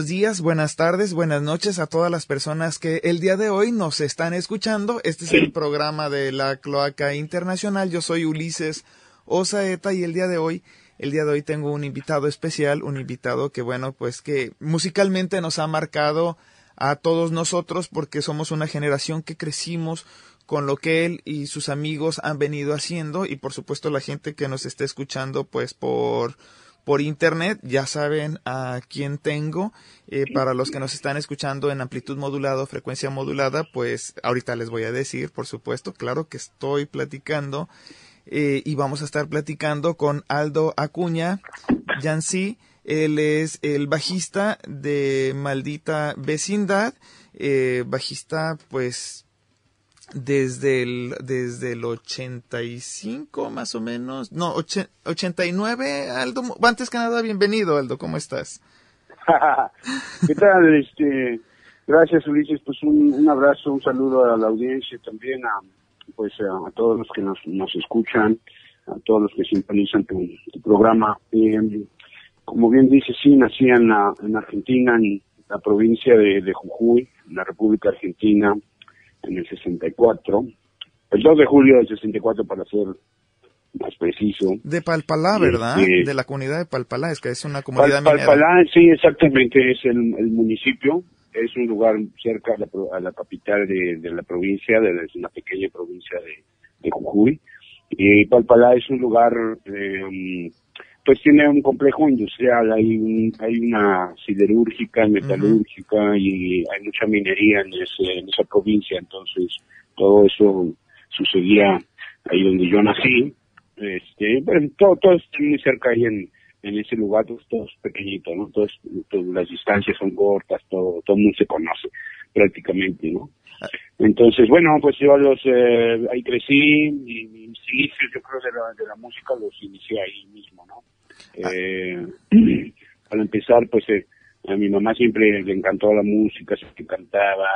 Buenos días, buenas tardes, buenas noches a todas las personas que el día de hoy nos están escuchando. Este es el programa de la Cloaca Internacional. Yo soy Ulises Osaeta y el día de hoy, el día de hoy tengo un invitado especial, un invitado que bueno, pues que musicalmente nos ha marcado a todos nosotros porque somos una generación que crecimos con lo que él y sus amigos han venido haciendo y por supuesto la gente que nos esté escuchando pues por por internet ya saben a quién tengo. Eh, para los que nos están escuchando en amplitud modulada o frecuencia modulada pues ahorita les voy a decir por supuesto claro que estoy platicando eh, y vamos a estar platicando con Aldo Acuña Yancy él es el bajista de Maldita Vecindad eh, bajista pues desde el, desde el 85 más o menos, no, 89, Aldo, antes que nada, bienvenido Aldo, ¿cómo estás? ¿Qué tal? Este, gracias Ulises, pues un, abrazo, un saludo a la audiencia también, a, pues a, todos los que nos, nos escuchan, a todos los que sintonizan tu, programa. Eh, como bien dices, sí, nací en, la, en Argentina, en la provincia de, de Jujuy, en la República Argentina, en el 64, el 2 de julio del 64 para ser más preciso. De Palpalá, ¿verdad? de la comunidad de Palpalá, es que es una comunidad Palpalá, sí, exactamente, es el, municipio, es un lugar cerca a la, capital de, la provincia, de, una pequeña provincia de, de Jujuy. Y Palpalá es un lugar eh, pues tiene un complejo industrial, hay hay una siderúrgica, metalúrgica y hay mucha minería en, ese, en esa provincia, entonces todo eso sucedía ahí donde yo nací, este, todo, todo está muy cerca ahí en, en ese lugar, todo, todo es pequeñito, ¿no? Todas, las distancias son cortas, todo, todo el mundo se conoce prácticamente, ¿no? Ah. Entonces, bueno, pues yo los, eh, ahí crecí, y mis inicios, yo creo, de la, de la música los inicié ahí mismo, ¿no? Eh, al empezar, pues eh, a mi mamá siempre le encantó la música, siempre cantaba,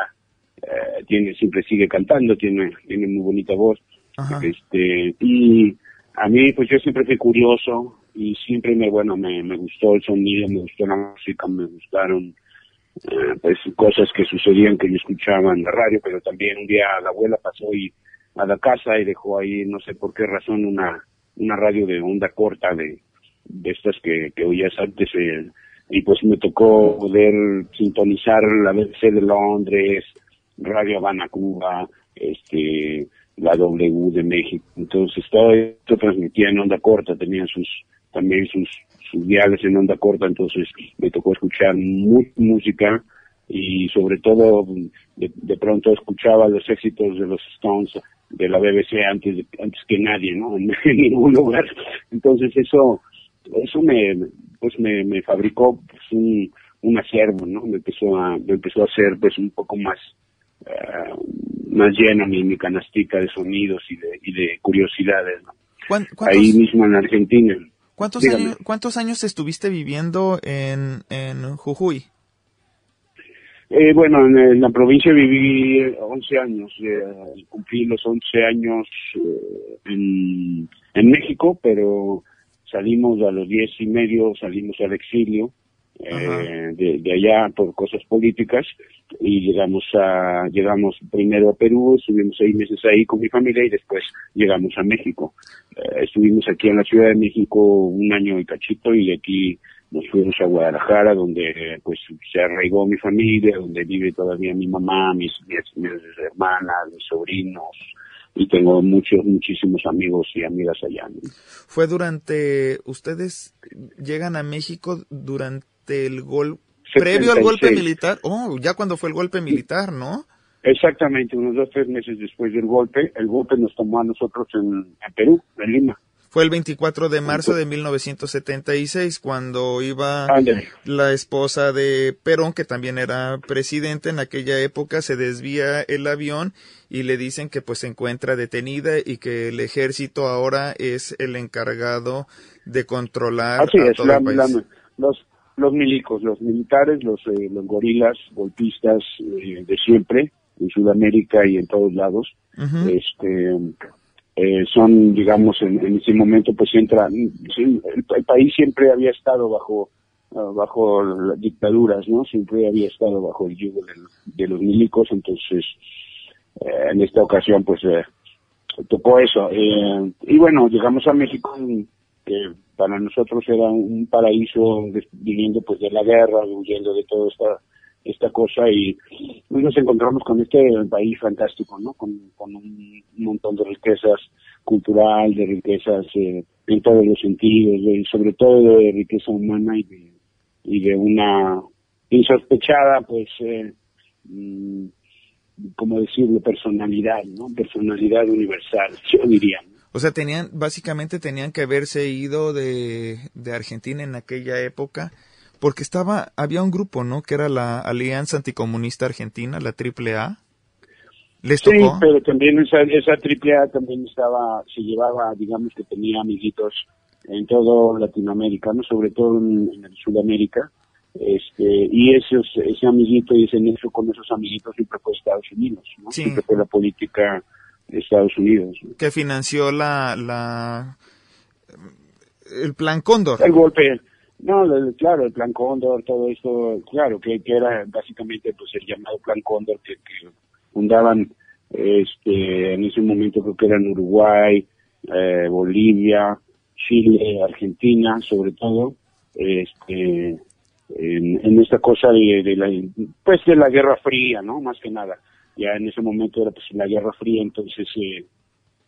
eh, tiene, siempre sigue cantando, tiene, tiene muy bonita voz. Este, y a mí, pues yo siempre fui curioso y siempre me, bueno, me, me gustó el sonido, me gustó la música, me gustaron eh, pues cosas que sucedían que yo escuchaba en la radio, pero también un día la abuela pasó y a la casa y dejó ahí, no sé por qué razón, una, una radio de onda corta de, de estas que, que oías antes eh, y pues me tocó poder sintonizar la BBC de Londres, Radio Habana Cuba, este la W de México. Entonces todo esto transmitía en onda corta, tenían sus también sus, sus diales en onda corta, entonces me tocó escuchar mucha música y sobre todo de, de, pronto escuchaba los éxitos de los Stones de la BBC antes antes que nadie, ¿no? En, en ningún lugar. Entonces eso eso me pues me, me fabricó pues, un, un acervo, ¿no? Me empezó a me empezó a hacer pues un poco más uh, más llena mi, mi canastica de sonidos y de, y de curiosidades, ¿no? Ahí mismo en Argentina. ¿Cuántos años, ¿Cuántos años estuviste viviendo en, en Jujuy? Eh, bueno, en, la provincia viví 11 años. Eh, cumplí los 11 años eh, en, en México, pero salimos a los diez y medio, salimos al exilio eh, de, allá por cosas políticas y llegamos a llegamos primero a Perú, estuvimos seis meses ahí con mi familia y después llegamos a México. Eh, estuvimos aquí en la Ciudad de México un año y cachito y de aquí nos fuimos a Guadalajara donde pues se arraigó mi familia, donde vive todavía mi mamá, mis, mis, mis hermanas, mis sobrinos, y tengo muchos, muchísimos amigos y amigas allá. Fue durante, ustedes llegan a México durante el golpe, previo al golpe militar, oh, ya cuando fue el golpe militar, ¿no? Exactamente, unos dos, tres meses después del golpe, el golpe nos tomó a nosotros en Perú, en Lima. Fue el 24 de marzo de 1976 cuando iba la esposa de Perón, que también era presidente en aquella época, se desvía el avión y le dicen que pues se encuentra detenida y que el ejército ahora es el encargado de controlar a todo el país. los, los milicos, los militares, los, eh, los gorilas, golpistas eh, de siempre, en Sudamérica y en todos lados, este eh, son, digamos, en, ese momento pues entra, el, país siempre había estado bajo bajo las dictaduras, ¿no? Siempre había estado bajo el yugo de, los milicos, entonces eh, en esta ocasión pues eh, tocó eso. Eh, y bueno, llegamos a México, que para nosotros era un paraíso viniendo pues de la guerra, huyendo de toda esta esta cosa y nos encontramos con este país fantástico, ¿no? Con, un montón de riquezas cultural, de riquezas eh, en todos los sentidos, y sobre todo de riqueza humana y de, y de una insospechada, pues, eh, mm, como decirlo, personalidad, ¿no? Personalidad universal, yo diría. O sea, tenían, básicamente tenían que haberse ido de, de Argentina en aquella época porque estaba, había un grupo, ¿no? Que era la Alianza Anticomunista Argentina, la AAA. ¿Les tocó? Sí, pero también esa, esa AAA también estaba, se llevaba, digamos que tenía amiguitos en todo Latinoamérica, ¿no? Sobre todo en, Sudamérica. Este, y esos, ese amiguito y ese nexo con esos amiguitos siempre fue Estados Unidos, ¿no? Siempre fue la política de Estados Unidos. Que financió la, la, el plan Cóndor. El golpe, no, claro, el Plan Cóndor, todo esto, claro, que, que era básicamente pues el llamado Plan Cóndor que, fundaban este, en ese momento creo que eran Uruguay, eh, Bolivia, Chile, Argentina, sobre todo, este, en, esta cosa de, la, pues de la Guerra Fría, ¿no? Más que nada. Ya en ese momento era pues la Guerra Fría, entonces eh,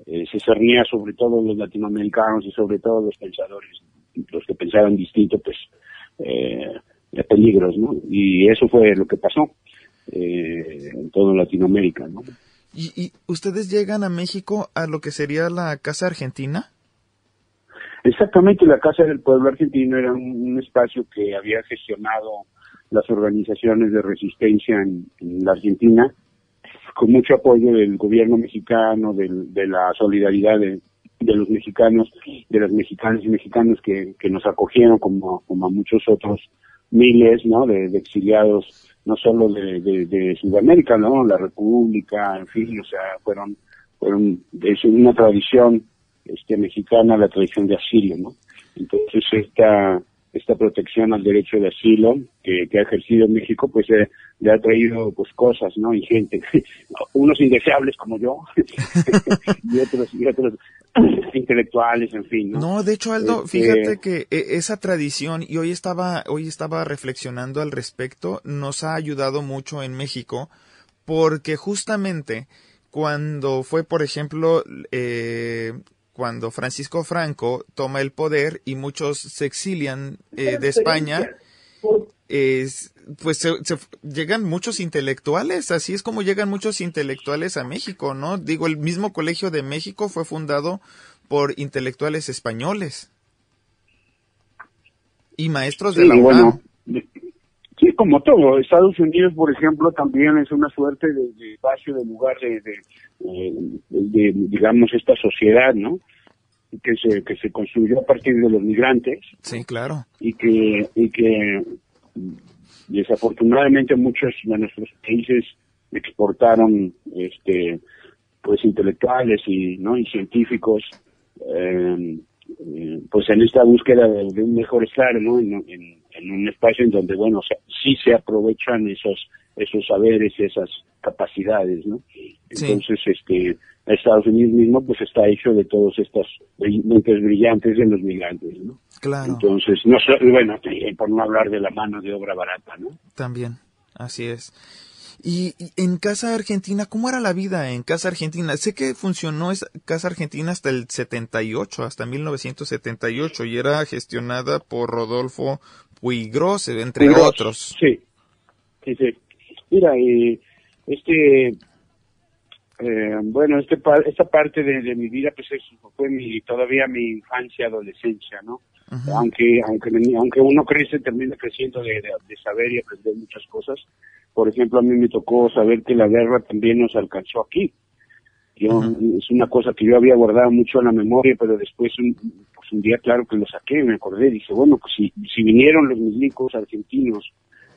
eh, se cernía sobre todo los latinoamericanos y sobre todo los pensadores los que pensaban distinto, pues, eh, peligros, ¿no? Y eso fue lo que pasó eh, en toda Latinoamérica, ¿no? ¿Y, ustedes llegan a México a lo que sería la Casa Argentina? Exactamente, la Casa del Pueblo Argentino era un, espacio que había gestionado las organizaciones de resistencia en, la Argentina, con mucho apoyo del gobierno mexicano, de la solidaridad de, de los mexicanos, de los mexicanos y mexicanos que, nos acogieron como, a muchos otros miles, ¿no? De, exiliados, no solo de, de, Sudamérica, ¿no? La República, en fin, o sea, fueron, fueron, es una tradición, este, mexicana, la tradición de asilo, ¿no? Entonces esta, esta protección al derecho de asilo que, que ha ejercido México, pues eh, le ha traído pues cosas, ¿no? Y gente, unos indeseables como yo, y otros, y otros intelectuales, en fin. No, no de hecho, Aldo, este, fíjate que e, esa tradición, y hoy estaba, hoy estaba reflexionando al respecto, nos ha ayudado mucho en México, porque justamente cuando fue, por ejemplo, eh, cuando Francisco Franco toma el poder y muchos se exilian eh, de España, es, pues se, llegan muchos intelectuales, así es como llegan muchos intelectuales a México, ¿no? Digo, el mismo Colegio de México fue fundado por intelectuales españoles y maestros de la UNAM. Sí, como todo, Estados Unidos, por ejemplo, también es una suerte de, espacio, de lugar de, de, digamos, esta sociedad, ¿no? que se que se construyó a partir de los migrantes. Sí claro. Y que y que desafortunadamente muchos de nuestros países exportaron este pues intelectuales y no y científicos eh, eh, pues en esta búsqueda de, un mejor estar no en, un espacio en donde bueno sí se aprovechan esos esos saberes y esas capacidades no entonces este Estados Unidos mismo pues está hecho de todos estos mentes brillantes de los migrantes, ¿no? Claro. Entonces, no bueno, por no hablar de la mano de obra barata, ¿no? También, así es. Y, en Casa Argentina, ¿cómo era la vida en Casa Argentina? Sé que funcionó esa Casa Argentina hasta el 78, hasta 1978, y era gestionada por Rodolfo Puigrose, entre otros. Sí, sí, sí. Mira, eh, este eh, bueno, este, esta parte de, mi vida pues fue mi, todavía mi infancia, adolescencia, ¿no? Aunque aunque aunque uno crece, termina creciendo de, saber y aprender muchas cosas. Por ejemplo, a mí me tocó saber que la guerra también nos alcanzó aquí. Yo, Es una cosa que yo había guardado mucho en la memoria, pero después un, un día claro que lo saqué, me acordé, dije, bueno, pues si, si vinieron los milicos argentinos,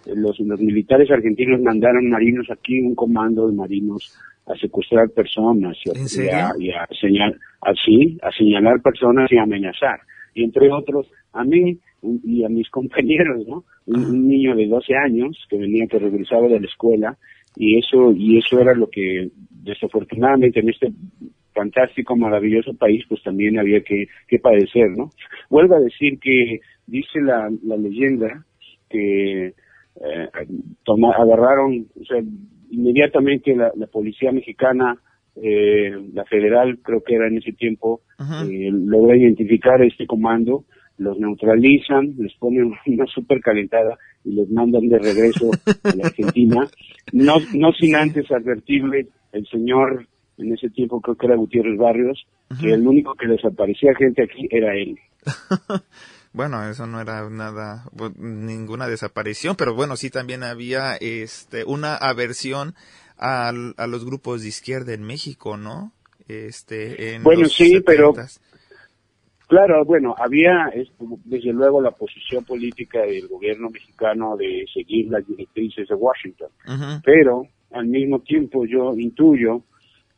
eh, los, los militares argentinos mandaron marinos aquí, un comando de marinos a secuestrar personas y a, y a, señalar, así, a señalar personas y amenazar. Y entre otros, a mí y a mis compañeros, ¿no? Un, niño de 12 años que venía, que regresaba de la escuela y eso, y eso era lo que desafortunadamente en este fantástico, maravilloso país, pues también había que, que padecer, ¿no? Vuelvo a decir que dice la, la leyenda que eh, toma, agarraron, o sea, inmediatamente la, la policía mexicana eh, la federal creo que era en ese tiempo, eh, logra identificar este comando, los neutralizan, les ponen una super calentada y los mandan de regreso a la Argentina, no, no sin antes advertirle el señor, en ese tiempo creo que era Gutiérrez Barrios, que el único que desaparecía gente aquí era él. Bueno, eso no era nada, ninguna desaparición, pero bueno, sí también había este, una aversión a, a los grupos de izquierda en México, ¿no? Este, en bueno, sí, pero claro, bueno, había desde luego la posición política del gobierno mexicano de seguir las directrices de Washington, pero al mismo tiempo yo intuyo,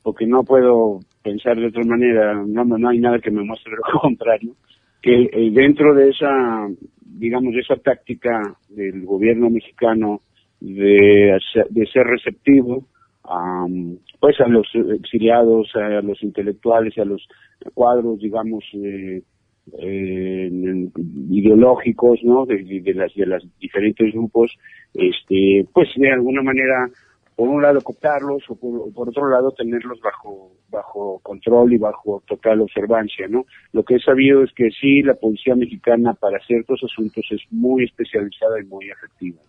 porque no puedo pensar de otra manera, no, no hay nada que me muestre lo contrario, que eh, dentro de esa, digamos, de esa táctica del gobierno mexicano de, de ser receptivo a, pues a los exiliados, a los intelectuales, a los cuadros, digamos, eh, eh, ideológicos, ¿no? De, las de los diferentes grupos, este, pues de alguna manera por un lado cooptarlos o por, otro lado tenerlos bajo bajo control y bajo total observancia, ¿no? Lo que he sabido es que sí, la policía mexicana para ciertos asuntos es muy especializada y muy efectiva.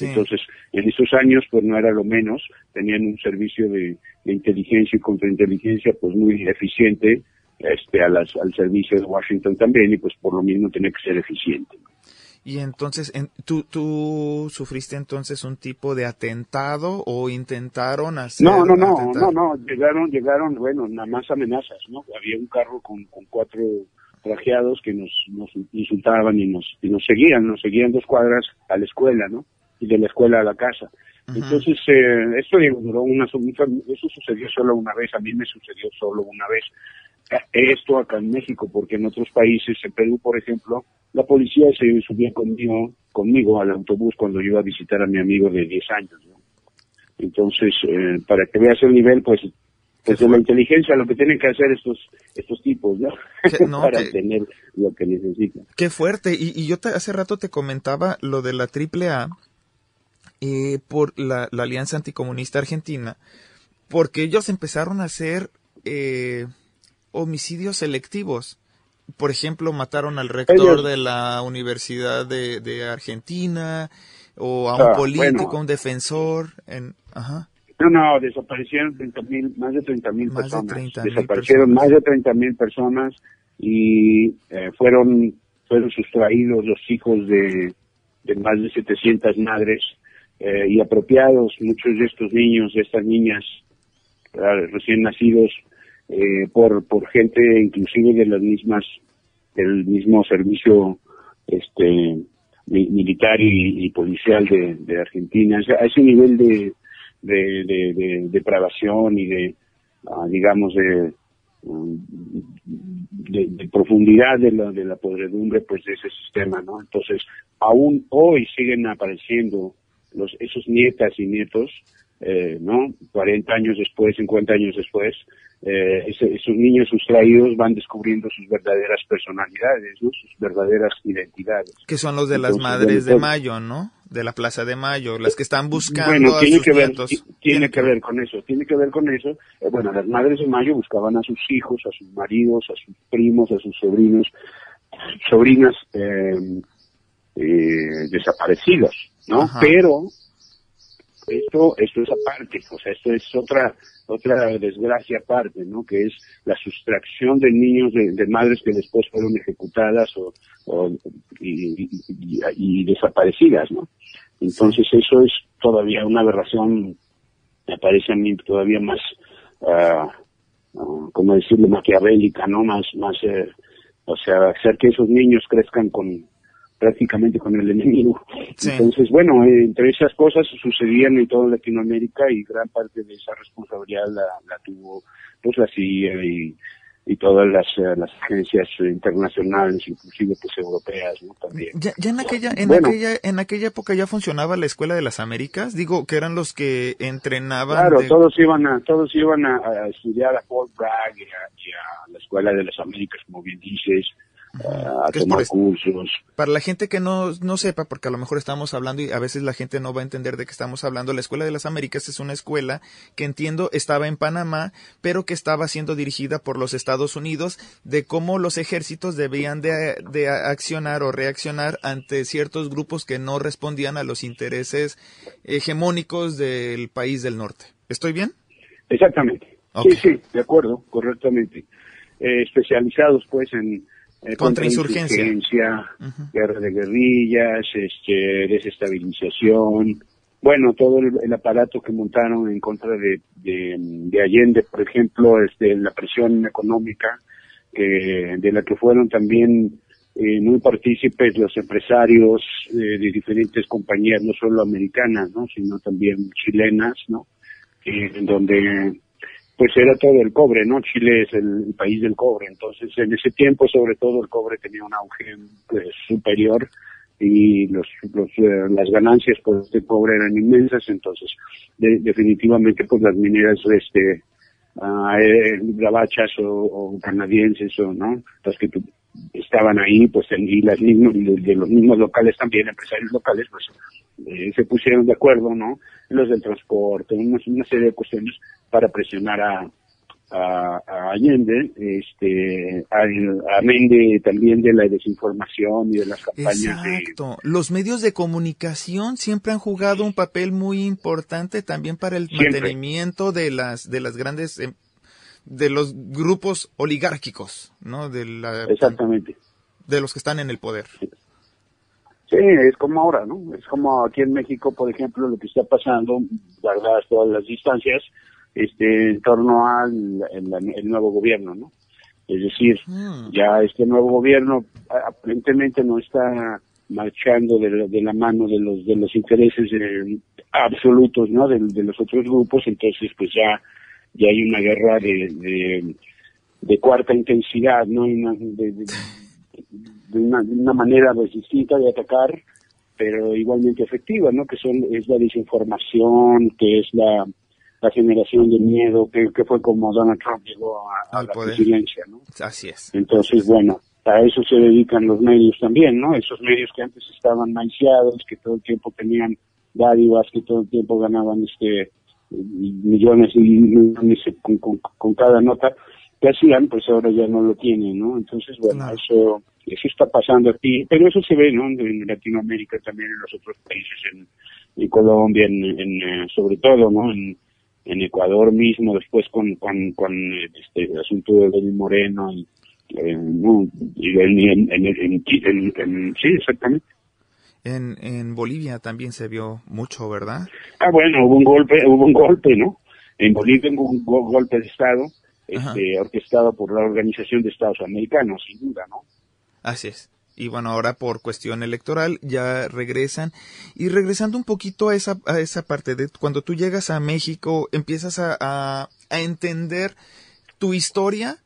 Entonces, en esos años, pues no era lo menos, tenían un servicio de, inteligencia y contrainteligencia, pues muy eficiente, este, a las, al servicio de Washington también, y pues por lo mismo tenía que ser eficiente. Y entonces, ¿tú, ¿tú sufriste entonces un tipo de atentado o intentaron hacer? No, no, no, no, no, llegaron, llegaron, bueno, nada más amenazas, ¿no? Había un carro con, con cuatro trajeados que nos, nos insultaban y nos, y nos seguían, nos seguían dos cuadras a la escuela, ¿no? Y de la escuela a la casa. Entonces, eh, esto duró una, eso sucedió solo una vez, a mí me sucedió solo una vez. Esto acá en México, porque en otros países, en Perú, por ejemplo, la policía se subía conmigo, conmigo al autobús cuando yo iba a visitar a mi amigo de 10 años. Entonces, eh, para que veas el nivel, pues, pues de la inteligencia, lo que tienen que hacer estos estos tipos, ¿no? para tener lo que necesitan. Qué fuerte. Y, y yo te, hace rato te comentaba lo de la AAA eh, por la, la, Alianza Anticomunista Argentina, porque ellos empezaron a hacer eh, homicidios selectivos por ejemplo, mataron al rector de la Universidad de, Argentina o a un ah, político, un defensor. En, ajá. No, no, desaparecieron 30 más de 30 mil personas. desaparecieron más de 30 mil personas y eh, fueron, fueron sustraídos los hijos de, de más de 700 madres eh, y apropiados muchos de estos niños, de estas niñas recién nacidos, eh, por, por gente inclusive de las mismas, del mismo servicio este militar y, policial de, Argentina. a ese nivel de, de, de, depravación y de, ah, digamos, de, de, profundidad de la, de la podredumbre pues de ese sistema, ¿no? Entonces, aún hoy siguen apareciendo los, esos nietas y nietos, eh, ¿no? 40 años después, 50 años después, eh, esos niños sustraídos van descubriendo sus verdaderas personalidades, sus verdaderas identidades. Que son los de las madres de Mayo, ¿no? De la Plaza de Mayo, las que están buscando bueno, tiene que ver, Tiene que ver con eso, tiene que ver con eso. Eh, bueno, las madres de Mayo buscaban a sus hijos, a sus maridos, a sus primos, a sus sobrinos, sobrinas eh, eh, desaparecidos, ¿no? Pero esto, esto es aparte, o sea, esto es otra, otra desgracia aparte, ¿no? Que es la sustracción de niños de, madres que después fueron ejecutadas o, y, desaparecidas, ¿no? Entonces eso es todavía una aberración, me parece a mí todavía más, uh, como decirlo, maquiavélica, ¿no? Más, más, eh, o sea, hacer que esos niños crezcan con, prácticamente con el enemigo. Entonces, bueno, entre esas cosas sucedían en toda Latinoamérica y gran parte de esa responsabilidad la, tuvo pues la CIA y, y todas las, eh, las agencias internacionales, inclusive pues europeas, ¿no? También. Ya, ya en aquella, en aquella, en aquella época ya funcionaba la Escuela de las Américas, digo que eran los que entrenaban. Claro, todos iban a, todos iban a, estudiar a Fort Bragg y a, la Escuela de las Américas, como bien dices, a tomar cursos. Para la gente que no, no sepa, porque a lo mejor estamos hablando y a veces la gente no va a entender de qué estamos hablando, la Escuela de las Américas es una escuela que entiendo estaba en Panamá, pero que estaba siendo dirigida por los Estados Unidos de cómo los ejércitos debían de, de accionar o reaccionar ante ciertos grupos que no respondían a los intereses hegemónicos del país del norte. ¿Estoy bien? Exactamente. Sí, sí, de acuerdo, correctamente. Eh, especializados pues en eh, contra insurgencia, guerra de guerrillas, este, desestabilización, bueno, todo el, aparato que montaron en contra de, de, Allende, por ejemplo, este, la presión económica, que, de la que fueron también eh, muy partícipes los empresarios eh, de diferentes compañías, no solo americanas, ¿no? sino también chilenas, ¿no? en donde pues era todo el cobre, ¿no? Chile es el, país del cobre, entonces en ese tiempo sobre todo el cobre tenía un auge pues, superior y los, eh, las ganancias por este cobre eran inmensas, entonces definitivamente pues las mineras este uh, eh, o, canadienses o no las que estaban ahí pues y las mismas de los mismos locales también empresarios locales pues eh, se pusieron de acuerdo, ¿no? Los del transporte, una, una serie de cuestiones para presionar a, a, Allende, este, amén de, también de la desinformación y de las campañas Exacto. Los medios de comunicación siempre han jugado un papel muy importante también para el mantenimiento de las, de las grandes, em, de los grupos oligárquicos, ¿no? De la, Exactamente. De los que están en el poder. Sí, es como ahora, ¿no? Es como aquí en México, por ejemplo, lo que está pasando, guardadas todas las distancias, este, en torno al el, nuevo gobierno, ¿no? Es decir, mm. ya este nuevo gobierno aparentemente no está marchando de, de la mano de los de los intereses eh, absolutos, ¿no? De, los otros grupos, entonces pues ya ya hay una guerra de, de, cuarta intensidad, ¿no? de, de una, una manera pues, distinta de atacar, pero igualmente efectiva, ¿no? Que son es la desinformación, que es la, la generación de miedo, que, que fue como Donald Trump llegó a, la presidencia, ¿no? Así es. Entonces, bueno, a eso se dedican los medios también, ¿no? Esos medios que antes estaban maiciados, que todo el tiempo tenían dádivas, que todo el tiempo ganaban este millones y millones con, con cada nota, que hacían, pues ahora ya no lo tienen, ¿no? Entonces, bueno, eso eso está pasando aquí, pero eso se ve, ¿no? En Latinoamérica también, en los otros países, en, Colombia, en, eh, sobre todo, ¿no? En, Ecuador mismo, después con, con, con este el asunto de Lenín Moreno, y, eh, ¿no? y en, en, sí, exactamente. En, en Bolivia también se vio mucho, ¿verdad? Ah, bueno, hubo un golpe, hubo un golpe, ¿no? En Bolivia hubo un golpe de Estado, este, orquestado por la Organización de Estados Americanos, sin duda, ¿no? Así es. Y bueno, ahora por cuestión electoral ya regresan. Y regresando un poquito a esa, a esa parte de cuando tú llegas a México, empiezas a, a, entender tu historia,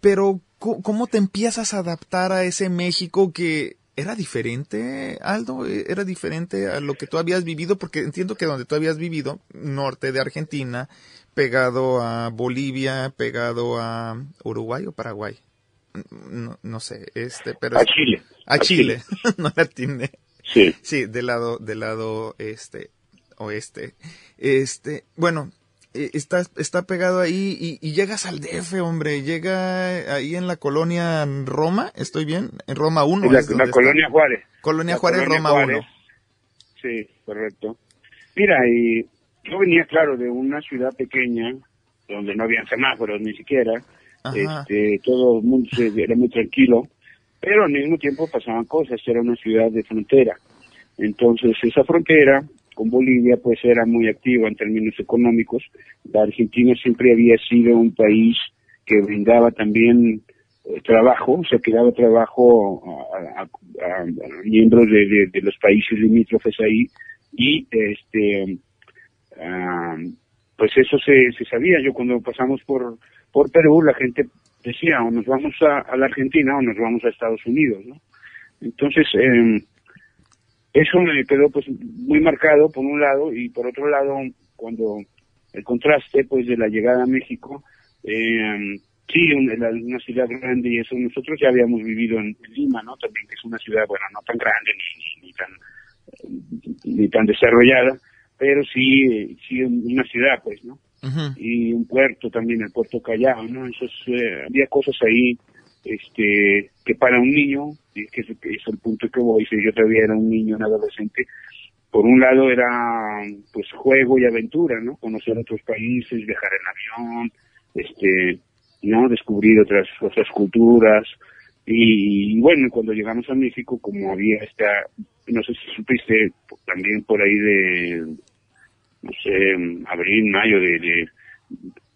pero ¿cómo te empiezas a adaptar a ese México que era diferente, Aldo? ¿Era diferente a lo que tú habías vivido? Porque entiendo que donde tú habías vivido, norte de Argentina, pegado a Bolivia, pegado a Uruguay o Paraguay no, no sé, este, pero... A Chile. A, Chile, no la tiene. Sí. Sí, del lado, del lado, este, oeste. Este, bueno, está, está pegado ahí y, llegas al DF, hombre, llega ahí en la colonia Roma, ¿estoy bien? En Roma 1. La, la colonia Juárez. Colonia Juárez, Roma 1. Sí, correcto. Mira, y yo venía, claro, de una ciudad pequeña, donde no había semáforos ni siquiera, este, todo el mundo era muy tranquilo, pero al mismo tiempo pasaban cosas, era una ciudad de frontera. Entonces esa frontera con Bolivia pues era muy activa en términos económicos. La Argentina siempre había sido un país que brindaba también eh, trabajo, o sea, que daba trabajo a, miembros de, los países limítrofes ahí y este pues eso se, se sabía. Yo cuando pasamos por por Perú la gente decía, o nos vamos a, la Argentina o nos vamos a Estados Unidos, ¿no? Entonces, eh, eso me quedó pues muy marcado por un lado y por otro lado, cuando el contraste pues de la llegada a México, eh, sí, una, una ciudad grande y eso, nosotros ya habíamos vivido en, Lima, ¿no? También que es una ciudad, bueno, no tan grande ni, ni, tan ni tan desarrollada, pero sí, sí una ciudad, pues, ¿no? Y un puerto también, el puerto Callao, ¿no? Eso eh, había cosas ahí, este, que para un niño, y que es, el punto que voy, si yo todavía era un niño, un adolescente, por un lado era, pues, juego y aventura, ¿no? Conocer otros países, viajar en avión, este, ¿no? Descubrir otras, otras culturas, y, bueno, cuando llegamos a México, como había esta, no sé si supiste, también por ahí de, no sé, abril, mayo de, de,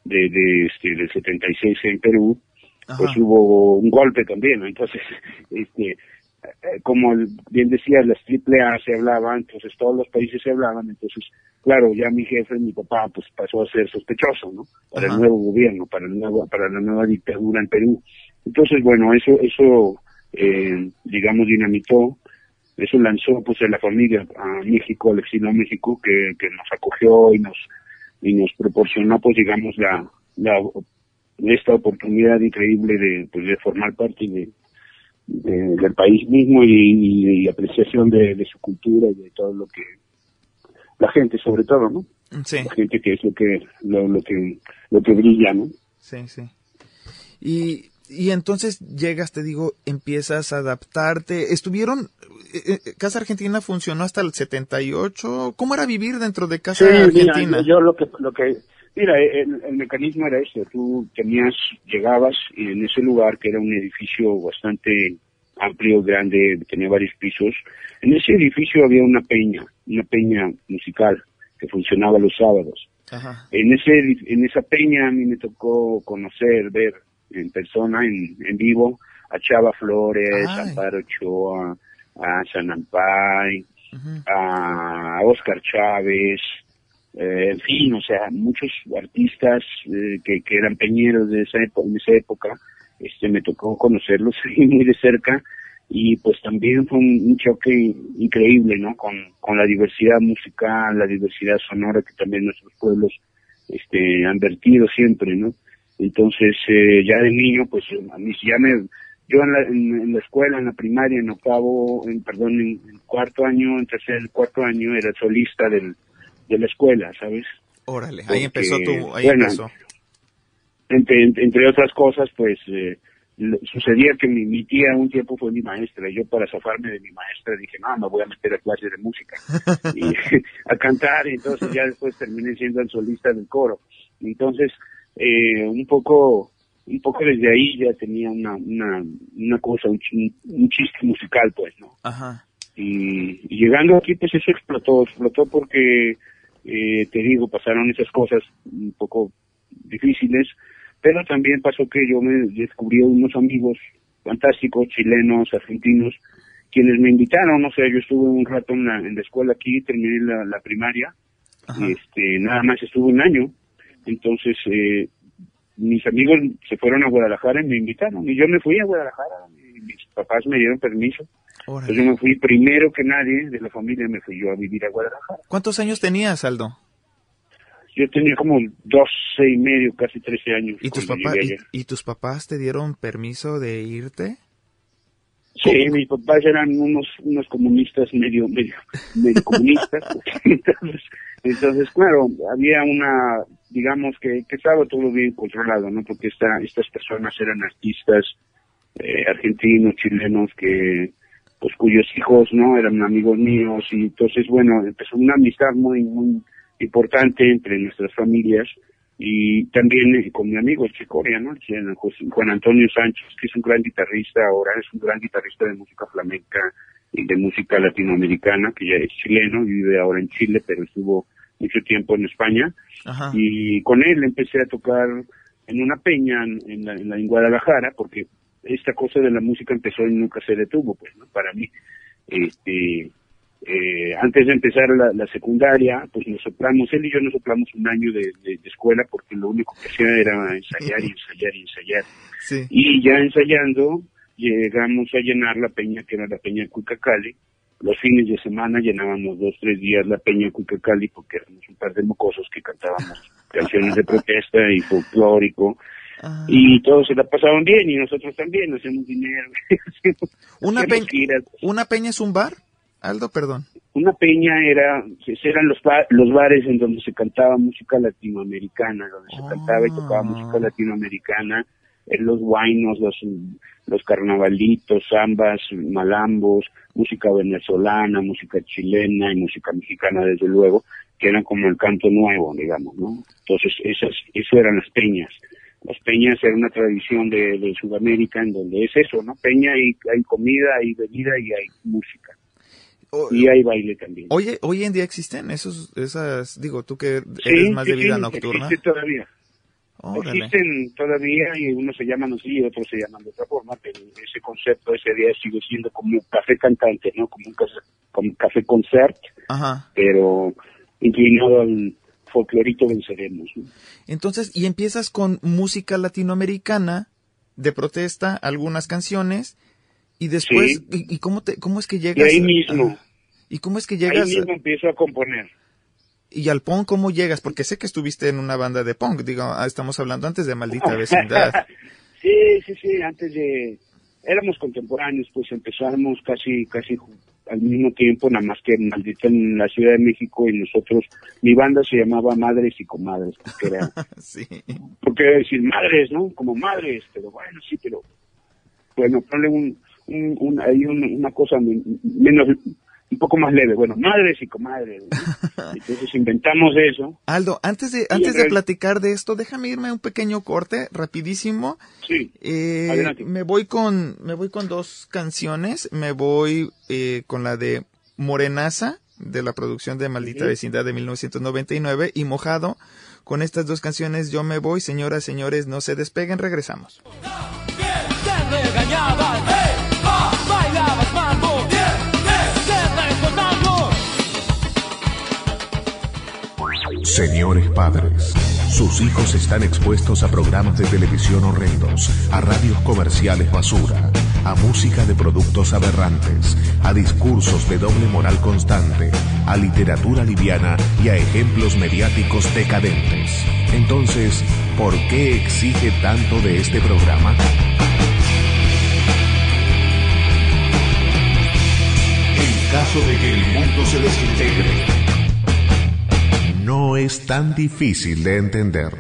de, de este, del 76 en Perú, pues hubo un golpe también, entonces, este, eh, como bien decía, las triple A se hablaban, entonces todos los países se hablaban, entonces, claro, ya mi jefe, mi papá, pues pasó a ser sospechoso, ¿no? Para el nuevo gobierno, para el nuevo, para la nueva dictadura en Perú. Entonces, bueno, eso, eso, eh, digamos, dinamitó, eso lanzó, pues, a la familia a México, al exilio a México, que, que nos acogió y nos, y nos proporcionó, pues, digamos, la, la, esta oportunidad increíble de, pues, de formar parte de, del país mismo y, apreciación de, su cultura y de todo lo que la gente sobre todo no sí. la gente que es lo que lo, que lo que brilla no sí sí y y entonces llegas, te digo, empiezas a adaptarte. ¿Estuvieron, eh, eh, Casa Argentina funcionó hasta el 78? ¿Cómo era vivir dentro de Casa Argentina? yo lo que, lo que, mira, el, el, mecanismo era este, tú tenías, llegabas y en ese lugar, que era un edificio bastante amplio, grande, tenía varios pisos, en ese edificio había una peña, una peña musical que funcionaba los sábados. En ese en esa peña a mí me tocó conocer, ver en persona, en, en vivo, a Chava Flores, a Amparo Ochoa, a Sanampay, a Oscar Chávez, eh, en fin, o sea, muchos artistas eh, que, que eran peñeros de esa, en esa época, este, me tocó conocerlos muy de cerca y pues también fue un, choque increíble, ¿no? Con, con la diversidad musical, la diversidad sonora que también nuestros pueblos este, han vertido siempre, ¿no? Entonces, eh, ya de niño, pues a mí ya me, yo en la, en, la escuela, en la primaria, en octavo, en, perdón, en, cuarto año, en tercer, cuarto año, era solista del, de la escuela, ¿sabes? Órale, ahí empezó tu, ahí empezó. Entre, entre, otras cosas, pues, eh, sucedía que mi, mi, tía un tiempo fue mi maestra y yo para zafarme de mi maestra dije, no, me voy a meter a clases de música y a cantar y entonces ya después terminé siendo el solista del coro. Entonces, eh, un poco un poco desde ahí ya tenía una una, una cosa, un, chiste musical pues, ¿no? Ajá. Y, llegando aquí pues eso explotó, explotó porque eh, te digo, pasaron esas cosas un poco difíciles pero también pasó que yo me descubrí unos amigos fantásticos, chilenos, argentinos, quienes me invitaron, o sea, yo estuve un rato en la, en la escuela aquí, terminé la, primaria, este, nada más estuve un año, entonces eh, mis amigos se fueron a Guadalajara y me invitaron, y yo me fui a Guadalajara, y mis papás me dieron permiso, entonces yo me fui primero que nadie de la familia, me fui yo a vivir a Guadalajara. ¿Cuántos años tenías, Aldo? Yo tenía como 12 y medio, casi 13 años. ¿Y tus, papás, y, tus papás te dieron permiso de irte? Sí, mis papás eran unos unos comunistas medio medio, medio comunistas. entonces, entonces, claro, había una, digamos que, que estaba todo bien controlado, ¿no? Porque esta, estas personas eran artistas eh, argentinos, chilenos, que pues cuyos hijos, ¿no? Eran amigos míos y entonces, bueno, empezó una amistad muy, muy importante entre nuestras familias y también eh, con mi amigo el Chicoria, ¿no? Juan Antonio Sánchez, que es un gran guitarrista ahora, es un gran guitarrista de música flamenca y de música latinoamericana, que ya es chileno, vive ahora en Chile, pero estuvo mucho tiempo en España. Y con él empecé a tocar en una peña en, la, en, Guadalajara, porque esta cosa de la música empezó y nunca se detuvo, pues, ¿no? Para mí. Este, eh, antes de empezar la, secundaria, pues nos soplamos, él y yo nos soplamos un año de, escuela porque lo único que hacía era ensayar y ensayar y ensayar. Y ya ensayando, llegamos a llenar la peña que era la peña Cuicacali. Los fines de semana llenábamos dos, tres días la peña Cuicacali porque éramos un par de mocosos que cantábamos canciones de protesta y folclórico. Ah. Y todos se la pasaban bien y nosotros también, hacemos dinero. ¿Una, peña, ¿Una peña es un bar? Aldo, perdón. Una peña era, eran los, los bares en donde se cantaba música latinoamericana, donde se cantaba y tocaba música ah. latinoamericana, en los guainos, los, los carnavalitos, zambas, malambos, música venezolana, música chilena y música mexicana, desde luego, que eran como el canto nuevo, digamos, ¿no? Entonces, esas, eso eran las peñas. Las peñas eran una tradición de, de Sudamérica en donde es eso, ¿no? Peña y hay comida, hay bebida y hay música y hay baile también. Oye, hoy en día existen esos, esas, digo, tú que eres más de vida sí, nocturna. Existen todavía. Existen todavía y unos se llaman así y otros se llaman de otra forma, pero ese concepto ese día sigue siendo como un café cantante, ¿no? Como un café, como café concert, Ajá. pero inclinado al folclorito venceremos. Entonces, y empiezas con música latinoamericana de protesta, algunas canciones, y después, y, cómo, te, cómo es que llegas? Y ahí mismo. ¿Y cómo es que llegas? Ahí mismo empiezo a componer. ¿Y al punk cómo llegas? Porque sé que estuviste en una banda de punk, digo, ah, estamos hablando antes de Maldita Vecindad. sí, sí, sí, antes de... Éramos contemporáneos, pues empezamos casi, casi al mismo tiempo, nada más que Maldita en la Ciudad de México y nosotros, mi banda se llamaba Madres y Comadres, porque era... sí. Porque era decir madres, ¿no? Como madres, pero bueno, sí, pero... Bueno, ponle un un, hay una cosa menos un poco más leve. Bueno, madres y comadres. Entonces inventamos eso. Aldo, antes de antes de platicar de esto, déjame irme un pequeño corte, rapidísimo. Sí. Eh, me voy con me voy con dos canciones. Me voy eh, con la de Morenaza de la producción de Maldita Vecindad de 1999 y Mojado. Con estas dos canciones yo me voy, señoras, señores, no se despeguen, regresamos. Señores padres, sus hijos están expuestos a programas de televisión horrendos, a radios comerciales basura, a música de productos aberrantes, a discursos de doble moral constante, a literatura liviana y a ejemplos mediáticos decadentes. Entonces, ¿por qué exige tanto de este programa? En caso de que el mundo se desintegre, no es tan difícil de entender.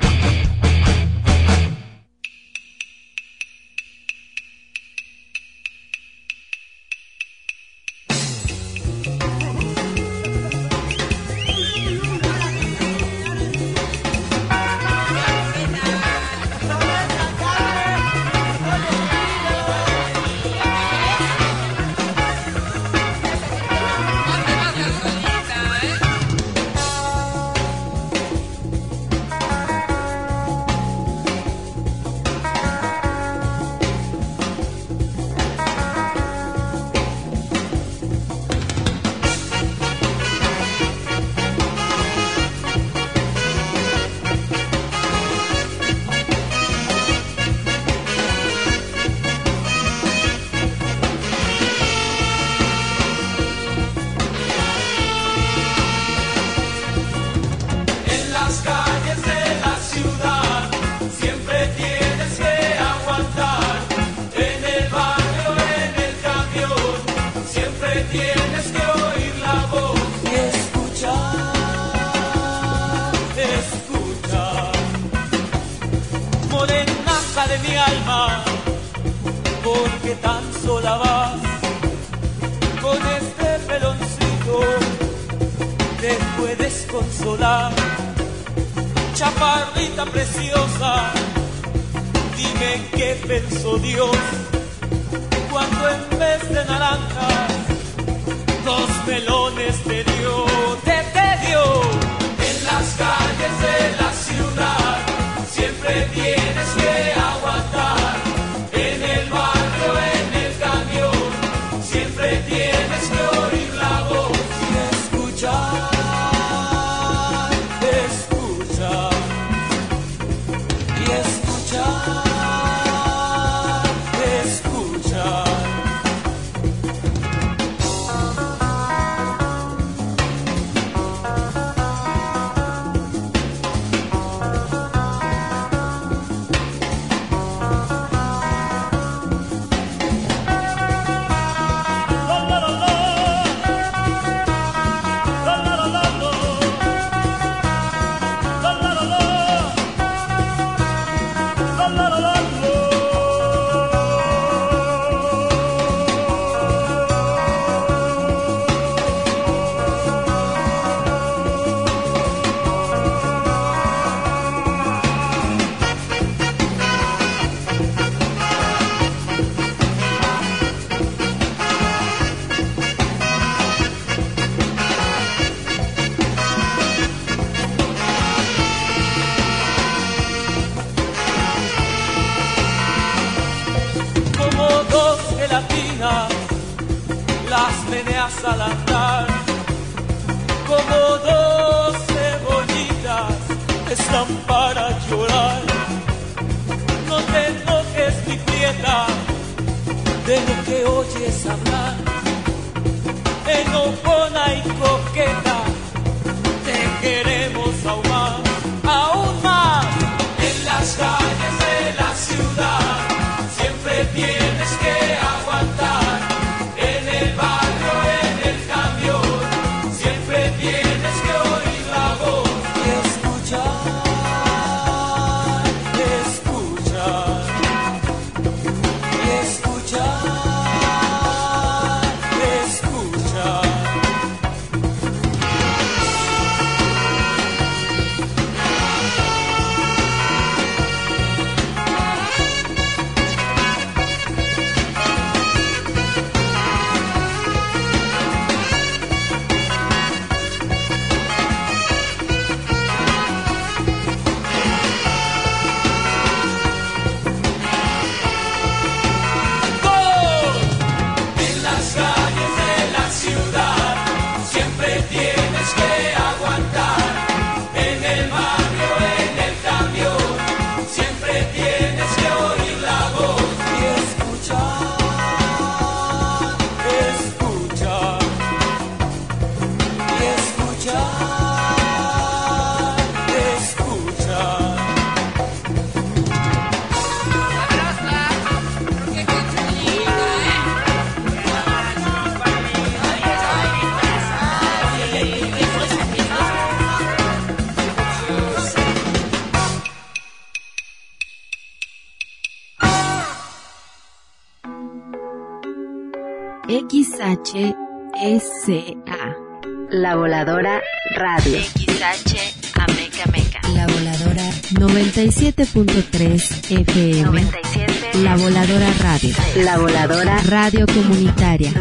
97.3 FM. 97. La Voladora Radio. La Voladora Radio comunitaria.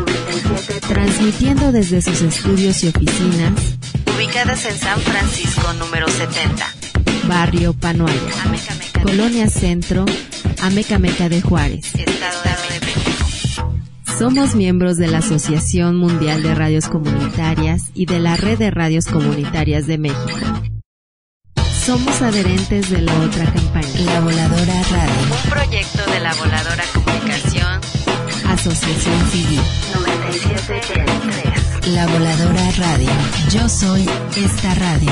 Transmitiendo desde sus estudios y oficinas. Ubicadas en San Francisco número 70. Barrio Panoaya. Ameca Meca. Colonia Centro. Ameca Meca de Juárez. Estado de México. Somos miembros de la Asociación Mundial de Radios Comunitarias y de la Red de Radios Comunitarias de México. Somos adherentes de la otra campaña, La Voladora Radio, Un proyecto de la Voladora Comunicación Asociación Civil. 97.3. La Voladora Radio. Yo soy esta radio.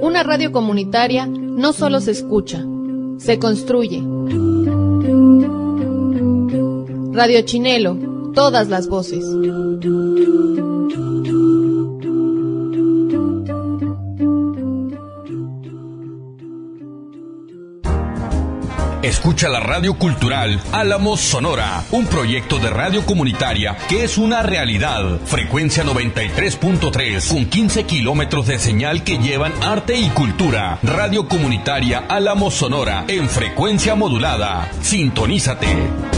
Una radio comunitaria no solo se escucha, se construye. Radio Chinelo, todas las voces. Escucha la radio cultural Álamos Sonora, un proyecto de radio comunitaria que es una realidad. Frecuencia 93.3 con 15 kilómetros de señal que llevan arte y cultura. Radio comunitaria Álamos Sonora en frecuencia modulada. Sintonízate.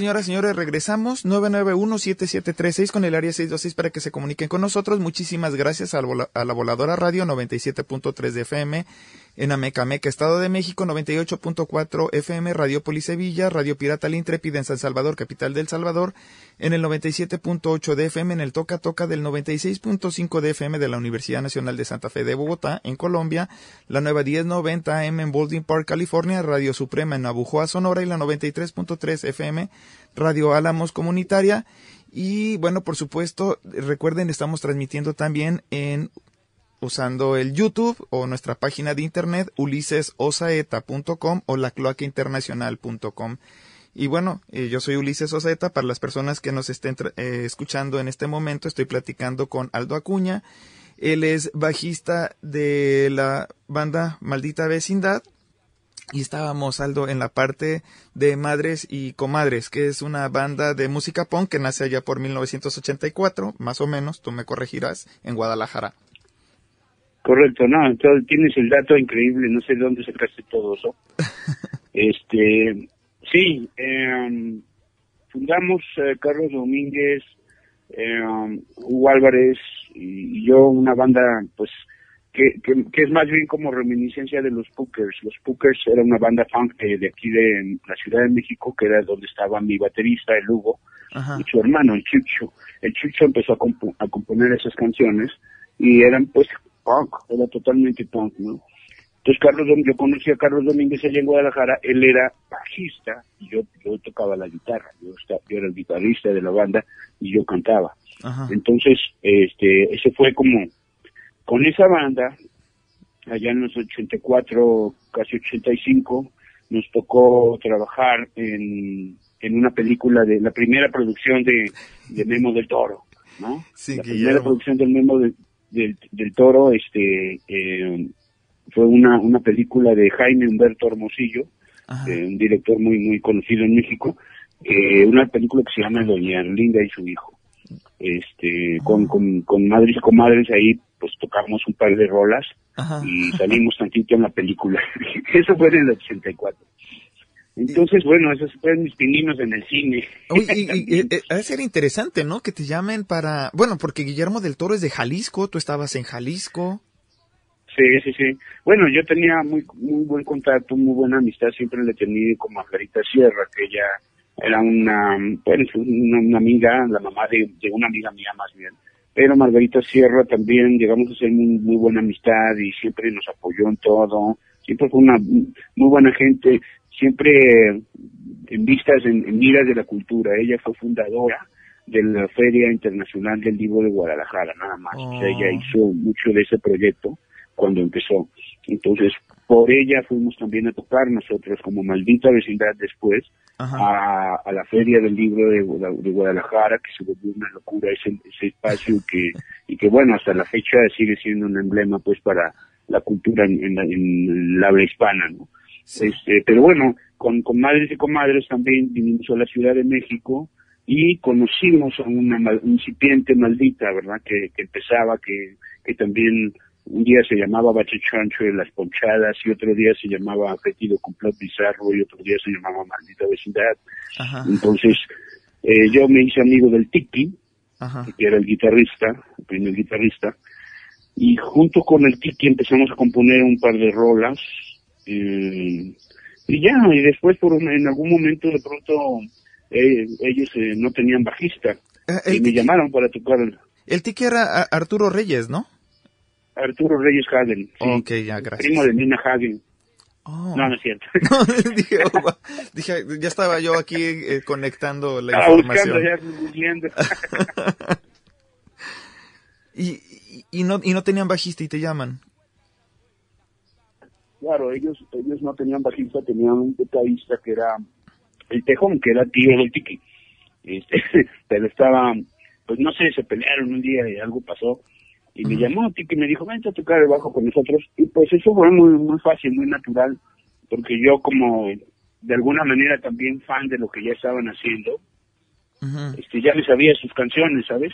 Señoras y señores, regresamos 991-7736 con el área 626 para que se comuniquen con nosotros. Muchísimas gracias a, la Voladora Radio 97.3 de FM en Amecameca, Estado de México, 98.4 FM, Radio Sevilla, Radio Pirata El Intrépida en San Salvador, capital del Salvador, en el 97.8 de FM, en el Toca Toca del 96.5 de FM de la Universidad Nacional de Santa Fe de Bogotá, en Colombia, la nueva 1090 AM en Baldwin Park, California, Radio Suprema en Abujoa, Sonora y la 93.3 FM, Radio Álamos Comunitaria. Y bueno, por supuesto, recuerden, estamos transmitiendo también en usando el YouTube o nuestra página de internet ulisesosaeta.com o lacloacainternacional.com. Y bueno, eh, yo soy Ulises Osaeta. Para las personas que nos estén eh, escuchando en este momento, estoy platicando con Aldo Acuña. Él es bajista de la banda Maldita Vecindad. Y estábamos, Aldo, en la parte de Madres y Comadres, que es una banda de música punk que nace allá por 1984, más o menos, tú me corregirás, en Guadalajara. Correcto, no, entonces tienes el dato increíble, no sé de dónde sacaste todo eso. este, sí, em, fundamos eh, Carlos Domínguez, eh, Hugo Álvarez y, yo una banda, pues, que, que, que, es más bien como reminiscencia de los Pookers. Los Pookers era una banda funk de, de aquí de la Ciudad de México, que era donde estaba mi baterista, el Hugo, y su hermano, el Chucho. El Chucho empezó a, comp a componer esas canciones y eran pues punk, era totalmente punk, ¿no? Entonces Carlos, yo conocí a Carlos Domínguez allá en Guadalajara, él era bajista y yo, yo tocaba la guitarra, yo, estaba, yo era el guitarrista de la banda y yo cantaba. Ajá. Entonces, este, ese fue como, con esa banda, allá en los 84, casi 85, nos tocó trabajar en, en una película de, la primera producción de, de Memo del Toro, ¿no? Sí, la primera producción del Memo del, del, del Toro, este, eh, fue una, una película de Jaime Humberto Hermosillo, eh, un director muy muy conocido en México, eh, una película que se llama Doña Erlinda y su hijo. Este, con, con, con madres y comadres ahí pues tocamos un par de rolas Ajá. y salimos tantito en la película. Eso fue en el 84. Entonces, bueno, esos fueron mis pininos en el cine. Oye, y, y- y- eh, ha de ser interesante, ¿no? Que te llamen para... Bueno, porque Guillermo del Toro es de Jalisco, tú estabas en Jalisco. Sí, sí, sí. Bueno, yo tenía muy muy buen contacto, muy buena amistad, siempre le tenía con Margarita Sierra, que ella era una, bueno, es una, una amiga, la mamá de, de una amiga mía más bien. Pero Margarita Sierra también llegamos a ser muy, muy buena amistad y siempre nos apoyó en todo. Siempre fue una muy buena gente, siempre en vistas, en, en miras de la cultura. Ella fue fundadora de la Feria Internacional del Libro de Guadalajara, nada más. O sea, ella hizo mucho de ese proyecto cuando empezó. Entonces, por ella fuimos también a tocar nosotros como maldita vecindad después a, a la Feria del Libro de, de Guadalajara, que se volvió una locura ese, ese espacio que, y que bueno, hasta la fecha sigue siendo un emblema pues para la cultura en, en la, en la habla hispana, ¿no? Este, pero bueno, con, con madres y comadres también vinimos a la Ciudad de México y conocimos a una mal- incipiente maldita, ¿verdad? Que, que empezaba, que, que también un día se llamaba Bache Chancho de las Ponchadas y otro día se llamaba Apetido Complot Bizarro y otro día se llamaba Maldita Vecindad. Ajá. Entonces, eh, yo me hice amigo del Tiki, Ajá. que era el guitarrista, el primer guitarrista, y junto con el Tiki empezamos a componer un par de rolas, eh, y ya, y después por un- en algún momento de pronto eh, ellos eh, no tenían bajista, Eh, y me llamaron para tocar el el tiki era Arturo Reyes, ¿no? Arturo Reyes Hagen, sí, Ok, ya, gracias. primo de Nina Hagen. Oh. No, no es cierto. No, dije, oh. Dije, ya estaba yo aquí eh, conectando la Estaba buscando, información. ya googleando. Y, y, no, y no tenían bajista y te llaman. Claro, ellos ellos no tenían bajista, tenían un tecladista que era el Tejón, que era tío del Tiki. Este, pero estaba, pues no sé, se pelearon un día y algo pasó. Y me llamó Tiki y me dijo, vente a tocar el bajo con nosotros. Y pues eso fue muy, muy fácil, muy natural, porque yo como de alguna manera también fan de lo que ya estaban haciendo, este, ya me sabía sus canciones, ¿sabes?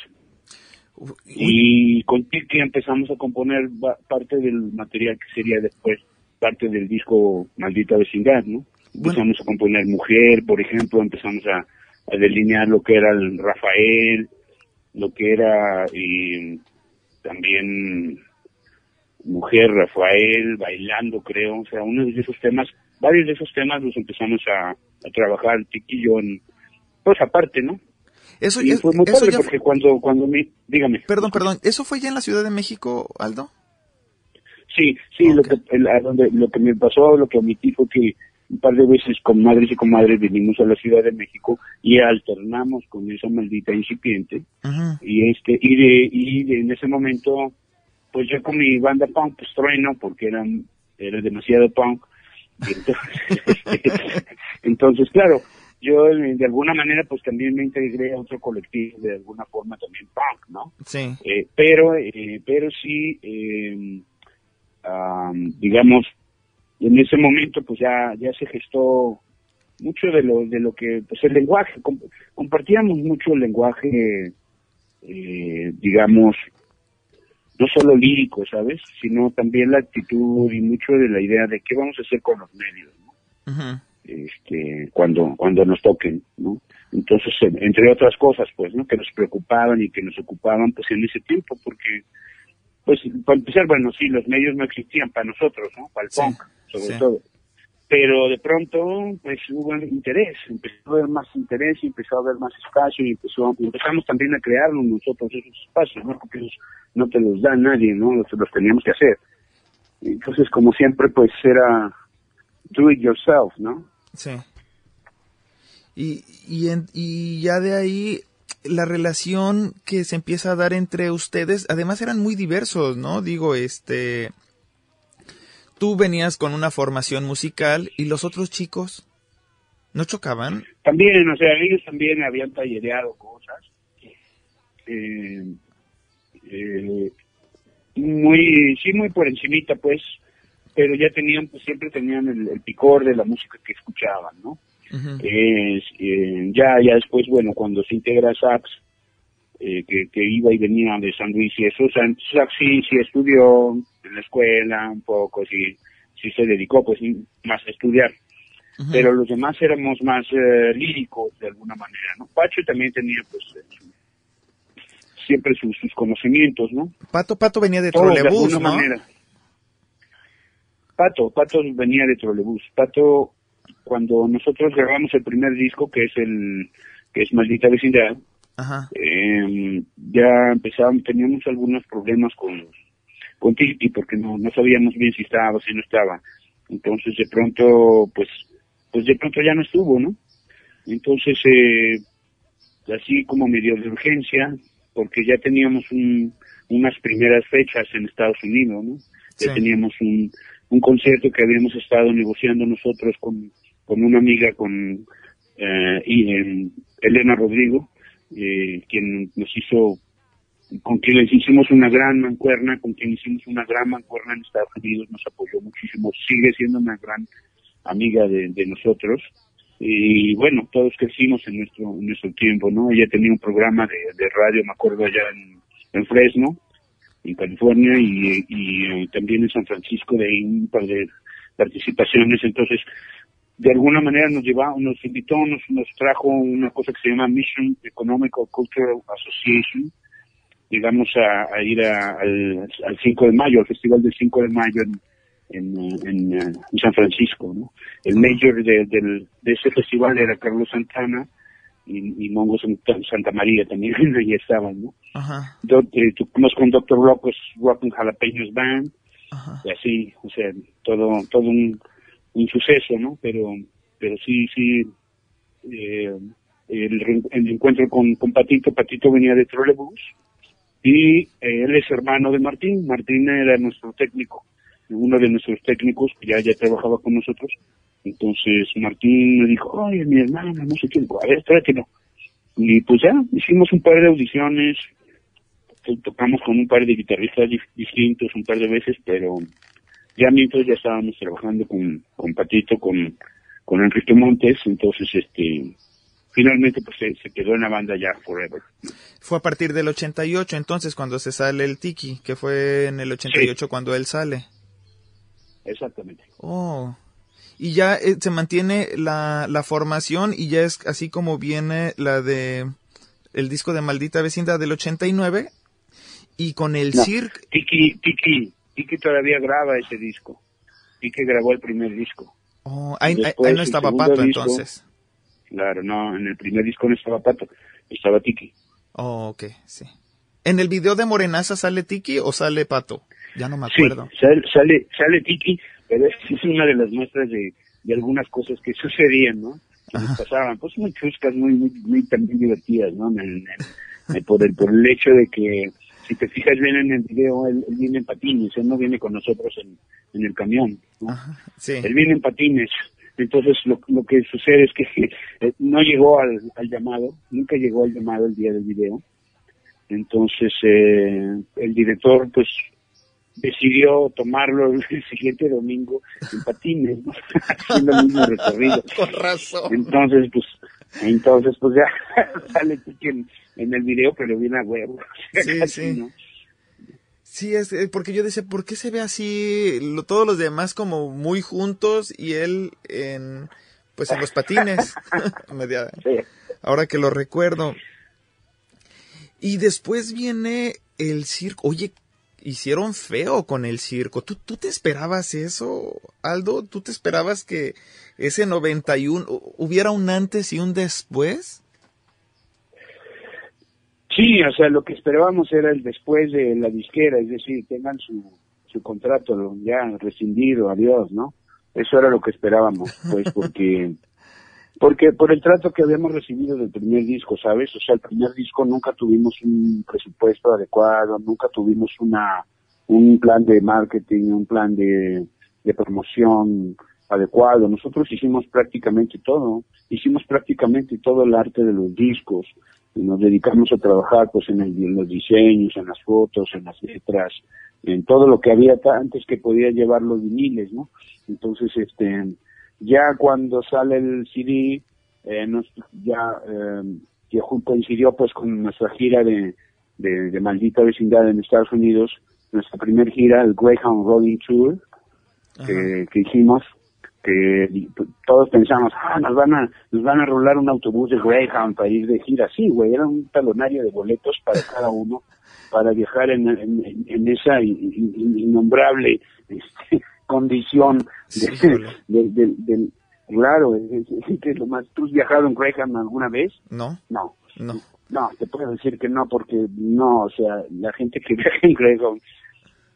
Y con Tiki empezamos a componer parte del material que sería después parte del disco Maldita Vecindad, ¿no? Empezamos a componer Mujer, por ejemplo, empezamos a, a delinear lo que era el Rafael, lo que era eh, también Mujer, Rafael, Bailando, creo, o sea, uno de esos temas, varios de esos temas los empezamos a, a trabajar Tiki y yo en, pues aparte, ¿no? Eso, Y fue muy eso padre ya porque cuando, cuando me, dígame. Perdón, perdón, ¿eso fue ya en la Ciudad de México, Aldo? Sí, sí, lo que el- a donde, lo que me pasó, lo que omití fue que un par de veces con madres y comadres vinimos a la Ciudad de México y alternamos con esa maldita incipiente y este y de y de- en ese momento pues yo con mi banda punk pues trueno porque eran era demasiado punk entonces claro yo de alguna manera pues también me integré a otro colectivo de alguna forma también punk no Sí. eh, pero eh, pero sí eh, am, digamos en ese momento pues ya ya se gestó mucho de lo de lo que pues el lenguaje com- compartíamos mucho el lenguaje eh, digamos no solo lírico sabes sino también la actitud y mucho de la idea de qué vamos a hacer con los medios ¿no? Ujú. Este cuando cuando nos toquen no entonces en- entre otras cosas pues no que nos preocupaban y que nos ocupaban pues en ese tiempo porque pues para empezar, bueno, sí, los medios no existían para nosotros, ¿no? Para el Sí, punk, sobre sí. todo. Pero de pronto, pues hubo interés, empezó a haber más interés y empezó a haber más espacio y empezó, empezamos también a crearnos nosotros esos espacios, ¿no? Porque esos no te los da nadie, ¿no? Los, los teníamos que hacer. Entonces, como siempre, pues era do it yourself, ¿no? Sí. Y, y, en- y ya de ahí la relación que se empieza a dar entre ustedes, además eran muy diversos, ¿no? Digo, este, tú venías con una formación musical y los otros chicos no chocaban. También, o sea, ellos también habían tallereado cosas. Eh, eh, muy, sí, muy por encimita, pues, pero ya tenían, pues siempre tenían el, el picor de la música que escuchaban, ¿no? Eh, ya, ya después, bueno, cuando se integra Sax, eh, que, que iba y venía de San Luis y eso, San- Sax sí, sí estudió en la escuela un poco, sí, sí se dedicó pues más a estudiar pero los demás éramos más eh, líricos de alguna manera, ¿no? Pacho también tenía pues eh, su- siempre sus, sus conocimientos, ¿no? Pato Pato venía de Todos de trolebús, ¿no? manera. Pato, Pato venía de trolebús. Pato, cuando nosotros grabamos el primer disco, que es el que es Maldita Vecindad, Ajá. eh, ya empezábamos, teníamos algunos problemas con, con Titi porque no, no sabíamos bien si estaba o si no estaba. Entonces de pronto, pues, pues de pronto ya no estuvo, ¿no? Entonces, eh, así como medio de urgencia, porque ya teníamos un, unas primeras fechas en Estados Unidos, ¿no? Ya Sí. teníamos un, un concierto que habíamos estado negociando nosotros con, con una amiga, con eh, em, Elena Rodrigo, eh, quien nos hizo, con quien les hicimos una gran mancuerna, con quien hicimos una gran mancuerna en Estados Unidos, nos apoyó muchísimo, sigue siendo una gran amiga de, nosotros. Y bueno, todos crecimos en nuestro, en nuestro tiempo, ¿no? Ella tenía un programa de, radio, me acuerdo, allá en Fresno, en California, y, y, eh, también en San Francisco, de ahí un par de participaciones. Entonces, de alguna manera nos llevaba, nos invitó, nos, nos trajo una cosa que se llama Mission Economical Cultural Association. Llegamos a, a ir a- al, al 5 de mayo, al festival del 5 de mayo en, en, en, en San Francisco, ¿no? El mayor de, del, de ese festival era Carlos Santana y, y Mongo Santa, María también, ahí estaban, ¿no? Ajá. Do- eh, tocamos con. Locos Rock and Jalapeños Band, Ajá. y así, o sea, todo, todo un, un suceso, ¿no? Pero, pero sí, sí, eh, el, encuentro con, con Patito, Patito venía de Trolebús, y eh, él es hermano de Martín, Martín era nuestro técnico, uno de nuestros técnicos que ya, ya trabajaba con nosotros, entonces Martín me dijo, ay, mi hermano, no sé qué, a ver, tráetelo. Y pues ya, hicimos un par de audiciones, to- tocamos con un par de guitarristas distintos un par de veces, pero ya mientras ya estábamos trabajando con, con Patito, con, con Enrique Montes, entonces este finalmente pues se, se quedó en la banda ya forever. Fue a partir del 88, entonces, cuando se sale el Tiki, que fue en el 88 cuando él sale. Exactamente. Oh. Y ya eh, se mantiene la, la formación y ya es así como viene la de el disco de Maldita Vecindad del 89 y con el No. Cirque. Tiki, Tiki, Tiki todavía graba ese disco. Tiki grabó el primer disco. Oh, ahí, Después, ahí no estaba Pato disco. entonces. Claro, no, en el primer disco no estaba Pato, estaba Tiki. Oh, ok, sí. ¿En el video de Morenaza sale Tiki o sale Pato? Ya no me Sí, acuerdo. sale, sale, sale Tiki, pero es, una de las muestras de, de algunas cosas que sucedían, ¿no? Que nos pasaban, pues muy chuscas, muy, muy, muy también divertidas, ¿no? En en- en- por, el, por el hecho de que, si te fijas bien en el video, él, él viene en patines, él no viene con nosotros en, en el camión, ¿no? Ajá, sí. Él viene en patines. Entonces lo, lo que sucede es que eh, no llegó al, al llamado, nunca llegó al llamado el día del video. Entonces eh, el director pues decidió tomarlo el siguiente domingo en patines, ¿no? haciendo el mismo recorrido. Con razón. Entonces pues entonces pues ya sale en, en el video pero viene a huevo. Sí, sí. ¿no? Sí, es eh, porque yo decía, ¿por qué se ve así lo- todos los demás como muy juntos y él en pues en los patines? Sí. ahora que lo recuerdo. Y después viene el circo. Oye, hicieron feo con el circo. ¿Tú, ¿Tú te esperabas eso, Aldo? ¿Tú te esperabas que ese 91 hubiera un antes y un después? Sí, o sea, lo que esperábamos era el después de la disquera, es decir, tengan su, su contrato ya rescindido, adiós, ¿no? Eso era lo que esperábamos, pues, porque porque por el trato que habíamos recibido del primer disco, ¿sabes? O sea, el primer disco nunca tuvimos un presupuesto adecuado, nunca tuvimos una un plan de marketing, un plan de, de promoción adecuado. Nosotros hicimos prácticamente todo, hicimos prácticamente todo el arte de los discos, nos dedicamos a trabajar pues en, el, en los diseños, en las fotos, en las letras, en todo lo que había antes que podía llevar los viniles, ¿no? Entonces, este, ya cuando sale el CD, eh, nos, ya eh, que coincidió pues con nuestra gira de, de, maldita vecindad en Estados Unidos, nuestra primera gira, el Greyhound Rolling Tour, que, que, hicimos, que todos pensamos, ah, nos van a, nos van a rolar un autobús de Greyhound para ir de gira. Sí, güey, era un talonario de boletos para cada uno, para viajar en, en, esa innombrable este, condición de, de, claro, es, lo más. ¿Tú has viajado en Greyhound alguna vez? No. No. No. No, te puedo decir que no, porque no, o sea, la gente que viaja en Greyhound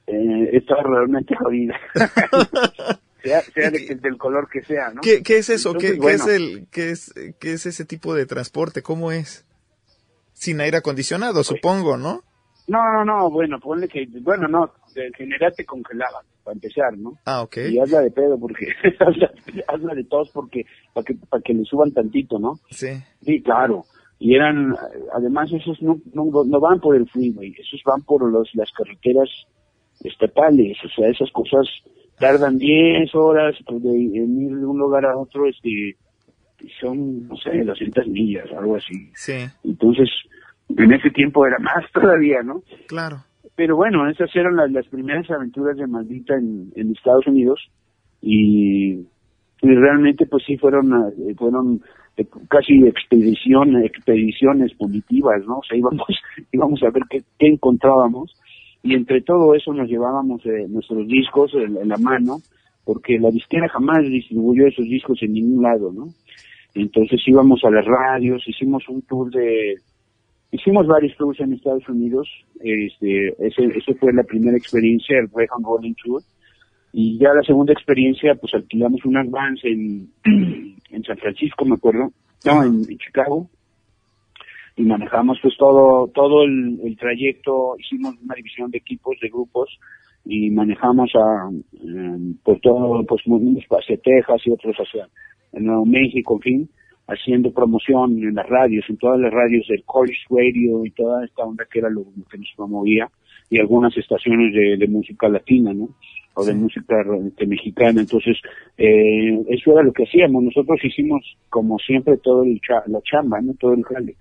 eh, está realmente jodida. sea, sea del color que sea, ¿no? ¿Qué, qué es eso? ¿Qué, ¿qué, es el, qué, es, ¿Qué es ese tipo de transporte? ¿Cómo es? Sin aire acondicionado, pues supongo, ¿no? No, no, no, bueno, ponle que, bueno, no, en general te congelaban, para empezar, ¿no? Ah, ok. Y hazla de pedo, porque, hazla, de tos, porque, para que, para que le suban tantito, ¿no? Sí. Sí, claro. Y eran, además esos no, no, no van por el freeway, esos van por los, las carreteras estatales, o sea, esas cosas tardan 10 horas pues, de, en ir de un lugar a otro, este, son, no sé, 200 millas, algo así. Sí. Entonces, en ese tiempo era más todavía, ¿no? Claro. Pero bueno, esas eran las, las primeras aventuras de Maldita en, en Estados Unidos y, realmente pues sí fueron, eh, fueron eh, casi expedición, expediciones punitivas, ¿no? O sea, íbamos, íbamos a ver qué, qué encontrábamos y entre todo eso nos llevábamos eh, nuestros discos en, la mano, porque la disquera jamás distribuyó esos discos en ningún lado, ¿no? Entonces íbamos a las radios, hicimos un tour de, hicimos varios tours en Estados Unidos, este, ese, ese fue la primera experiencia, el Greyhound Rolling Tour, y ya la segunda experiencia, pues alquilamos un advance en, en San Francisco, me acuerdo, no, en Chicago, y manejamos pues todo todo el, trayecto hicimos una división de equipos de grupos y manejamos a em, por todo pues hacia Texas y otros hacia Nuevo México en fin haciendo promoción en las radios en todas las radios del College Radio y toda esta onda que era lo, que nos promovía y algunas estaciones de, música latina no o de música este, mexicana entonces eh, eso era lo que hacíamos nosotros hicimos como siempre todo el la chamba no todo el jale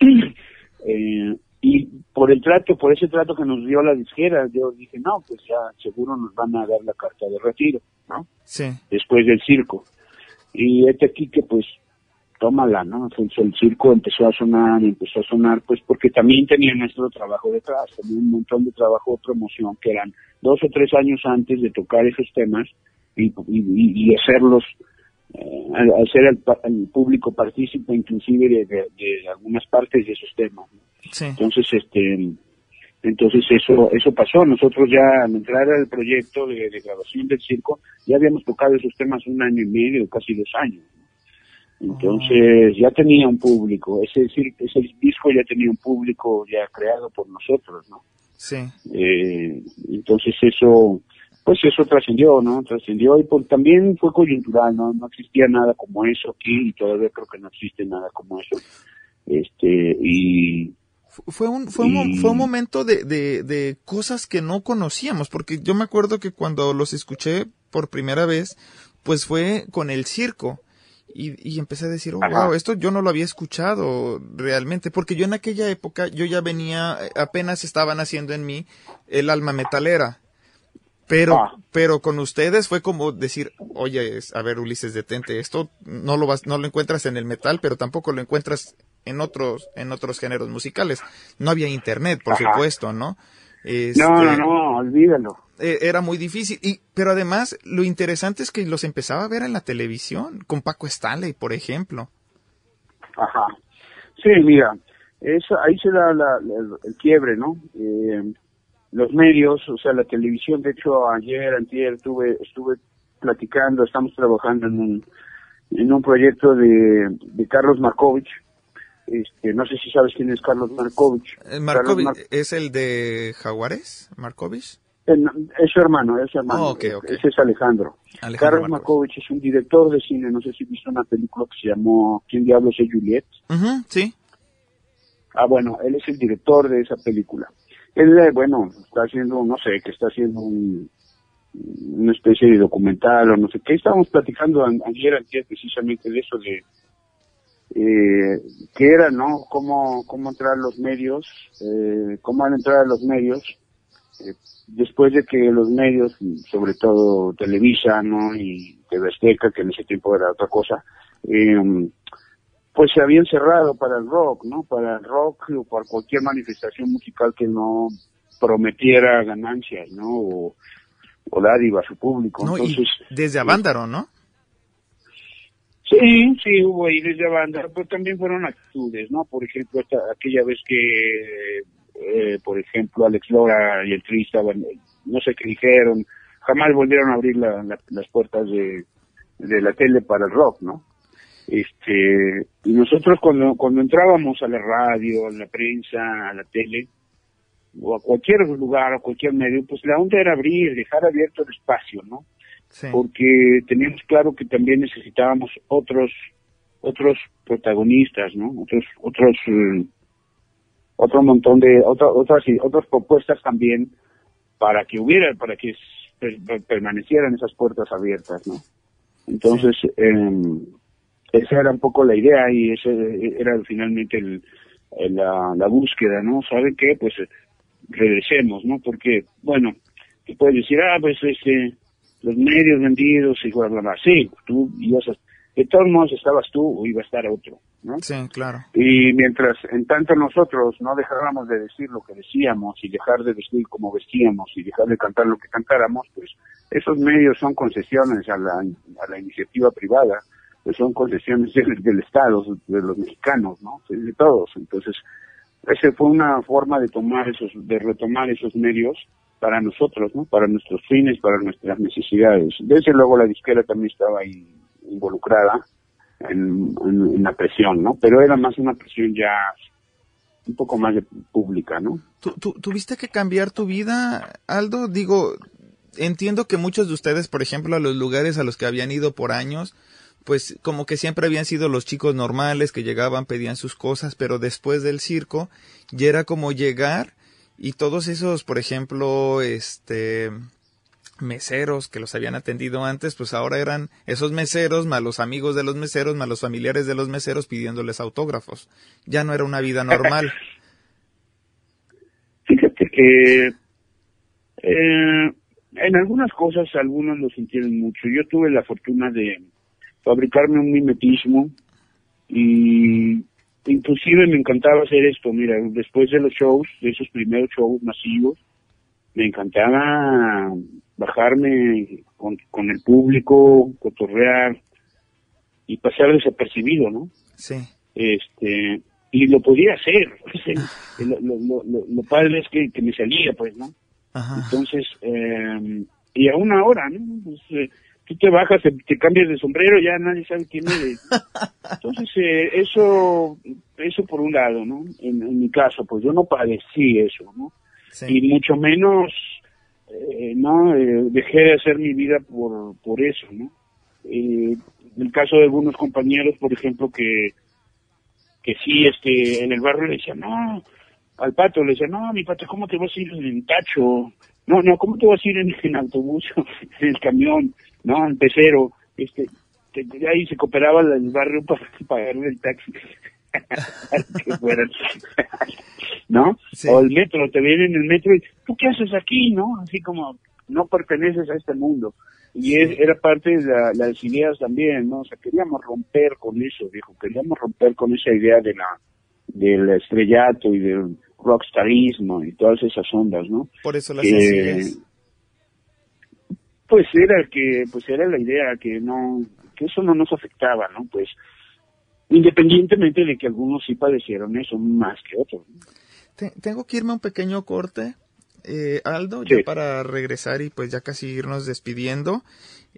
Eh, y por el trato, por ese trato que nos dio la disquera, yo dije, no, pues ya seguro nos van a dar la carta de retiro, ¿no? Sí. Después del circo. Y este aquí que pues, tómala, ¿no? Entonces el circo empezó a sonar, y empezó a sonar, pues porque también tenía nuestro trabajo detrás, también un montón de trabajo de promoción que eran dos o tres años antes de tocar esos temas y, y, y hacerlos eh, al, el, público partícipe inclusive de, algunas partes de esos temas. Entonces, este, entonces eso eso pasó. Nosotros ya al entrar al proyecto de, grabación del circo ya habíamos tocado esos temas un año y medio, casi dos años. Entonces ya tenía un público, ese, ese disco ya tenía un público ya creado por nosotros, ¿no? Sí. Eh, entonces eso pues eso trascendió, ¿no? Trascendió y pues, también fue coyuntural, ¿no? No existía nada como eso aquí y todavía creo que no existe nada como eso. Este, y... Fue un, fue un, fue un momento de, de, de cosas que no conocíamos, porque yo me acuerdo que cuando los escuché por primera vez, pues fue con el circo. Y, y, empecé a decir, oh, wow, esto yo no lo había escuchado realmente, porque yo en aquella época, yo ya venía, apenas estaban haciendo en mí el alma metalera. Pero, ah. pero con ustedes fue como decir, oye, a ver, Ulises, detente, esto no lo vas, no lo encuentras en el metal, pero tampoco lo encuentras en otros, en otros géneros musicales. No había internet, por supuesto, ¿no? Este, No, no, no, olvídalo. eh, era muy difícil. Y, pero además, lo interesante es que los empezaba a ver en la televisión, con Paco Stanley, por ejemplo. Ajá. Sí, mira, eso, ahí se da la- la- el quiebre, ¿no? Eh, los medios, o sea, la televisión, de hecho, ayer, antier, estuve, estuve platicando, estamos trabajando en un, en un proyecto de, de Carlos Markovich. Este, no sé si sabes quién es Carlos Markovich. Eh, Carlos Markovich, Mar- ¿Es el de Jaguares? ¿Markovich? eh, es su hermano, es su hermano. Oh. Ese es Alejandro. Alejandro Carlos Markovich. Es un director de cine, no sé si viste una película que se llamó ¿Quién diablos es Juliet? Ujú, sí. Ah, bueno, él es el director de esa película. Él, eh, bueno, está haciendo, no sé, que está haciendo un- una especie de documental o no sé qué. Estábamos platicando an- ayer, antier, precisamente de eso de eh, que era, ¿no? Cómo, cómo entrar a los medios, eh, cómo han entrado a los medios eh, después de que los medios, sobre todo Televisa, ¿no? Y TV Azteca, que en ese tiempo era otra cosa, eh, pues se habían cerrado para el rock, ¿no? Para el rock o para cualquier manifestación musical que no prometiera ganancias, ¿no? O, o dádiva a su público. No, Entonces, y desde Avándaro, ¿no? Sí, sí, hubo ahí desde banda, pero también fueron actitudes, ¿no? Por ejemplo, esta- aquella vez que, eh, por ejemplo, Alex Lora y el Tri no sé qué dijeron, jamás volvieron a abrir la- las puertas de, de la tele para el rock, ¿no? Este, y nosotros cuando, cuando entrábamos a la radio, a la prensa, a la tele, o a cualquier lugar, a cualquier medio, pues la onda era abrir, dejar abierto el espacio, ¿no? Sí. porque teníamos claro que también necesitábamos otros otros protagonistas, ¿no? Otros otros eh, otro montón de otra- otras otras propuestas también para que hubiera para que per- per- permanecieran esas puertas abiertas, ¿no? Entonces eh, esa era un poco la idea y ese era finalmente el, el- la, la búsqueda, ¿no? ¿Saben qué? Pues eh, regresemos, ¿no? Porque bueno, te puedes decir, ah, pues este los medios vendidos y bla, bla, bla. Sí, tú ibas a, de todos modos estabas tú o iba a estar otro, ¿no? Sí, claro. Y mientras, en tanto nosotros no dejáramos de decir lo que decíamos y dejar de vestir como vestíamos y dejar de cantar lo que cantáramos, pues esos medios son concesiones a la, a la iniciativa privada, pues son concesiones del, del Estado, de los mexicanos, ¿no? De todos. Entonces, esa fue una forma de tomar esos, de retomar esos medios para nosotros, ¿no? Para nuestros fines, para nuestras necesidades. Desde luego la disquera también estaba ahí involucrada en, la presión, ¿no? Pero era más una presión ya un poco más de pública, ¿no? ¿Tú, tú- tuviste que cambiar tu vida, Aldo? Digo, entiendo que muchos de ustedes, por ejemplo, a los lugares a los que habían ido por años, pues como que siempre habían sido los chicos normales que llegaban, pedían sus cosas, pero después del circo ya era como llegar y todos esos, por ejemplo, este meseros que los habían atendido antes, pues ahora eran esos meseros, más los amigos de los meseros, más los familiares de los meseros pidiéndoles autógrafos. Ya no era una vida normal. Fíjate que eh, en algunas cosas algunos lo sintieron mucho. Yo tuve la fortuna de fabricarme un mimetismo y inclusive me encantaba hacer esto. Mira, después de los shows, de esos primeros shows masivos, me encantaba bajarme con, con el público, cotorrear y pasar desapercibido, ¿no? Sí. este y lo podía hacer lo, lo, lo, lo- lo padre es que, que me salía pues no Ajá. entonces eh, y aún ahora no Pues, eh, tú te bajas te, cambias de sombrero ya nadie sabe quién eres. Entonces eh, eso eso por un lado no en, en mi caso pues yo no padecí eso no Sí. y mucho menos eh, no Eh, dejé de hacer mi vida por por eso no eh, en el caso de algunos compañeros por ejemplo que que sí este en el barrio le decían no al pato le decían no mi pato cómo te vas a ir en tacho no no cómo te vas a ir en, en autobús en el camión no en pecero este que ahí se cooperaba el barrio para pagarle el taxi ¿no? Sí. O el metro, te vienen en el metro y ¿tú qué haces aquí, no? Así como no perteneces a este mundo. Y es, era parte de la- las ideas también, ¿no? O sea, queríamos romper con eso, dijo, queríamos romper con esa idea de la del estrellato y del rockstarismo y todas esas ondas, ¿no? Por eso las Eh, pues era que pues era la idea que no que eso no nos afectaba no pues independientemente de que algunos sí padecieron eso más que otros. Te- tengo que irme a un pequeño corte, eh, Aldo, Sí. ya para regresar y pues ya casi irnos despidiendo.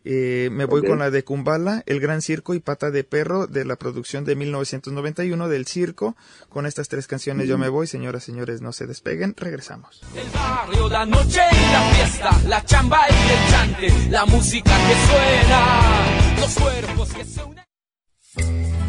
Eh, me voy con la de Kumbala, El Gran Circo y Pata de Perro de la producción de 1991 del circo. Con estas tres canciones yo me voy, señoras, señores, no se despeguen, regresamos. El barrio, la noche y la fiesta, la chamba y el chante, la música que suena, los cuerpos que se unen.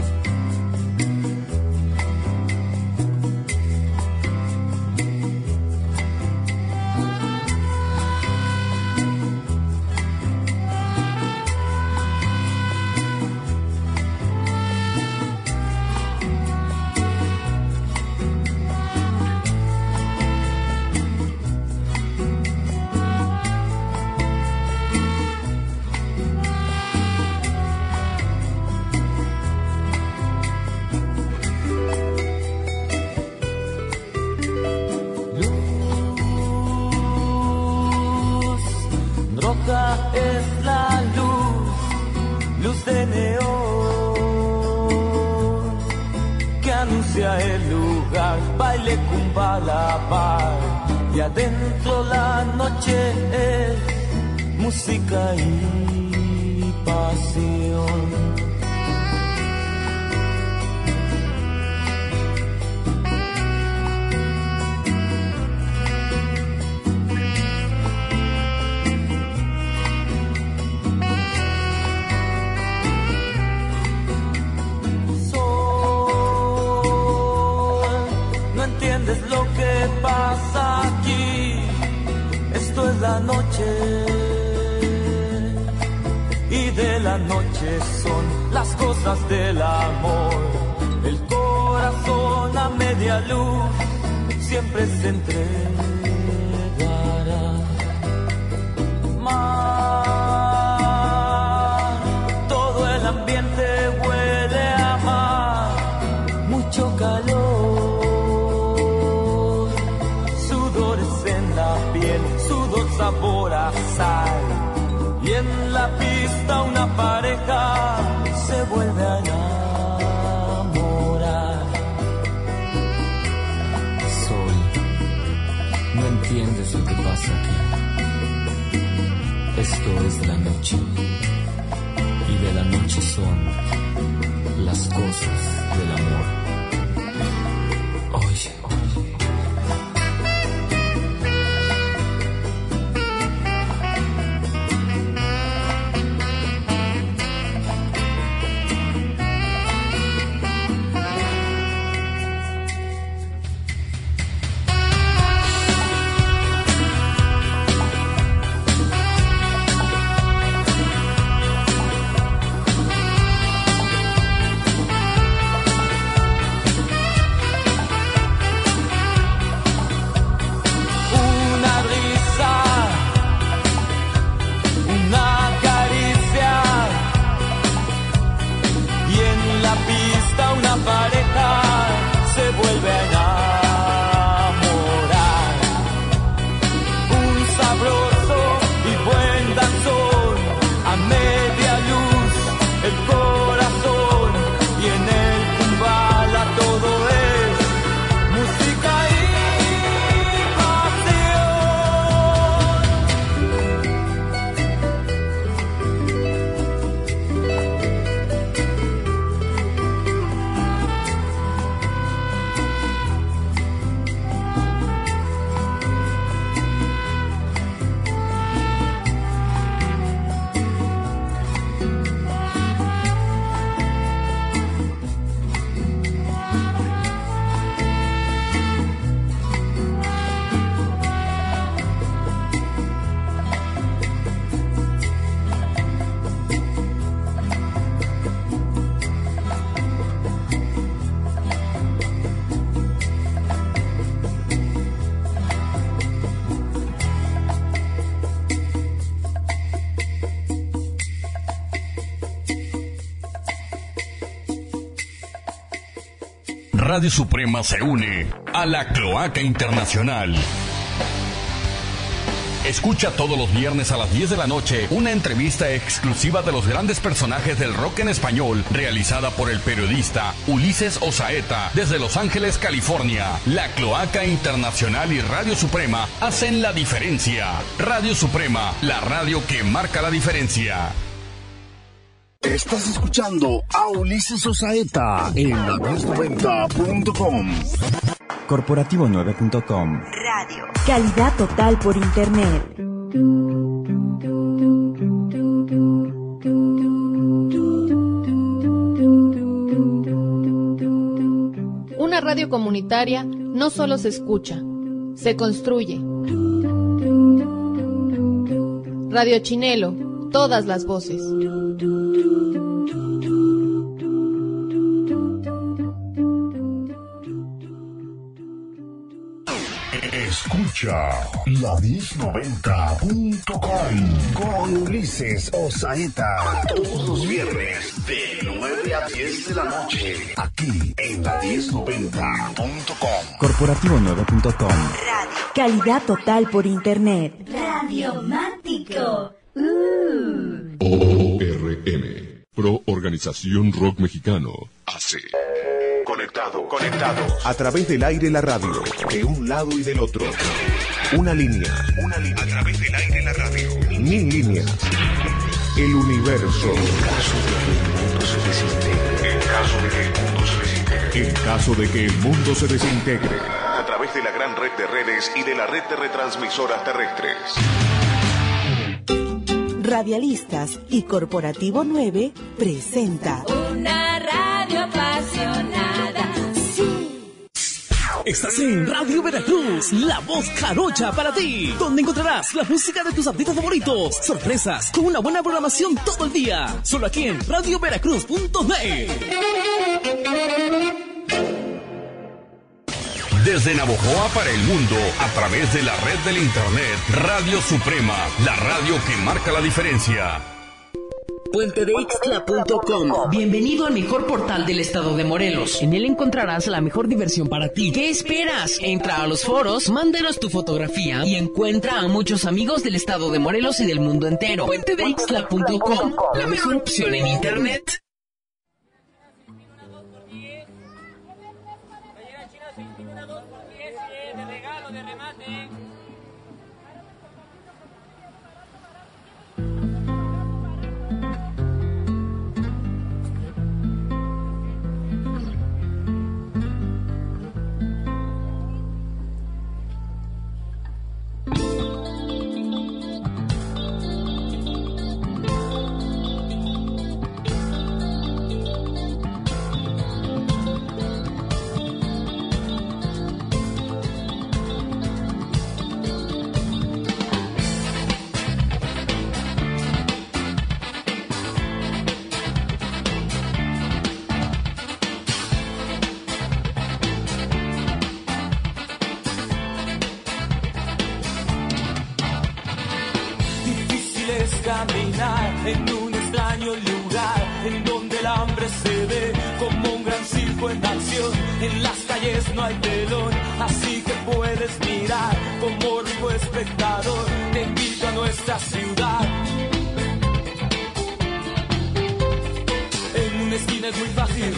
Y adentro la noche es música y pasión. Entiendes lo que pasa aquí. Esto es la noche. Y de la noche son las cosas del amor. El corazón a media luz siempre se entregará. Mar, pareja se vuelve a enamorar. Sol, no entiendes lo que pasa aquí. Esto es la noche. Y de la noche son las cosas del amor. Radio Suprema se une a la Cloaca Internacional. Escucha todos los viernes a las 10 de la noche una entrevista exclusiva de los grandes personajes del rock en español, realizada por el periodista Ulises Osaeta desde Los Ángeles, California. La Cloaca Internacional y Radio Suprema hacen la diferencia. Radio Suprema, la radio que marca la diferencia. Estás escuchando a Ulises Osaeta en la 1090.com. Corporativo9.com. Radio. Calidad total por Internet. Una radio comunitaria no solo se escucha, se construye. Radio Chinelo, todas las voces. La 1090.com con Ulises Osaeta. Todos los viernes de 9 a 10 de la noche. Aquí en la 1090.com. Corporativo9.com. Radio. Calidad total por Internet. Radiomántico. ORM. Pro Organización Rock Mexicano. AC. Conectado, conectados. A través del aire la radio. De un lado y del otro. Una línea. Una línea. A través del aire la radio. Mil líneas. El universo. En caso de que el mundo se desintegre. En caso de que el mundo se desintegre. En caso de que el mundo se desintegre. A través de la gran red de redes y de la red de retransmisoras terrestres. Radialistas y Corporativo 9 presenta Una radio apasionada. Estás en Radio Veracruz, la voz jarocha para ti, donde encontrarás la música de tus artistas favoritos, sorpresas, con una buena programación todo el día, solo aquí en radioveracruz.net. Desde Navojoa para el mundo, a través de la red del Internet, Radio Suprema, la radio que marca la diferencia. puentedeixtla.com. Bienvenido al mejor portal del estado de Morelos. En él encontrarás la mejor diversión para ti. ¿Qué esperas? Entra a los foros, mándanos tu fotografía y encuentra a muchos amigos del estado de Morelos y del mundo entero. puentedeixtla.com. La mejor opción en internet. Caminar en un extraño lugar en donde el hambre se ve como un gran circo en acción. En las calles no hay telón, así que puedes mirar como rico espectador. Te invito a nuestra ciudad. En una esquina es muy fácil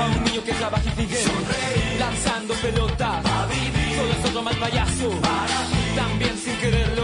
a un niño que trabaja y sigue lanzando pelotas. Solo es otro mal payaso. También sin quererlo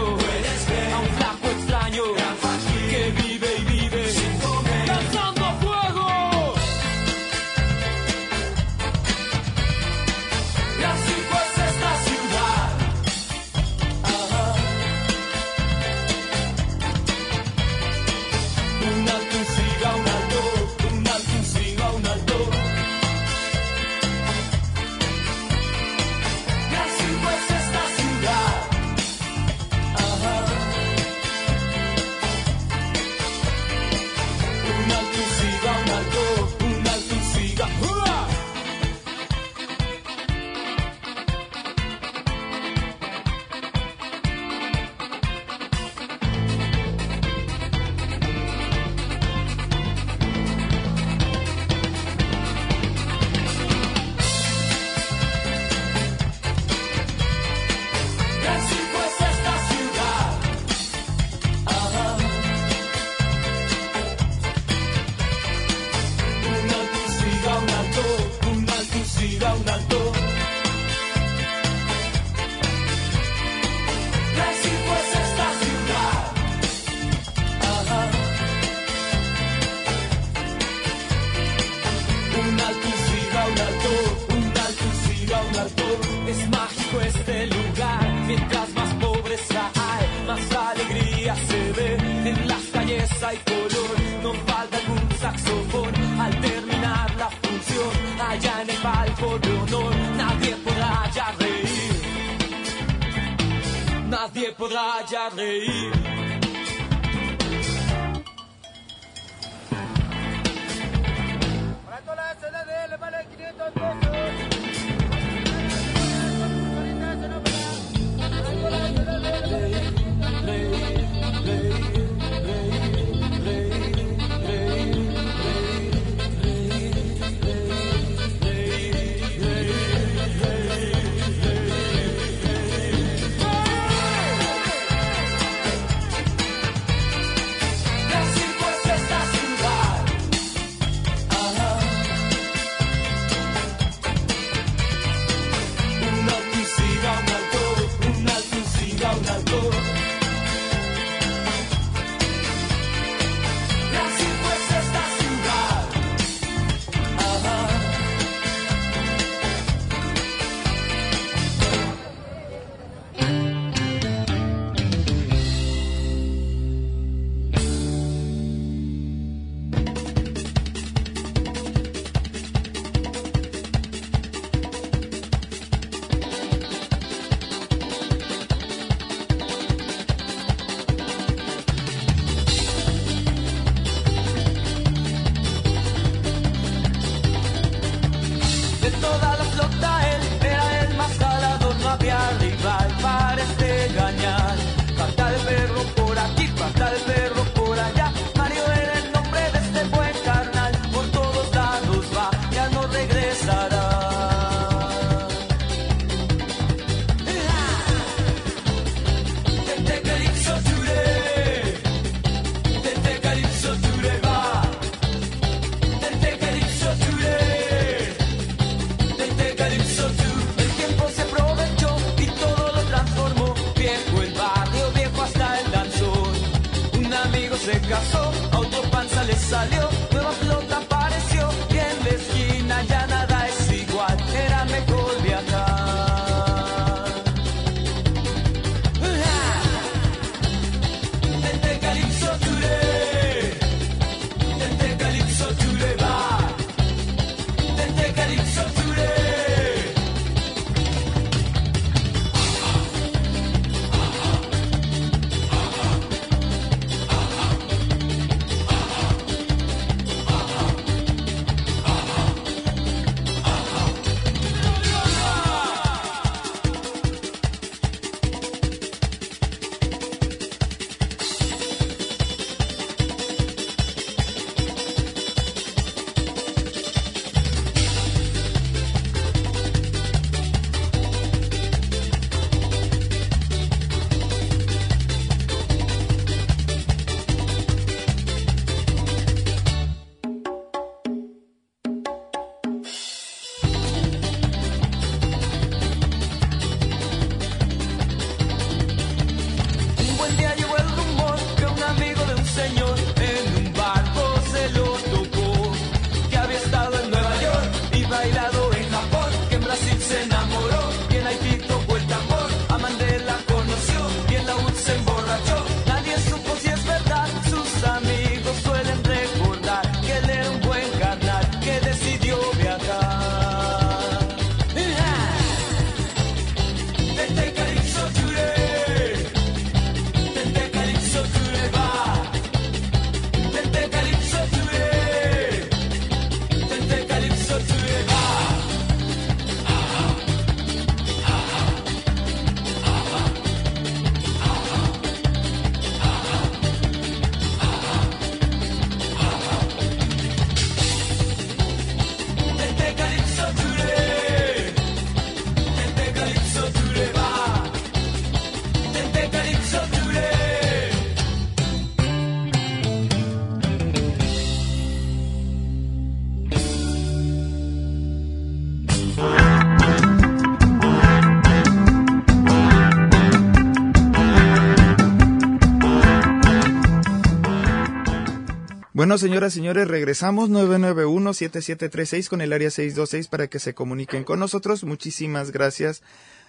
Bueno, señoras y señores, regresamos 991-7736 con el área 626 para que se comuniquen con nosotros. Muchísimas gracias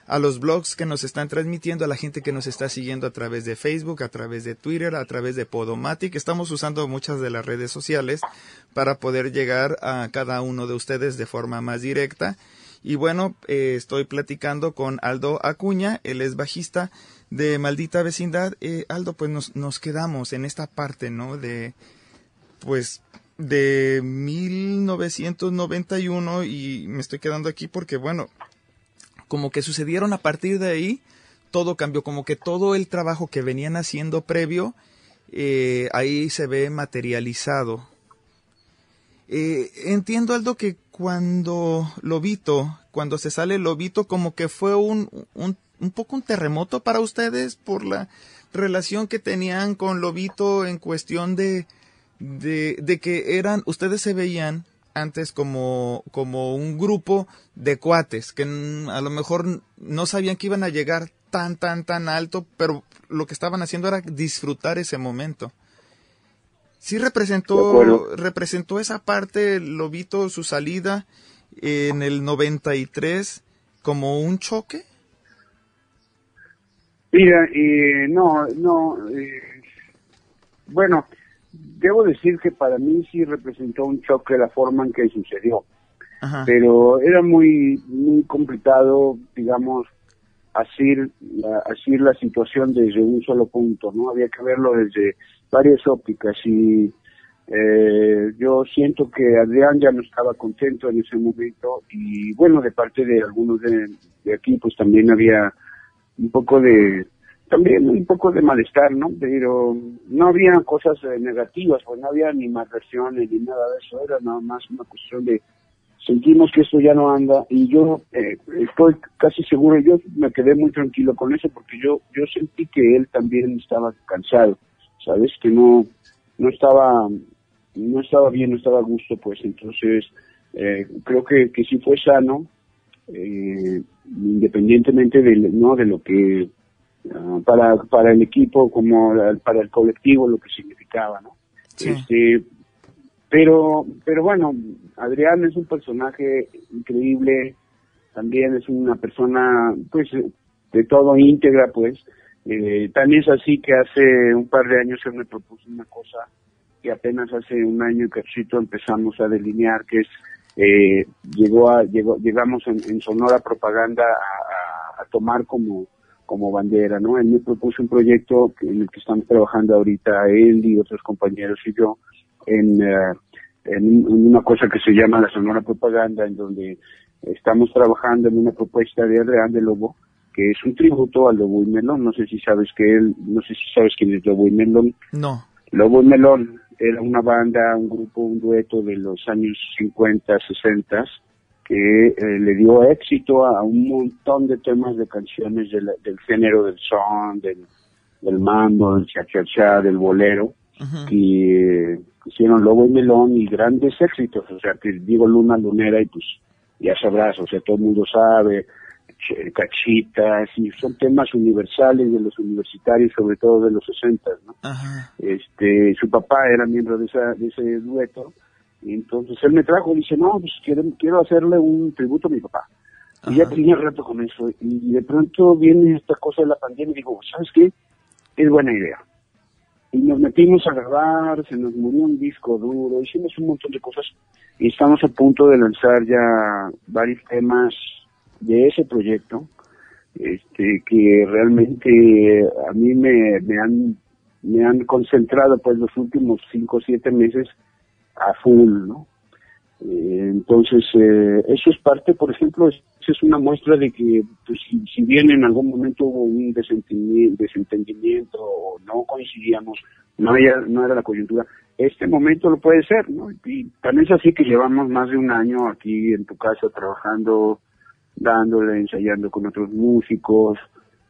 a los blogs que nos están transmitiendo, a la gente que nos está siguiendo a través de Facebook, a través de Twitter, a través de Podomatic. Estamos usando muchas de las redes sociales para poder llegar a cada uno de ustedes de forma más directa. Y bueno, eh, estoy platicando con Aldo Acuña, él es bajista de Maldita Vecindad. Eh, Aldo, pues nos, nos quedamos en esta parte, ¿no? De, pues, de 1991 y me estoy quedando aquí porque, bueno, como que sucedieron a partir de ahí, todo cambió, como que todo el trabajo que venían haciendo previo, eh, ahí se ve materializado. Eh, entiendo, Aldo, que cuando Lobito, cuando se sale Lobito, como que fue un, un, un poco un terremoto para ustedes por la relación que tenían con Lobito en cuestión de, de, de que eran, ustedes se veían antes como, como un grupo de cuates que a lo mejor no sabían que iban a llegar tan, tan, tan alto, pero lo que estaban haciendo era disfrutar ese momento. Sí representó, representó esa parte, Lobito, su salida en el 93 como un choque. Mira, eh, no, no, eh, bueno, debo decir que para mí sí representó un choque la forma en que sucedió. Pero era muy, muy complicado, digamos, asir la, asir la situación desde un solo punto, ¿no? Había que verlo desde varias ópticas y eh, yo siento que Adrián ya no estaba contento en ese momento y bueno, de parte de algunos de, de aquí pues también había un poco de también un poco de malestar, ¿no? Pero no había cosas eh, negativas, pues no había ni versiones ni nada de eso, era nada más una cuestión de sentimos que esto ya no anda y yo eh, estoy casi seguro, yo me quedé muy tranquilo con eso porque yo yo sentí que él también estaba cansado, ¿sabes? Que no no estaba no estaba bien, no estaba a gusto, pues entonces eh, creo que, que sí fue sano, eh, independientemente de, no de lo que Ah, para, para el equipo como para el colectivo lo que significaba, ¿no? Este, pero, pero bueno, Adrián es un personaje increíble, también es una persona, pues, de todo íntegra, pues. Eh, es así que hace un par de años él me propuso una cosa que apenas hace un año y cachito empezamos a delinear, que es, eh, llegó a, llegó, llegamos en, Sonora Propaganda a tomar como como bandera, ¿no? Él me propuso un proyecto en el que estamos trabajando ahorita él y otros compañeros y yo en, eh, en, una cosa que se llama la Sonora Propaganda, en donde estamos trabajando en una propuesta de Adrián de Lobo, que es un tributo a Lobo y Melón. No sé si sabes que él, no sé si sabes quién es Lobo y Melón. No. Lobo y Melón era una banda, un grupo, un dueto de los años 50, 60 que eh, le dio éxito a un montón de temas de canciones del género del son, del, del mambo, del cha-cha-cha, del bolero, eh, hicieron Lobo y Melón y grandes éxitos, o sea, que digo Luna Lunera y pues ya sabrás, o sea, todo el mundo sabe, cachitas, y son temas universales de los universitarios, sobre todo de los 60, ¿no? Este, su papá era miembro de, esa, de ese dueto, entonces él me trajo y dice, no, pues quiero, quiero hacerle un tributo a mi papá. Y ya tenía rato con eso. Y de pronto viene esta cosa de la pandemia y digo, ¿sabes qué? Es buena idea. Y nos metimos a grabar, se nos murió un disco duro, hicimos un montón de cosas y estamos a punto de lanzar ya varios temas de ese proyecto, este, que realmente a mí me, me han, me han concentrado pues los últimos cinco o siete meses a full, ¿no? Eh, entonces, eh, eso es parte, por ejemplo, es, es una muestra de que pues, si, bien en algún momento hubo un desentendimiento, o no coincidíamos, no, no era la coyuntura, este momento lo puede ser, ¿no? Y también es así que llevamos más de un año aquí en tu casa trabajando, dándole, ensayando con otros músicos,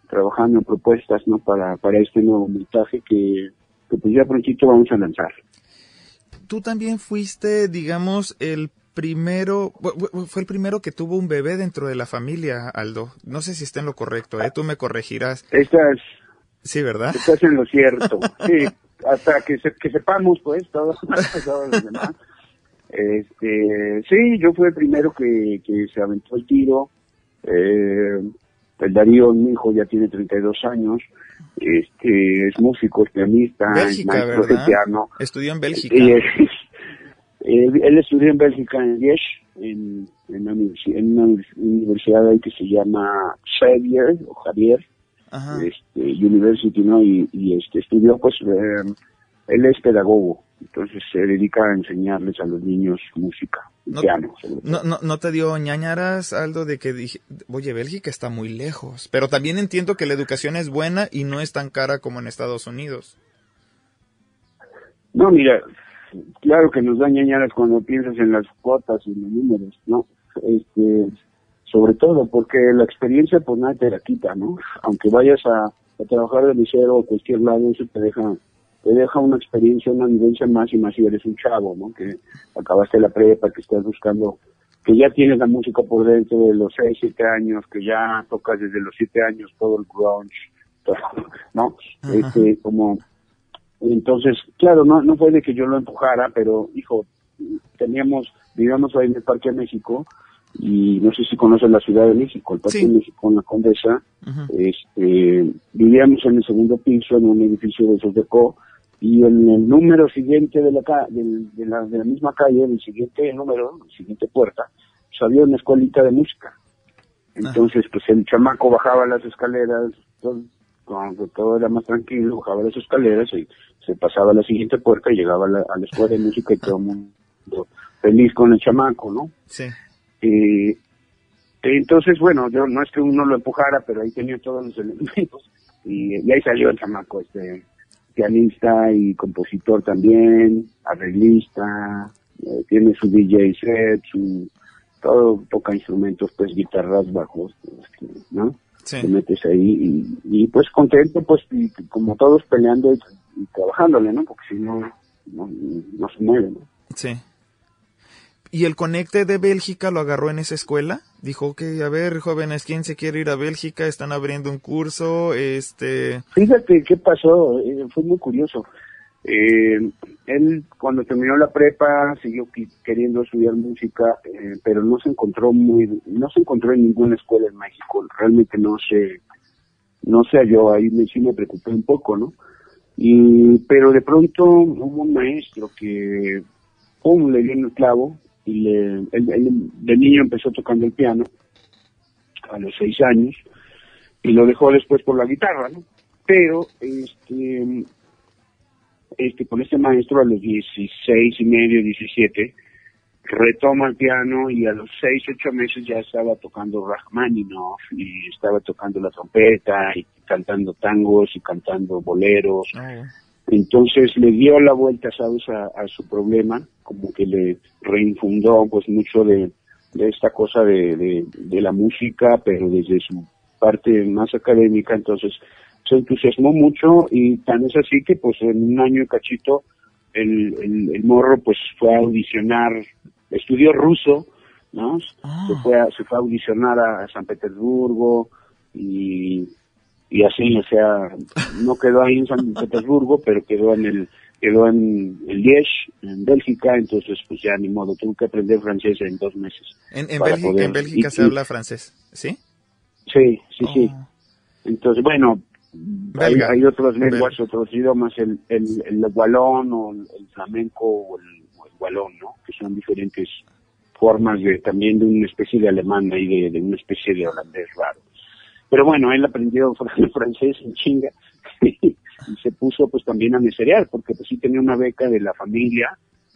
trabajando en propuestas, ¿no? Para, para este nuevo montaje que, que pues ya prontito vamos a lanzar tú también fuiste, digamos, el primero, fue el primero que tuvo un bebé dentro de la familia, Aldo. No sé si está en lo correcto, ¿eh? Tú me corregirás. Esta es, Sí, ¿verdad? Estás en lo cierto. Sí, hasta que, se- que sepamos, pues, todo, todos los demás. Este, sí, yo fui el primero que, que se aventó el tiro. Eh, el Darío, mi hijo, ya tiene 32 años. Este, es músico, pianista, es maestro de ¿verdad? piano. Estudió en Bélgica. Eh, él, él estudió en Bélgica, en Liège, en, en, una, en universidad ahí que se llama Xavier, o Javier, Ajá. este, University, ¿no? Y, y este, estudió, pues, eh, él es pedagogo, entonces se dedica a enseñarles a los niños música, No-. No, no, no te dio ñañaras, Aldo, de que dije, oye, Bélgica está muy lejos. Pero también entiendo que la educación es buena y no es tan cara como en Estados Unidos. No, mira, claro que nos da ñañaras cuando piensas en las cuotas y los números, ¿no? Este, sobre todo porque la experiencia pues nada te la quita, ¿no? Aunque vayas a, a trabajar de liceo o cualquier lado, eso te deja te deja una experiencia, una vivencia más y más si eres un chavo, ¿no? Que acabaste la prepa, que estás buscando, que ya tienes la música por dentro de los 6, 7 años, que ya tocas desde los 7 años todo el grunge, todo, ¿no? Este, como entonces, claro, no, no fue de que yo lo empujara, pero, hijo, teníamos, vivíamos ahí en el Parque de México, y no sé si conoces la Ciudad de México, el Parque de México en la Condesa, este, vivíamos en el segundo piso, en un edificio de esos de Co, y en el número siguiente de la, del- de, la, de la misma calle, en el siguiente número, en la siguiente puerta, pues había una escuelita de música. Entonces, pues el chamaco bajaba las escaleras, todo, cuando todo era más tranquilo, bajaba las escaleras y se pasaba a la siguiente puerta y llegaba a la, a la escuela de música y todo el mundo feliz con el chamaco, ¿no? Sí. Eh, entonces, bueno, yo no es que uno lo empujara, pero ahí tenía todos los elementos y, y ahí salió el chamaco, este pianista y compositor también, arreglista, eh, tiene su DJ set, su todo toca instrumentos, pues guitarras, bajos, este, ¿no? Sí. Te metes ahí y, y, pues contento, pues y como todos peleando y, y trabajándole, ¿no? Porque si no, no, no se mueve, ¿no? Sí. ¿Y el conecte de Bélgica lo agarró en esa escuela? Dijo que, a ver, jóvenes, ¿quién se quiere ir a Bélgica? Están abriendo un curso, este... Fíjate qué pasó, eh, fue muy curioso. Eh, él cuando terminó la prepa siguió queriendo estudiar música, eh, pero no se encontró muy, no se encontró en ninguna escuela en México. Realmente no se, no se halló ahí, me, sí me preocupé un poco, ¿no? Y, pero de pronto hubo un maestro que, pum, le dio en el clavo y le, él, de niño empezó tocando el piano a los seis años y lo dejó después por la guitarra, ¿no? Pero, este, este, con este maestro a los 16 y medio, 17, retoma el piano y a los 6, 8 meses ya estaba tocando Rachmaninoff y estaba tocando la trompeta y cantando tangos y cantando boleros. Entonces le dio la vuelta, ¿sabes?, a, a su problema, como que le reinfundó pues mucho de, de esta cosa de, de, de la música, pero desde su parte más académica, entonces se entusiasmó mucho y tan es así que pues en un año y cachito el, el, el morro pues fue a audicionar, estudió ruso, ¿no? Se fue a, se fue a audicionar a, a San Petersburgo y, y así, o sea, no quedó ahí en San Petersburgo, pero quedó en el quedó en el Liège, en Bélgica, entonces pues ya ni modo, tuvo que aprender francés en dos meses. En, en Bélgica, poder- en Bélgica y- se y- habla francés, ¿sí? Sí, sí, sí. Entonces, bueno, hay, hay otras lenguas, otros idiomas, el, el, el gualón o el, flamenco o el, el gualón, ¿no? Que son diferentes formas de también de una especie de alemán y de, de una especie de holandés raro. Pero bueno, él aprendió fr- francés en chinga y se puso pues también a meserear, porque pues sí tenía una beca de la familia,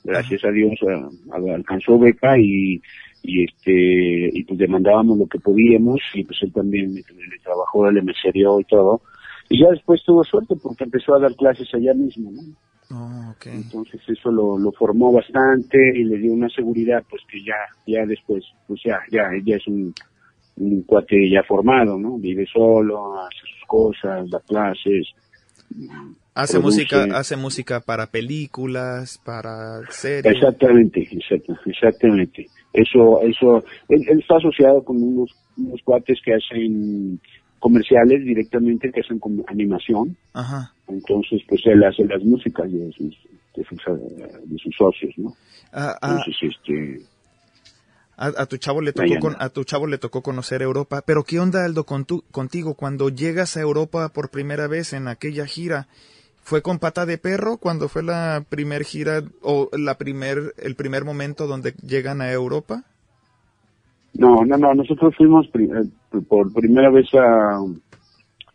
gracias a Dios a- a- alcanzó beca y, y este y pues demandábamos lo que podíamos y pues él también le, trabajó, le mesereó y todo. Y ya después tuvo suerte porque empezó a dar clases allá mismo, ¿no? Oh, Entonces eso lo, lo formó bastante y le dio una seguridad pues que ya ya después pues ya ya ya es un, un cuate ya formado, ¿no? Vive solo, hace sus cosas, da clases. Hace produce. música, hace música para películas, para series. Exactamente, exacto, exactamente. Eso, eso, él, él está asociado con unos, unos cuates que hacen comerciales directamente que hacen como animación. Ajá. Entonces, pues él hace las músicas de sus, de sus, de sus socios, ¿no? Ah, ah, Entonces, este, a, a tu chavo le tocó con, a tu chavo le tocó conocer Europa, pero ¿qué onda Aldo con tu- contigo cuando llegas a Europa por primera vez en aquella gira? ¿Fue con pata de perro cuando fue la primer gira o la primer el primer momento donde llegan a Europa? no, no, no, nosotros fuimos pri- eh, por primera vez a,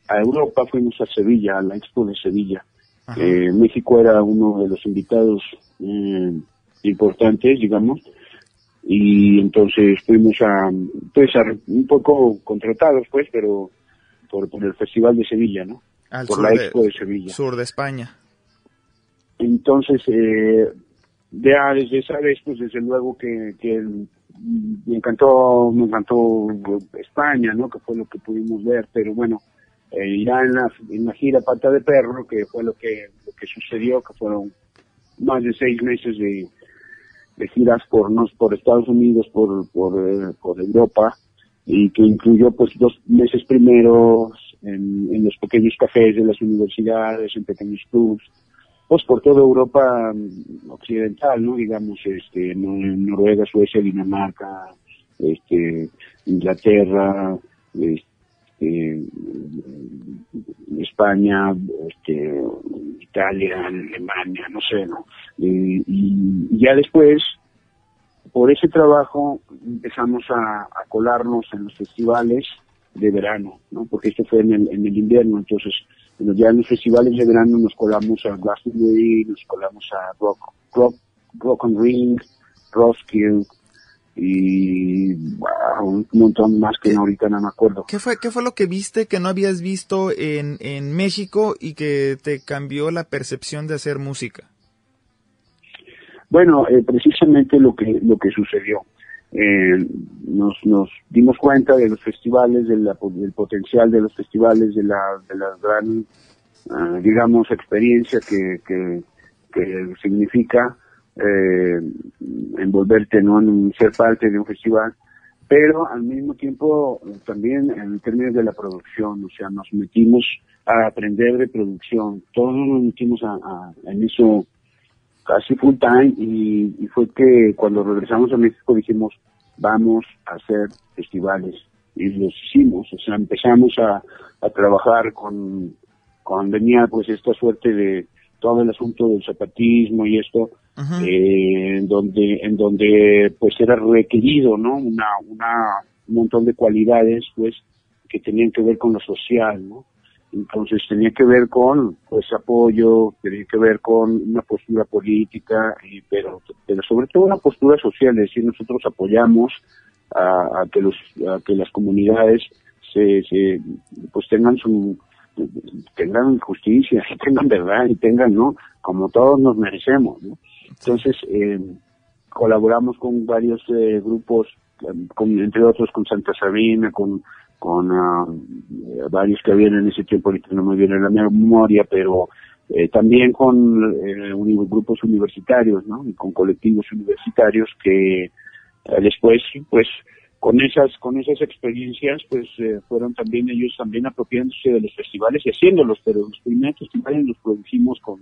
a Europa, fuimos a Sevilla, a la Expo de Sevilla. Eh, México era uno de los invitados eh, importantes, digamos, y entonces fuimos a, pues, a, un poco contratados, pues, pero por, por el Festival de Sevilla, ¿no? Al por la de- Expo de Sevilla. Sur de España. Entonces, eh, ya desde esa vez, pues desde luego que, que me encantó, me encantó España, ¿no? Que fue lo que pudimos ver, pero bueno, eh, ya en la, en la gira Pata de Perro, que fue lo que, lo que sucedió, que fueron más de seis meses de, de giras por nos por Estados Unidos, por, por, eh, por Europa, y que incluyó pues dos meses primeros en, en los pequeños cafés de las universidades, en pequeños clubs, pues por toda Europa mm, occidental, ¿no? Digamos, este, Nor- Noruega, Suecia, Dinamarca, este, Inglaterra, este, mm, España, este, Italia, Alemania, no sé, ¿no? Y, ya después, por ese trabajo, empezamos a, colarnos en los festivales de verano, ¿no? Porque esto fue en el, en el invierno, entonces ya en los festivales de verano nos colamos a Glastonbury, nos colamos a Rock, Rock, Rock on Ring, Roskilde y wow, un montón más que ahorita no me acuerdo. ¿Qué fue qué fue lo que viste que no habías visto en en México y que te cambió la percepción de hacer música? Bueno, eh, precisamente lo que lo que sucedió. Eh, nos, nos dimos cuenta de los festivales, de la- del potencial de los festivales, de la, de la gran, ah, digamos, experiencia que, que, que significa eh, envolverte ¿no? en ser parte de un festival, pero al mismo tiempo eh, también en términos de la producción, o sea, nos metimos a aprender de producción, todos nos metimos a, en eso casi full time y, y fue que cuando regresamos a México dijimos vamos a hacer festivales y los hicimos, o sea empezamos a, a trabajar con, con venía pues esta suerte de todo el asunto del zapatismo y esto eh, en donde en donde pues era requerido no una una un montón de cualidades pues que tenían que ver con lo social no entonces tenía que ver con pues apoyo, tenía que ver con una postura política, y, pero, pero sobre todo una postura social, es decir, nosotros apoyamos a, a que los a que las comunidades se, se pues tengan su tengan justicia, y tengan verdad y tengan no como todos nos merecemos, ¿no? Entonces eh, colaboramos con varios eh, grupos, eh, entre otros con Santa Sabina, con con ah, eh, varios que habían en ese tiempo, ahorita no me viene la memoria, pero eh, también con eh, grupos universitarios, ¿no? Y con colectivos universitarios que después, pues, con esas con esas experiencias, pues, eh, fueron también ellos también apropiándose de los festivales y haciéndolos, pero los primeros festivales los producimos con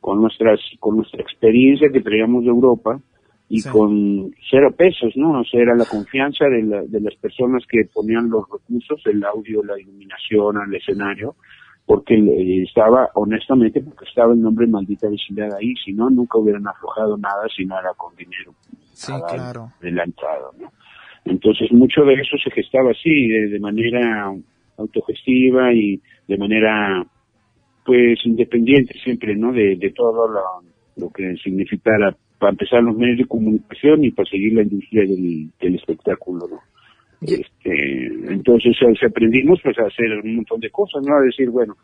con nuestras con nuestra experiencia que traíamos de Europa y Sí. con cero pesos, ¿no? O sea, era la confianza de, la- de las personas que ponían los recursos, el audio, la iluminación, al escenario, porque eh, estaba, honestamente, porque estaba el nombre maldita vecindad ahí, si no, nunca hubieran aflojado nada si no era con dinero Sí, claro. de la entrada, ¿no? Entonces, mucho de eso se gestaba así, de, de manera autogestiva y de manera, pues, independiente siempre, ¿no? De, de todo lo, lo que significara, para empezar, los medios de comunicación y para seguir la industria del, del espectáculo, ¿no? Este, entonces, aprendimos, pues, a hacer un montón de cosas, ¿no? A decir, bueno,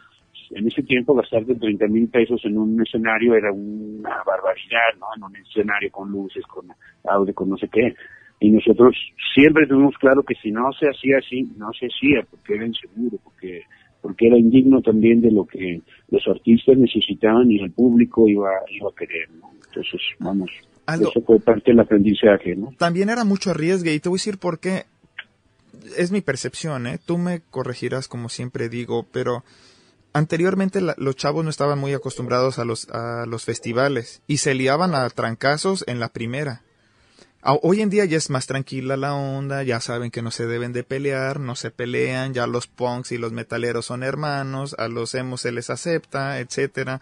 en ese tiempo gastarte 30 mil pesos en un escenario era una barbaridad, ¿no? En un escenario con luces, con audio, con no sé qué. Y nosotros siempre tuvimos claro que si no se hacía así, no se hacía, porque era inseguro, porque porque era indigno también de lo que los artistas necesitaban y el público iba, iba a querer, ¿no? Entonces, vamos, Aldo. eso fue parte del aprendizaje, ¿no? También era mucho arriesgue y te voy a decir por qué. es mi percepción, ¿eh? Tú me corregirás como siempre digo, pero anteriormente la- los chavos no estaban muy acostumbrados a los, a los festivales y se liaban a trancazos en la primera. A- Hoy en día ya es más tranquila la onda, ya saben que no se deben de pelear, no se pelean, ya los punks y los metaleros son hermanos, a los emos se les acepta, etcétera.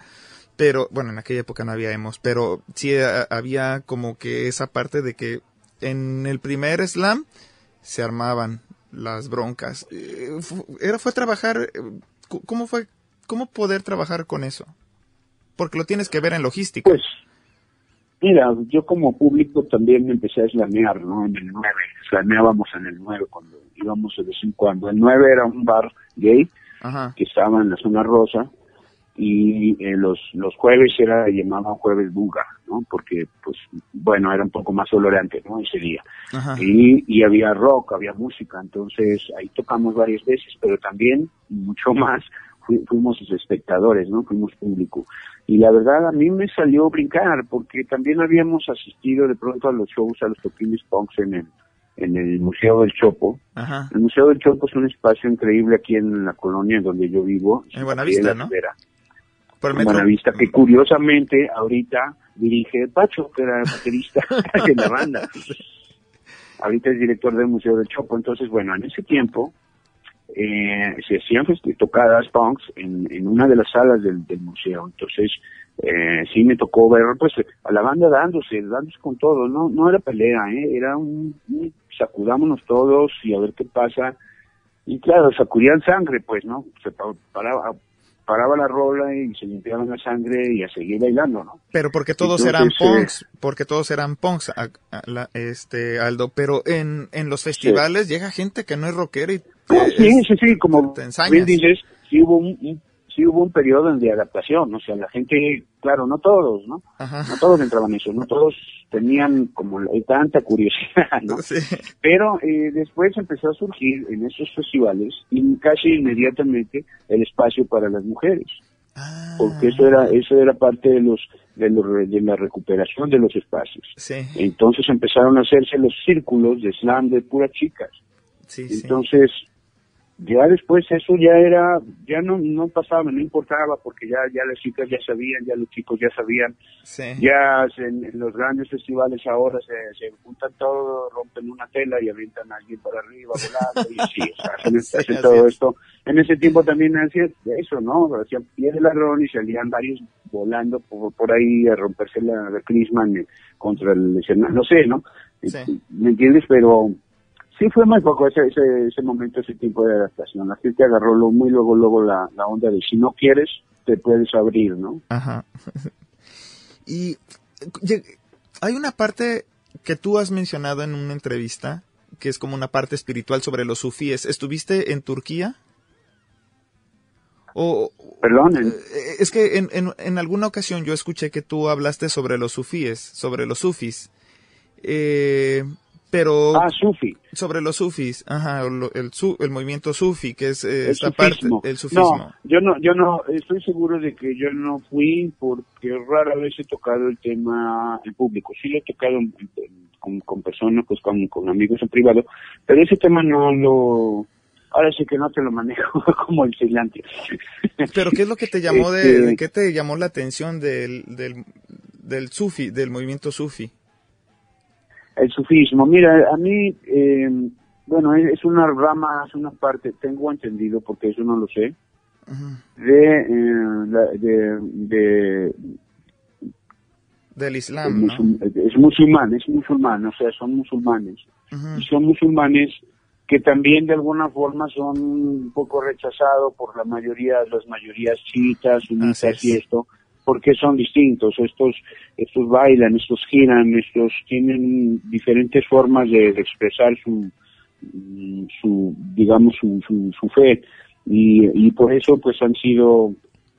Pero, bueno, en aquella época no había emos, pero sí a- había como que esa parte de que en el primer slam se armaban las broncas. Eh, Era, fue trabajar, eh, ¿cómo fue, cómo poder trabajar con eso? Porque lo tienes que ver en logística. Pues, mira, yo como público también me empecé a slamear, ¿no? En el 9, slameábamos en el 9 cuando íbamos de vez en cuando. El 9 era un bar gay Ajá. que estaba en la zona rosa y eh, los los jueves era llamaban jueves buga, ¿no? Porque pues bueno, era un poco más tolerante, ¿no? Ese día. Ajá. Y, y había rock, había música, entonces ahí tocamos varias veces, pero también mucho más fui- fuimos espectadores, ¿no? Fuimos público. Y la verdad a mí me salió brincar porque también habíamos asistido de pronto a los shows, a los toquines punks en el en el Museo del Chopo. Ajá. El Museo del Chopo es un espacio increíble aquí en la colonia en donde yo vivo. En Buenavista, ¿no? Por En. Buenavista, que curiosamente ahorita dirige Pacho, que era baterista de la banda. Ahorita es director del Museo del Chopo. Entonces, bueno, en ese tiempo eh, se hacían tocadas punks en, en una de las salas del, del museo. Entonces, eh, sí me tocó ver pues a la banda dándose, dándose con todo. No no era pelea, ¿eh? era un, un sacudámonos todos y a ver qué pasa. Y claro, sacudían sangre, pues, ¿no? Se pa- paraba, paraba la rola y se limpiaban la sangre y a seguir bailando, ¿no? Pero porque todos Entonces, eran eh, punks, porque todos eran punks, a- a- la- este Aldo. Pero en, en los festivales llega gente que no es rockera y Ah, sí, sí, sí, como bien dices, sí hubo un, un- sí hubo un periodo de adaptación, o sea, la gente, claro, no todos, ¿no? Ajá. No todos entraban en eso, no todos tenían como tanta curiosidad, ¿no? Sí. Pero eh, después empezó a surgir en esos festivales y casi inmediatamente el espacio para las mujeres. Ah. Porque eso era eso era parte de los de, los de la recuperación de los espacios. Sí, Entonces empezaron a hacerse los círculos de slam de puras chicas. sí, sí. Ya después eso ya era, ya no, no pasaba, no importaba, porque ya, ya las chicas ya sabían, ya los chicos ya sabían, Sí. ya en, en los grandes festivales ahora se, se juntan todo, rompen una tela y avientan a alguien para arriba volando, y sí, o sea, hacen, Sí, hacen así todo es. esto. En ese tiempo también hacían eso, ¿no? Hacían pie de ladrón y salían varios volando por, por ahí a romperse la, la crisma en- contra el escenario, no sé, ¿no? Sí. ¿Me entiendes? Pero sí fue muy poco ese, ese, ese momento, ese tiempo de adaptación. La gente agarró lo, muy luego, luego la, la onda de si no quieres, te puedes abrir, ¿no? Ajá. Y hay una parte que tú has mencionado en una entrevista, que es como una parte espiritual sobre los sufíes. ¿Estuviste en Turquía? O, Perdón, eh, es que en, en, en alguna ocasión yo escuché que tú hablaste sobre los sufíes, sobre los sufis. Eh, pero ah, Sufi. sobre los sufis, ajá, el, su- el movimiento sufi, que es eh, esta sufismo. parte, el sufismo. No, yo no, yo no, estoy seguro de que yo no fui porque rara vez he tocado el tema en público. Sí lo he tocado en- en- con, con personas, pues con, con amigos en privado, pero ese tema no lo, ahora sí que no te lo manejo como el cilantro. Pero ¿qué es lo que te llamó de, Este, qué te llamó la atención del, del, del sufi, del movimiento sufi? El sufismo, mira, a mí, eh, bueno, es una rama, es una parte, tengo entendido, porque eso no lo sé, de, eh, la- de, de, Del el Islam, es musulmán, es musulmán, o sea, son musulmanes. Y son musulmanes que también de alguna forma son un poco rechazados por la mayoría, las mayorías chiitas, sunitas y esto, porque son distintos. Estos, estos bailan, estos giran, estos tienen diferentes formas de, expresar su, su, digamos, su, su, su fe. Y, y por eso pues han sido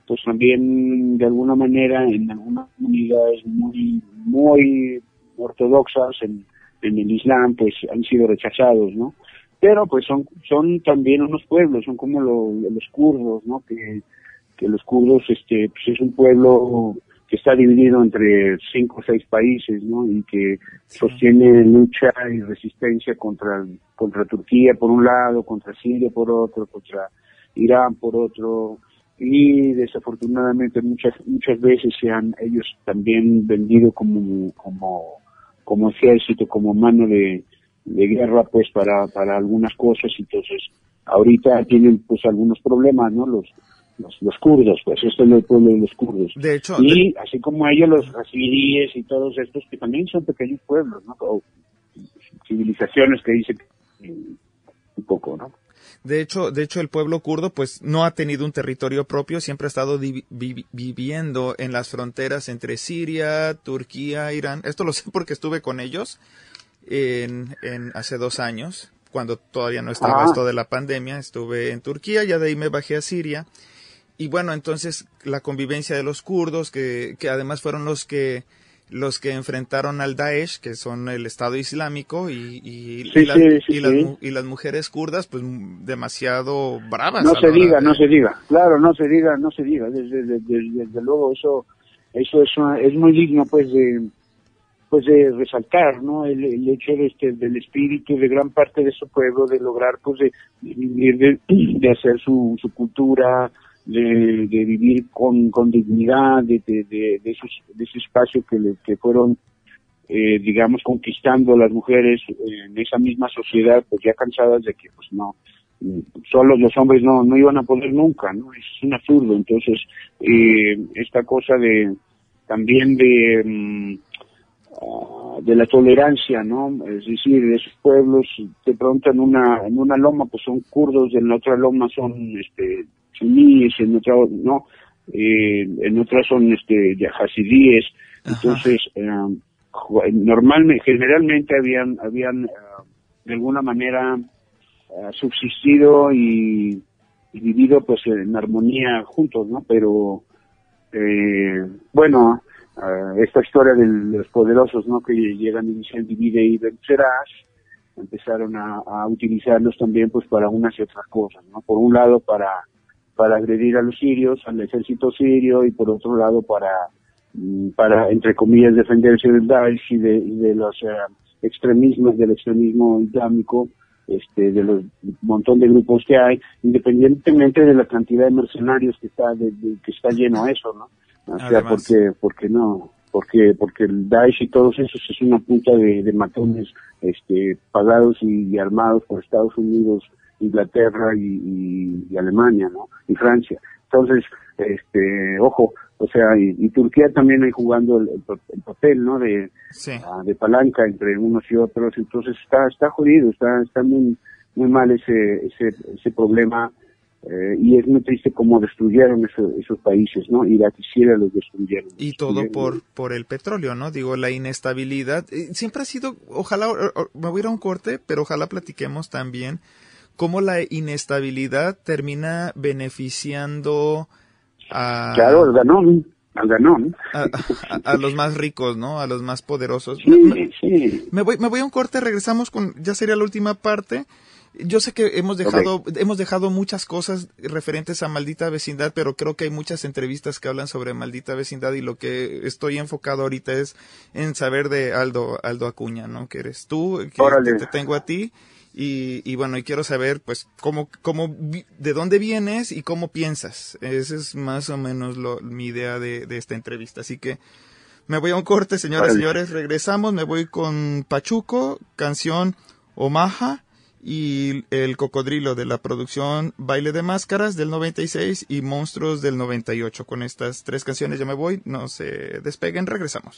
pues también de alguna manera en algunas comunidades muy muy ortodoxas en, en el Islam pues han sido rechazados no pero pues son son también unos pueblos son como lo- los kurdos no que que los kurdos este pues es un pueblo que está dividido entre cinco o seis países, ¿no? Y que sostiene lucha y resistencia contra, contra Turquía por un lado, contra Siria por otro, contra Irán por otro, y desafortunadamente muchas muchas veces se han ellos también vendido como como como ejército como mano de, de guerra pues para para algunas cosas. Entonces ahorita tienen pues algunos problemas no los los, los kurdos pues este es el pueblo de los kurdos De hecho, y así como ellos los asiríes y todos estos que también son pequeños pueblos no o civilizaciones que dicen un poco no De hecho, de hecho, el pueblo kurdo pues no ha tenido un territorio propio, siempre ha estado vi- viviendo en las fronteras entre Siria, Turquía, Irán. Esto lo sé porque estuve con ellos en, en hace dos años, cuando todavía no estaba Ah. esto de la pandemia. Estuve en Turquía, ya de ahí me bajé a Siria. Y bueno, entonces la convivencia de los kurdos, que, que además fueron los que los que enfrentaron al Daesh, que son el Estado Islámico, y, y, Sí, y las, sí, sí, y las sí. mu- y las mujeres kurdas, pues demasiado bravas. no se diga, de- no se diga, claro, no se diga, no se diga, desde, desde, desde luego eso, eso es, una- es muy digno pues de, pues de resaltar, ¿no? El, el hecho de este, del espíritu de gran parte de su pueblo de lograr pues de, de, de hacer su, su cultura, de, vivir con, con dignidad, de, de, de, esos- de ese espacio que, le- que fueron eh, digamos, conquistando las mujeres en esa misma sociedad, pues ya cansadas de que, pues no, solos los hombres no, no iban a poder nunca, ¿no? Es un absurdo. Entonces, eh, esta cosa de, también de, mm, ah, de la tolerancia, ¿no? Es decir, esos pueblos de pronto en una, en una loma pues son kurdos, en la otra loma son, este, suníes, en otra, ¿no? Eh, en otras son, este, hasidíes. Entonces, eh, ju- normalmente, generalmente habían, habían eh, de alguna manera eh, subsistido y, y vivido pues en armonía juntos, ¿no? Pero eh, bueno, eh, esta historia de los poderosos, ¿no? Que llegan y dicen divide y vencerás, empezaron a, a utilizarlos también pues para unas y otras cosas, ¿no? Por un lado para para agredir a los sirios, al ejército sirio y por otro lado para mm, para entre comillas defenderse del Daesh y de, y de los eh, extremismos del extremismo islámico este de los montón de grupos que hay independientemente de la cantidad de mercenarios que está de- de- que está lleno eso no o sea Además. porque porque no porque porque el Daesh y todos esos es una punta de, de matones este pagados y, y armados por Estados Unidos Inglaterra y, y- y Alemania no y Francia entonces este ojo o sea y, y Turquía también ahí jugando el, el pa- el papel no de Sí. ah, de palanca entre unos y otros entonces está está jodido está está muy muy mal ese ese ese problema eh, y es muy triste cómo destruyeron eso- esos países no Irak y Siria los destruyeron Y todo por, por el petróleo, ¿no? Digo, la inestabilidad. eh, Siempre ha sido, ojalá, o- o- me voy a ir a un corte, pero ojalá platiquemos también cómo la inestabilidad termina beneficiando a, claro al ganón al ganón a, a- a los más ricos, ¿no? A los más poderosos. sí Me- sí Me voy, me voy a un corte, regresamos con, ya sería la última parte. Yo sé que hemos dejado, hemos dejado muchas cosas referentes a maldita vecindad, pero creo que hay muchas entrevistas que hablan sobre maldita vecindad y lo que estoy enfocado ahorita es en saber de Aldo, Aldo Acuña, ¿no? Que eres tú, que Órale. te tengo a ti. Y, y bueno, y quiero saber, pues, cómo, cómo, de dónde vienes y cómo piensas. Esa es más o menos lo, mi idea de, de esta entrevista. Así que, me voy a un corte, señoras y señores. Regresamos. Me voy con Pachuco, canción Omaha y El Cocodrilo de la producción Baile de Máscaras del 96 y Monstruos del 98. Con estas tres canciones ya me voy. No se despeguen. Regresamos.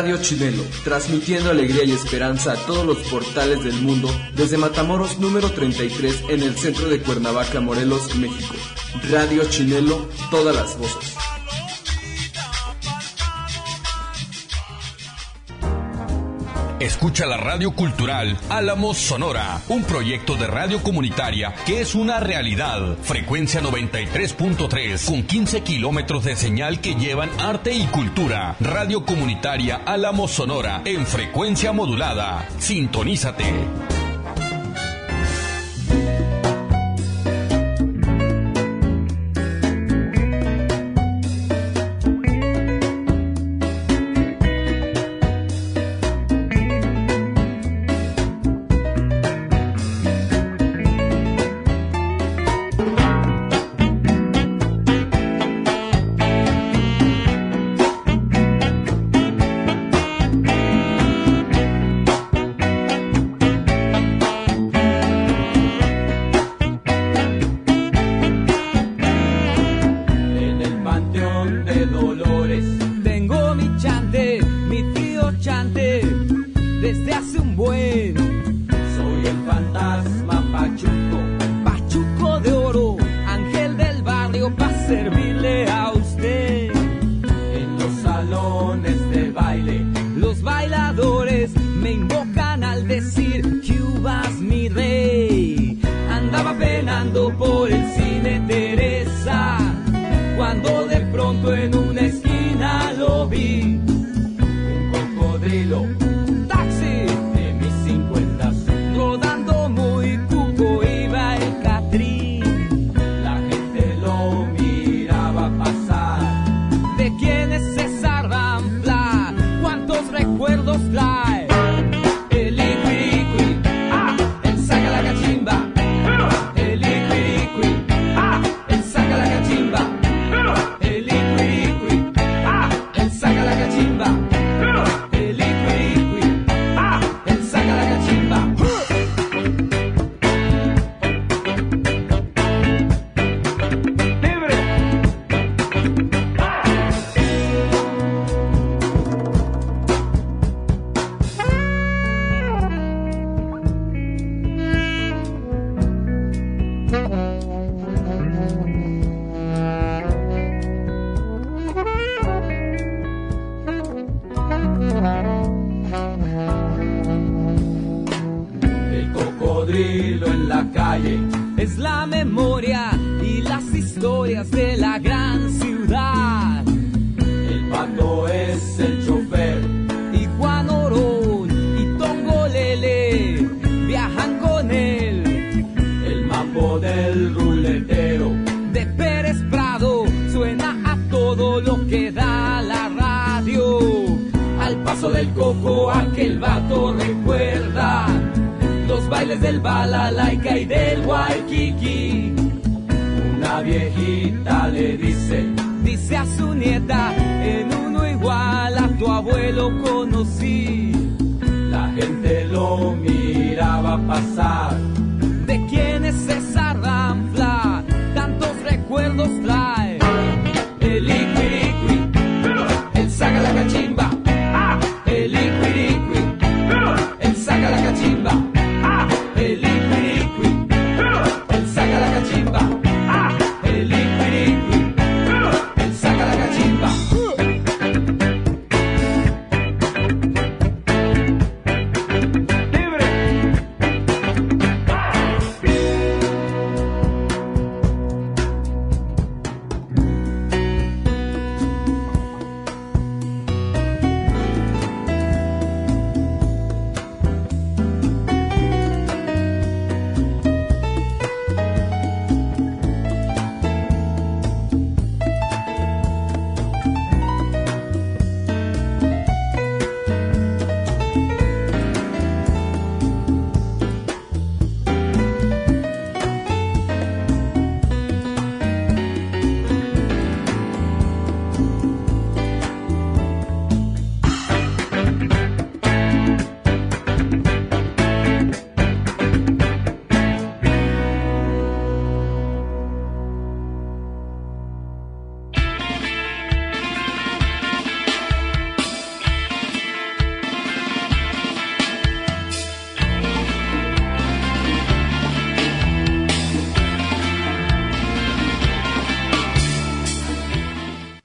Radio Chileno, transmitiendo alegría y esperanza a todos los portales del mundo desde Matamoros número 33 en el centro de Cuernavaca, Morelos, México. Radio Chinelo, todas las voces. Escucha la radio cultural Álamos Sonora, un proyecto de radio comunitaria que es una realidad. Frecuencia 93.3 con 15 kilómetros de señal que llevan arte y cultura. Radio comunitaria Álamos Sonora en frecuencia modulada. Sintonízate.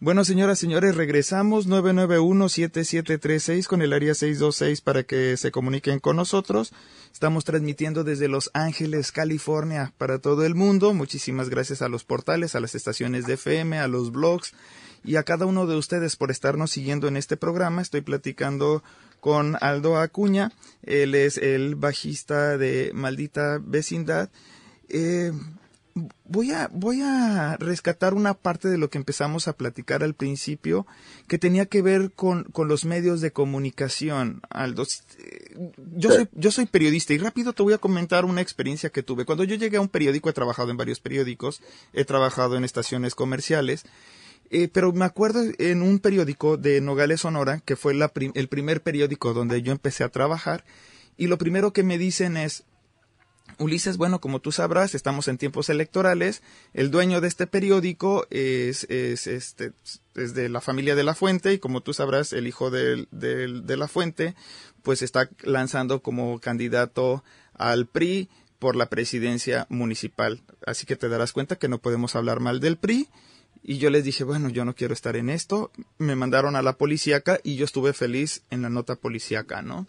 Bueno, señoras, señores, regresamos 991-7736 con el área 626 para que se comuniquen con nosotros. Estamos transmitiendo desde Los Ángeles, California, para todo el mundo. Muchísimas gracias a los portales, a las estaciones de FM, a los blogs y a cada uno de ustedes por estarnos siguiendo en este programa. Estoy platicando con Aldo Acuña. Él es el bajista de Maldita Vecindad. Eh, voy a, voy a rescatar una parte de lo que empezamos a platicar al principio, que tenía que ver con, con los medios de comunicación, Aldo. Yo soy, yo soy periodista y rápido te voy a comentar una experiencia que tuve. Cuando yo llegué a un periódico, he trabajado en varios periódicos, he trabajado en estaciones comerciales, eh, pero me acuerdo en un periódico de Nogales, Sonora, que fue la el primer periódico donde yo empecé a trabajar, y lo primero que me dicen es, Ulises, bueno, como tú sabrás, estamos en tiempos electorales. El dueño de este periódico es, es, este, es de la familia de la Fuente y como tú sabrás, el hijo de, de la Fuente, pues está lanzando como candidato al PRI por la presidencia municipal. Así que te darás cuenta que no podemos hablar mal del PRI. Y yo les dije, bueno, yo no quiero estar en esto. Me mandaron a la policíaca y yo estuve feliz en la nota policíaca, ¿no?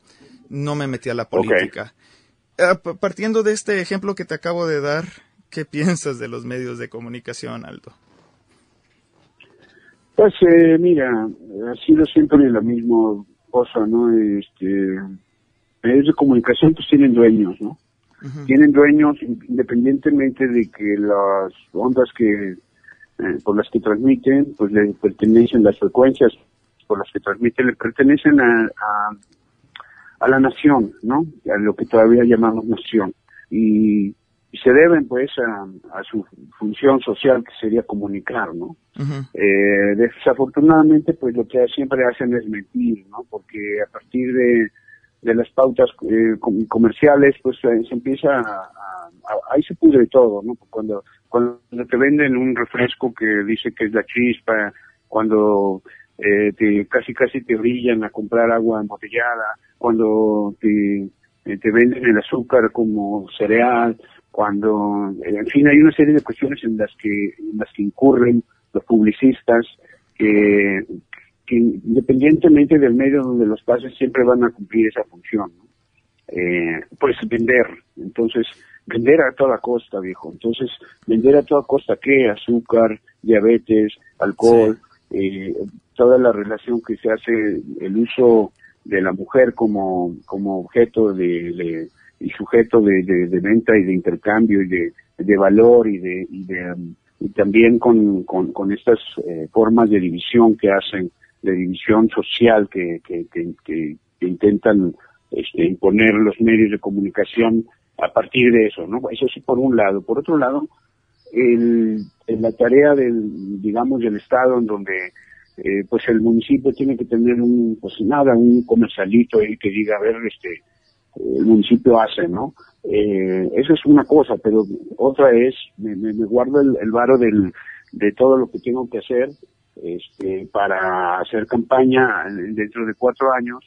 No me metí a la política. Partiendo de este ejemplo que te acabo de dar, ¿qué piensas de los medios de comunicación, Aldo? Pues eh, mira, ha sido siempre la misma cosa, ¿no? Este, medios de comunicación pues tienen dueños, ¿no? Tienen dueños independientemente de que las ondas que eh, por las que transmiten, pues le pertenecen las frecuencias por las que transmiten, le pertenecen a, a la nación, ¿no? A lo que todavía llamamos nación. Y, se deben, pues, a, su función social, que sería comunicar, ¿no? eh, desafortunadamente, pues, lo que siempre hacen es mentir, ¿no? Porque a partir de, de las pautas eh, comerciales, pues, se empieza a, Ahí se pudre todo, ¿no? Cuando, cuando te venden un refresco que dice que es la chispa, cuando eh, te, casi casi te brillan a comprar agua embotellada, cuando te, eh, te venden el azúcar como cereal, cuando, eh, en fin, hay una serie de cuestiones en las que, en las que incurren los publicistas que, que independientemente del medio donde los pases siempre van a cumplir esa función. Eh, pues vender, entonces vender a toda costa, viejo. Entonces, vender a toda costa qué? Azúcar, diabetes, alcohol, eh, toda la relación que se hace, el uso de la mujer como, como objeto de, y sujeto de, venta y de intercambio y de, de valor y de, y de y también con, con, estas eh, formas de división que hacen, de división social que, que, intentan este, imponer los medios de comunicación a partir de eso, ¿no? Eso sí por un lado. Por otro lado, el, en la tarea del, digamos, del Estado en donde eh, pues el municipio tiene que tener un, pues nada, un comercialito ahí que diga, a ver, este, el municipio hace, ¿no? Eh, eso es una cosa, pero otra es, me, me, guardo el, el varo del, de todo lo que tengo que hacer, este, para hacer campaña dentro de cuatro años,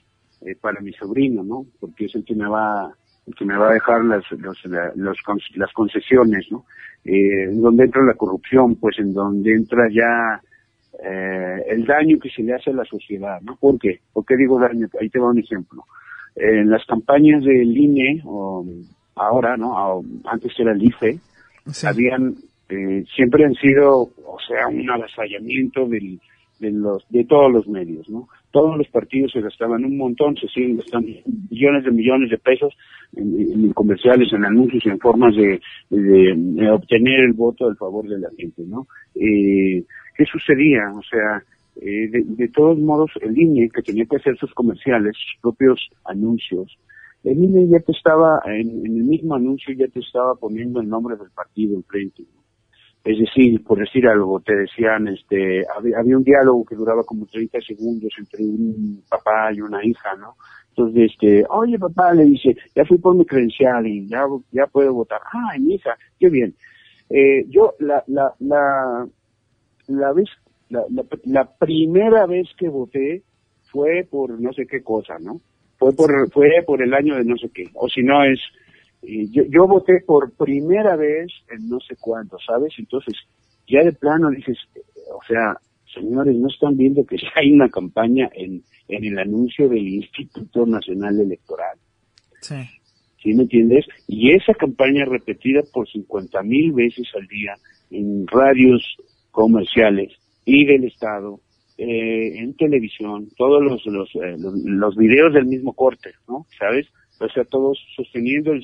eh, para mi sobrino, ¿no? Porque es el que me va, el que me va a dejar las, los, los, las concesiones, ¿no? Eh, en donde entra la corrupción, pues en donde entra ya eh, el daño que se le hace a la sociedad, ¿no? ¿Por qué? ¿Por qué digo daño? Ahí te va un ejemplo. En las campañas del INE, o ahora, ¿no? Antes era el IFE, habían, eh, siempre han sido, o sea, un avasallamiento del, de los, de todos los medios, ¿no? Todos los partidos se gastaban un montón, se siguen gastando millones de millones de pesos en, comerciales, en anuncios, en formas de, de, obtener el voto al favor de la gente, ¿no? Eh, ¿Qué sucedía? O sea, eh, de, todos modos, el INE, que tenía que hacer sus comerciales, sus propios anuncios, el INE ya te estaba, en, el mismo anuncio ya te estaba poniendo el nombre del partido enfrente. Es decir, por decir algo, te decían, este, había, un diálogo que duraba como 30 segundos entre un papá y una hija, ¿no? Entonces, este, oye papá, le dice, ya fui por mi credencial y ya, ya puedo votar. Ah, mi hija, qué bien. Eh, yo, la, la, la, la vez, la, la, primera vez que voté fue por no sé qué cosa, ¿no? Fue por, fue por el año de no sé qué, o si no es, yo, yo voté por primera vez en no sé cuánto, ¿sabes? Entonces, ya de plano dices, o sea, señores, no están viendo que ya hay una campaña en, en el anuncio del Instituto Nacional Electoral. Sí. ¿Sí me entiendes? Y esa campaña repetida por 50 mil veces al día en radios comerciales y del Estado, eh, en televisión, todos los, los, eh, los, los videos del mismo corte, ¿no? ¿Sabes? O sea, todos sosteniendo, el,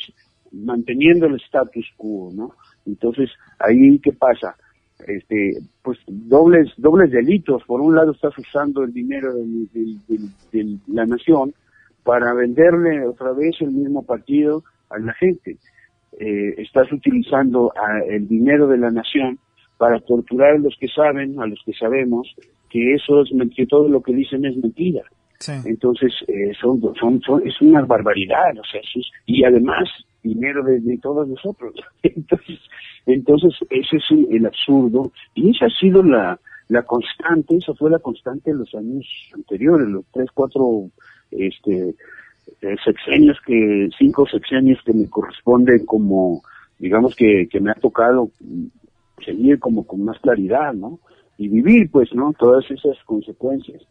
manteniendo el status quo, ¿no? Entonces, ahí, ¿qué pasa? Este, pues dobles, dobles delitos. Por un lado, estás usando el dinero de, la nación para venderle otra vez el mismo partido a la gente. Eh, estás utilizando a- el dinero de la nación para torturar a los que saben, a los que sabemos, que eso es que todo lo que dicen es mentira. Entonces, eh, son, son, son- es una barbaridad, o sea, es- y además, dinero de, de todos nosotros. Entonces, entonces, ese es el absurdo, y esa ha sido la, la constante, esa fue la constante en los años anteriores, los tres, cuatro, este, eh, sexenios que, cinco sexenios que me corresponden como, digamos que, que me ha tocado seguir como con más claridad, ¿no? Y vivir, pues, ¿no? Todas esas consecuencias.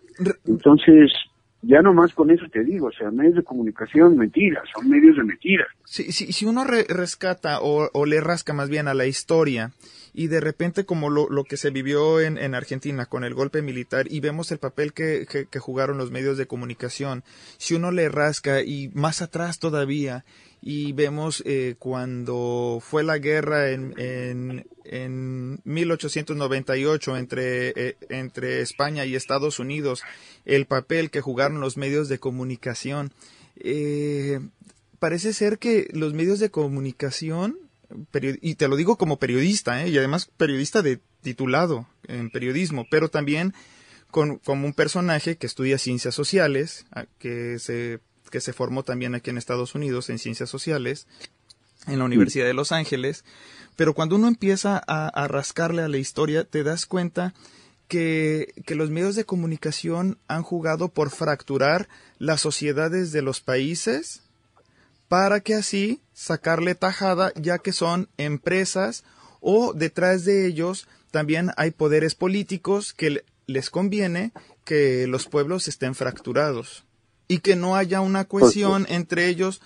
Entonces, ya nomás con eso te digo, o sea, medios de comunicación, mentiras, son medios de mentiras. Si, si, si uno re- rescata o, o le rasca más bien a la historia y de repente como lo, lo que se vivió en, en Argentina con el golpe militar y vemos el papel que, que- que jugaron los medios de comunicación, si uno le rasca y más atrás todavía y vemos eh, cuando fue la guerra en, en, en 1898 entre, eh, entre España y Estados Unidos, el papel que jugaron los medios de comunicación, eh, parece ser que los medios de comunicación, y te lo digo como periodista, ¿eh? y además periodista de titulado en periodismo, pero también con, como un personaje que estudia ciencias sociales, que se, que se formó también aquí en Estados Unidos en ciencias sociales, en la Universidad de Los Ángeles, pero cuando uno empieza a, rascarle a la historia, te das cuenta que, los medios de comunicación han jugado por fracturar las sociedades de los países para que así sacarle tajada, ya que son empresas o detrás de ellos también hay poderes políticos que le- les conviene que los pueblos estén fracturados y que no haya una cohesión entre ellos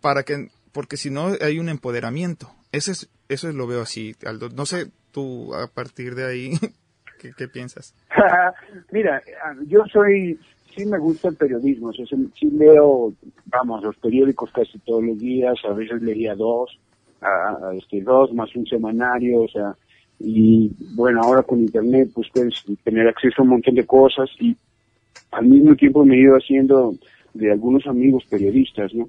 para que porque si no hay un empoderamiento. Eso es eso es lo veo así, Aldo. No sé tú a partir de ahí qué, qué piensas. Mira, yo soy, sí me gusta el periodismo, o sea, sí sí leo, vamos, los periódicos casi todos los días, a veces leía dos, a- a- este, dos más un semanario, o sea, y bueno, ahora con internet pues puedes tener acceso a un montón de cosas y al mismo tiempo me he ido haciendo de algunos amigos periodistas, ¿no?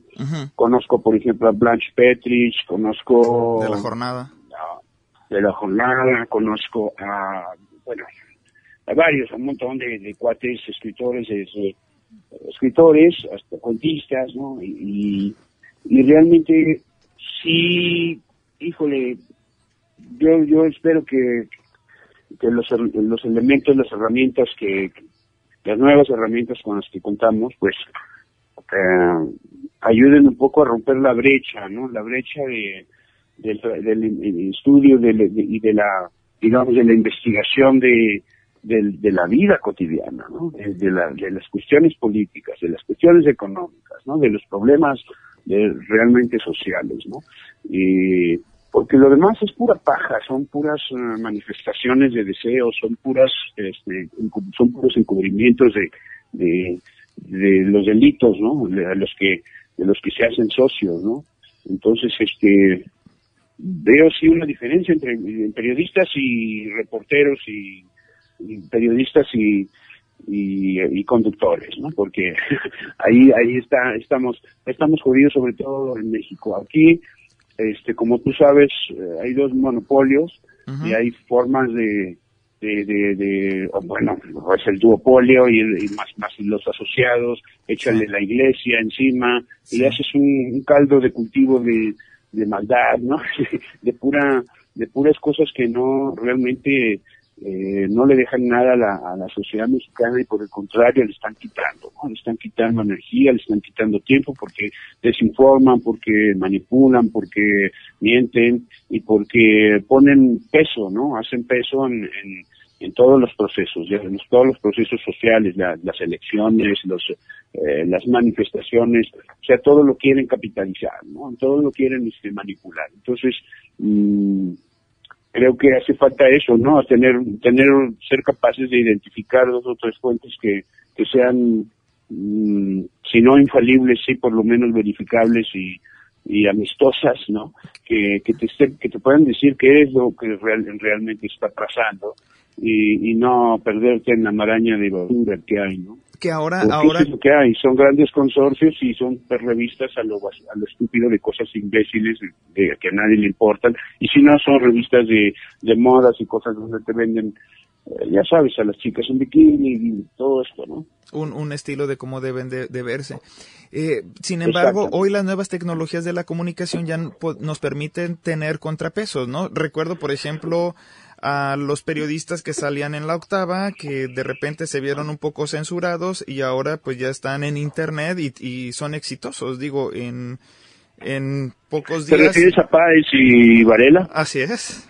Conozco, por ejemplo, a Blanche Petrich, conozco De la jornada. de la jornada, conozco a, bueno, a varios, a un montón de, de cuates, escritores, escritores hasta cuentistas, ¿no? Y, y realmente sí, híjole, yo, yo espero que, que los, los elementos, las herramientas que, las nuevas herramientas con las que contamos, pues, eh, ayuden un poco a romper la brecha, ¿no? La brecha de, del, estudio de, de- y de la, digamos, de la investigación de, del- de la vida cotidiana, ¿no? De, de la- de las cuestiones políticas, de las cuestiones económicas, ¿no? De los problemas de- realmente sociales, ¿no? Y, porque lo demás es pura paja, son puras eh, manifestaciones de deseos, son puras, este, son puros encubrimientos de, de, los delitos, ¿no? De los que, de los que se hacen socios, ¿no? Entonces, este, veo sí una diferencia entre periodistas y reporteros y, y periodistas y, y, y conductores, ¿no? Porque ahí ahí está estamos estamos jodidos sobre todo en México. Aquí, este, como tú sabes, eh, hay dos monopolios y hay formas de de, de, bueno, es el duopolio y, el- y más, más los asociados, échale la iglesia encima y haces un, un caldo de cultivo de, de maldad, ¿no? de pura, de puras cosas que no realmente eh, no le dejan nada a la, a la sociedad mexicana y por el contrario le están quitando, ¿no? Le están quitando energía, le están quitando tiempo porque desinforman, porque manipulan, porque mienten y porque ponen peso, ¿no? Hacen peso en, todos los procesos, ya en todos los procesos sociales, la- las elecciones, los, eh, las manifestaciones, o sea, todo lo quieren capitalizar, ¿no? Todo lo quieren este, manipular. Entonces, mm, creo que hace falta eso, ¿no? Tener, tener, ser capaces de identificar dos o tres fuentes que, que sean, mm, si no infalibles, sí por lo menos verificables y, y amistosas, ¿no? Que, que te que te puedan decir qué es lo que real- realmente está pasando y, y no perderte en la maraña de basura que hay, ¿no? Que ahora, Porque ahora, eso es lo que hay, son grandes consorcios y son revistas a lo, a lo estúpido de cosas imbéciles de, de que a nadie le importan. Y si no, son revistas de, de modas y cosas donde te venden, eh, ya sabes, a las chicas en bikini y todo esto, ¿no? un, un estilo de cómo deben de, de verse. Eh, sin embargo, hoy las nuevas tecnologías de la comunicación ya nos permiten tener contrapesos, ¿no? Recuerdo, por ejemplo, a los periodistas que salían en la octava, que de repente se vieron un poco censurados y ahora pues ya están en internet y, y son exitosos, digo, en, en pocos ¿Te días. refieres a Páez y Varela? Así es.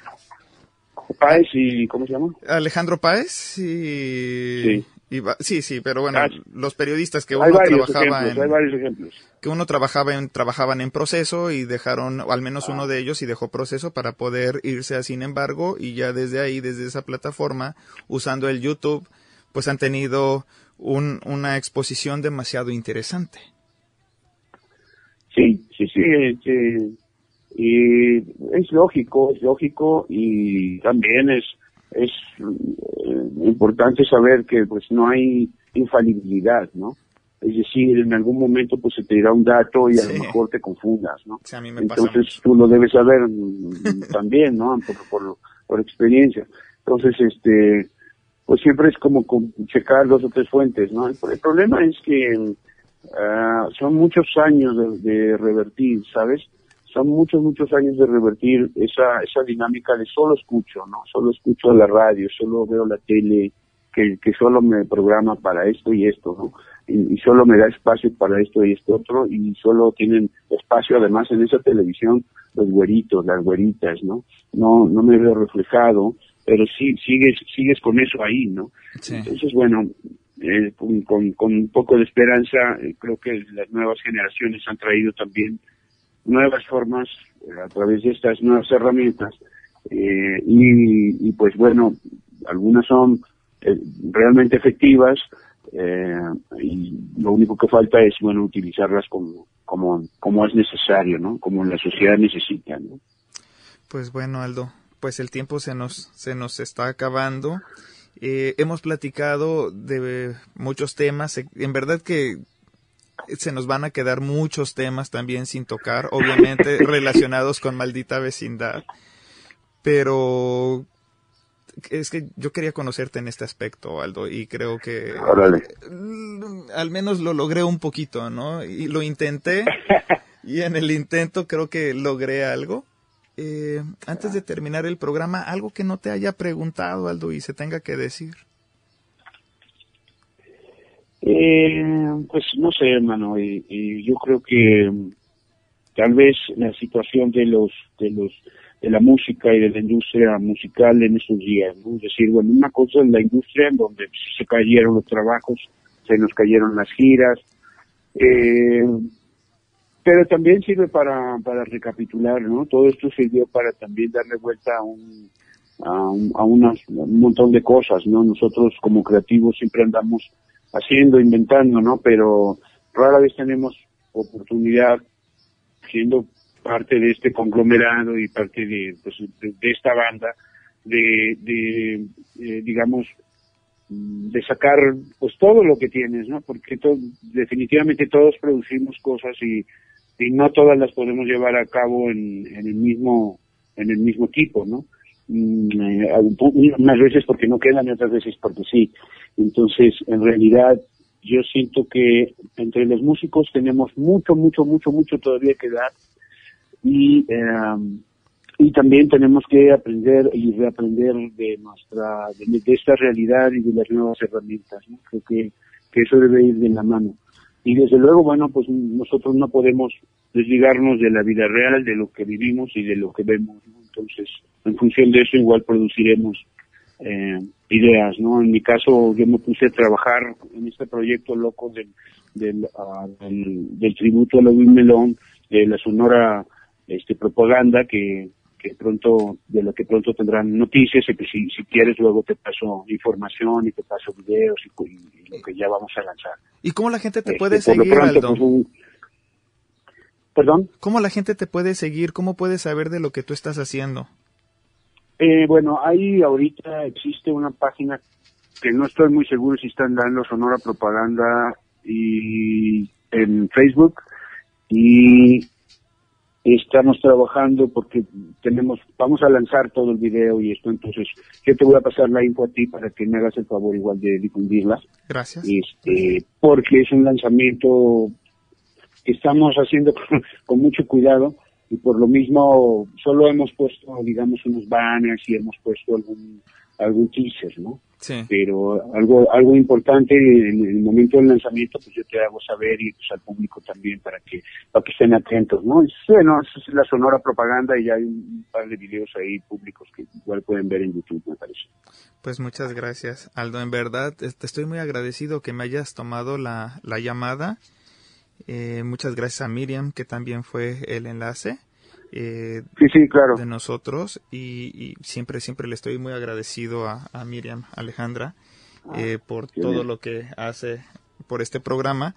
Páez y, ¿cómo se llama? Alejandro Páez y... Sí. Va- sí, sí, pero bueno, Ah, los periodistas que uno trabajaba ejemplos, en... hay varios ejemplos. que uno trabajaba en, trabajaban en proceso y dejaron, o al menos uno de ellos y dejó proceso para poder irse a sin embargo y ya desde ahí, desde esa plataforma, usando el YouTube, pues han tenido un, una exposición demasiado interesante. Sí, sí, sí, este, y es lógico, es lógico y también es es eh, importante saber que pues no hay infalibilidad, ¿no? Es decir, en algún momento pues se te dirá un dato y a Sí. lo mejor te confundas, ¿no? Sí, a mí me pasa Entonces tú lo debes saber mm, también, ¿no? Por, por, por experiencia. Entonces, este, pues siempre es como checar dos o tres fuentes, ¿no? El, el problema es que ah, son muchos años de, de revertir, ¿sabes? Son muchos, muchos años de revertir esa, esa dinámica de solo escucho, ¿no? Solo escucho la radio, solo veo la tele, que, que solo me programa para esto y esto, ¿no? Y, y solo me da espacio para esto y esto otro, y solo tienen espacio además en esa televisión los güeritos, las güeritas, ¿no? No, no me veo reflejado, pero sí sigues, sigues con eso ahí, ¿no? Entonces, bueno, eh, con, con, con un poco de esperanza, eh, creo que las nuevas generaciones han traído también nuevas formas eh, a través de estas nuevas herramientas eh, y, y, pues bueno, algunas son eh, realmente efectivas eh, y lo único que falta es bueno utilizarlas como como como es necesario, ¿no? Como la sociedad necesita, ¿no? Pues bueno, Aldo, pues el tiempo se nos, se nos está acabando. Eh, hemos platicado de muchos temas. En verdad que se nos van a quedar muchos temas también sin tocar, obviamente relacionados con maldita vecindad. Pero es que yo quería conocerte en este aspecto, Aldo, y creo que Órale. mm, al menos lo logré un poquito, ¿no? Y lo intenté, y en el intento creo que logré algo. Eh, antes de terminar el programa, algo que no te haya preguntado, Aldo, y se tenga que decir. Eh, pues no sé, hermano, y, y yo creo que mm, tal vez la situación de los de los de la música y de la industria musical en estos días, ¿no? Es decir, bueno, una cosa es la industria en donde se cayeron los trabajos, se nos cayeron las giras, eh, pero también sirve para, para recapitular, ¿no? Todo esto sirvió para también darle vuelta a un, a un, a unas- un montón de cosas, ¿no? Nosotros como creativos siempre andamos haciendo, inventando, ¿no? Pero rara vez tenemos oportunidad, siendo parte de este conglomerado y parte de, pues, de, de esta banda, de, de eh, digamos, de sacar pues todo lo que tienes, ¿no? Porque definitivamente todos producimos cosas y, y no todas las podemos llevar a cabo en, en el mismo en el mismo tipo, ¿no? Mm, unas veces porque no quedan y otras veces porque sí. Entonces, en realidad, yo siento que entre los músicos tenemos mucho, mucho, mucho, mucho todavía que dar y eh, y también tenemos que aprender y reaprender de nuestra de, esta realidad y de las nuevas herramientas ¿no? creo que, eso debe ir de la mano y desde luego bueno pues nosotros no podemos desligarnos de la vida real de lo que vivimos y de lo que vemos. Entonces en función de eso igual produciremos eh, ideas, ¿no? En mi caso, yo me puse a trabajar en este proyecto loco del, del, ah, del, del tributo a Luis Melón, de la Sonora este, propaganda que, que pronto, de lo que pronto tendrán noticias y que si, si quieres luego te paso información y te paso videos y, cu- y lo que ya vamos a lanzar. ¿Y cómo la gente te Este, puede por lo seguir, pronto, Aldo? pues, un- ¿Perdón? ¿Cómo la gente te puede seguir? ¿Cómo puede saber de lo que tú estás haciendo? Eh, bueno, ahí ahorita existe una página que no estoy muy seguro si están dando Sonora Propaganda y en Facebook y estamos trabajando porque tenemos vamos a lanzar todo el video y esto entonces yo te voy a pasar la info a ti para que me hagas el favor igual de difundirla Gracias. este porque es un lanzamiento que estamos haciendo con, con mucho cuidado y por lo mismo solo hemos puesto digamos unos banners y hemos puesto algún algún teaser no Sí. pero algo algo importante en el momento del lanzamiento pues yo te hago saber y pues al público también para que para que estén atentos no Es- bueno esa es la sonora propaganda y ya hay un par de videos ahí públicos que igual pueden ver en YouTube me parece Pues muchas gracias, Aldo. En verdad, te te estoy muy agradecido que me hayas tomado la, la llamada. Eh, muchas gracias a Miriam, que también fue el enlace eh, sí sí claro de nosotros. Y, y siempre, siempre le estoy muy agradecido a, a Miriam Alejandra eh, por todo bien. lo que hace por este programa.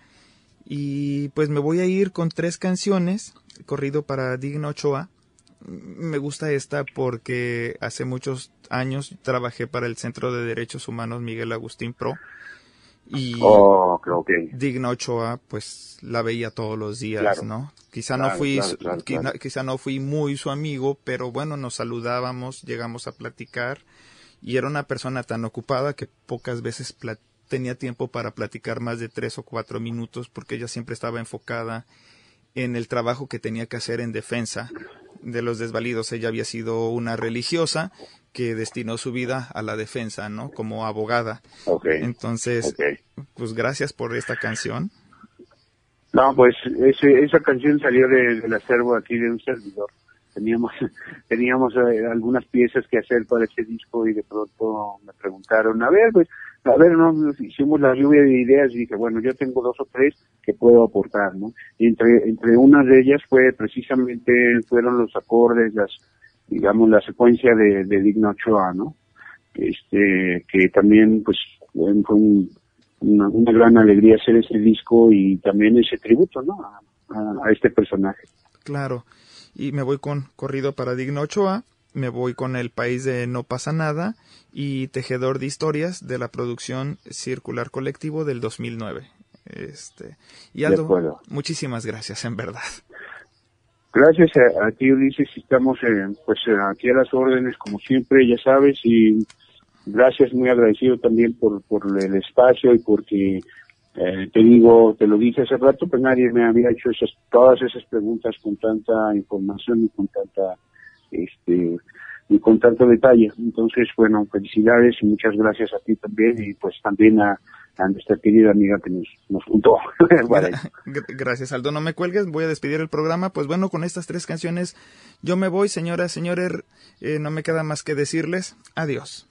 Y pues me voy a ir con tres canciones, corrido para Digno Ochoa. Me gusta esta porque hace muchos años trabajé para el Centro de Derechos Humanos Miguel Agustín Pro y oh que Digna Ochoa pues la veía todos los días, Claro. ¿no? Quizá no fui claro, quizá no fui muy su amigo, pero bueno, nos saludábamos, llegamos a platicar y era una persona tan ocupada que pocas veces tenía tiempo para platicar más de tres o cuatro minutos porque ella siempre estaba enfocada en el trabajo que tenía que hacer en defensa de los desvalidos. Ella había sido una religiosa que destinó su vida a la defensa, ¿no? Como abogada. Ok. Entonces, pues gracias por esta canción. No, pues ese, esa canción salió de- del acervo aquí de un servidor. Teníamos teníamos eh, algunas piezas que hacer para ese disco y de pronto me preguntaron, a ver, pues, a ver, no, hicimos la lluvia de ideas y dije, bueno, yo tengo dos o tres que puedo aportar, ¿no? Y entre, entre unas de ellas fue precisamente, fueron los acordes, las, digamos, la secuencia de, de Digno Ochoa, ¿no? Este, que también, pues, fue un- una, una gran alegría hacer este disco y también ese tributo, ¿no? A, a- a este personaje. Claro. Y me voy con Corrido para Digno Ochoa, me voy con El País de No Pasa Nada y Tejedor de Historias de la producción Circular Colectivo del 2009. Este, y Aldo, muchísimas gracias, en verdad. Gracias a, a ti, Ulises, estamos eh, pues eh, aquí a las órdenes, como siempre, ya sabes, y gracias, muy agradecido también por, por el espacio y porque, eh, te digo, te lo dije hace rato, pues nadie me había hecho esas, todas esas preguntas con tanta información y con tanta, este, y con tanto detalle. Entonces, bueno, felicidades y muchas gracias a ti también y pues también a, a nuestra querida amiga que nos, nos juntó. Para Gracias, Aldo. No me cuelgues, voy a despedir el programa. Pues bueno, con estas tres canciones yo me voy, señoras, señores. eh, no me queda más que decirles adiós.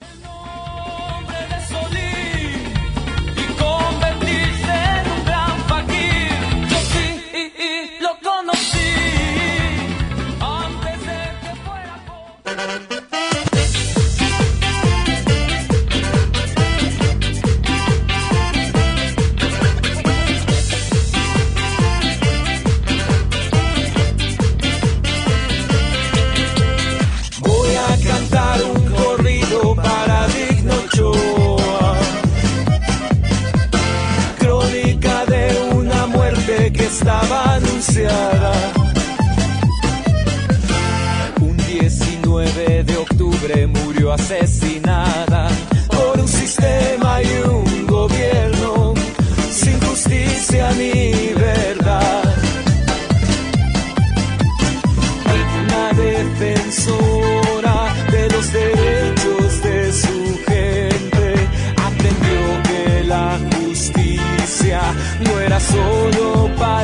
Asesinada por un sistema y un gobierno sin justicia ni verdad. Una defensora de los derechos de su gente aprendió que la justicia no era solo para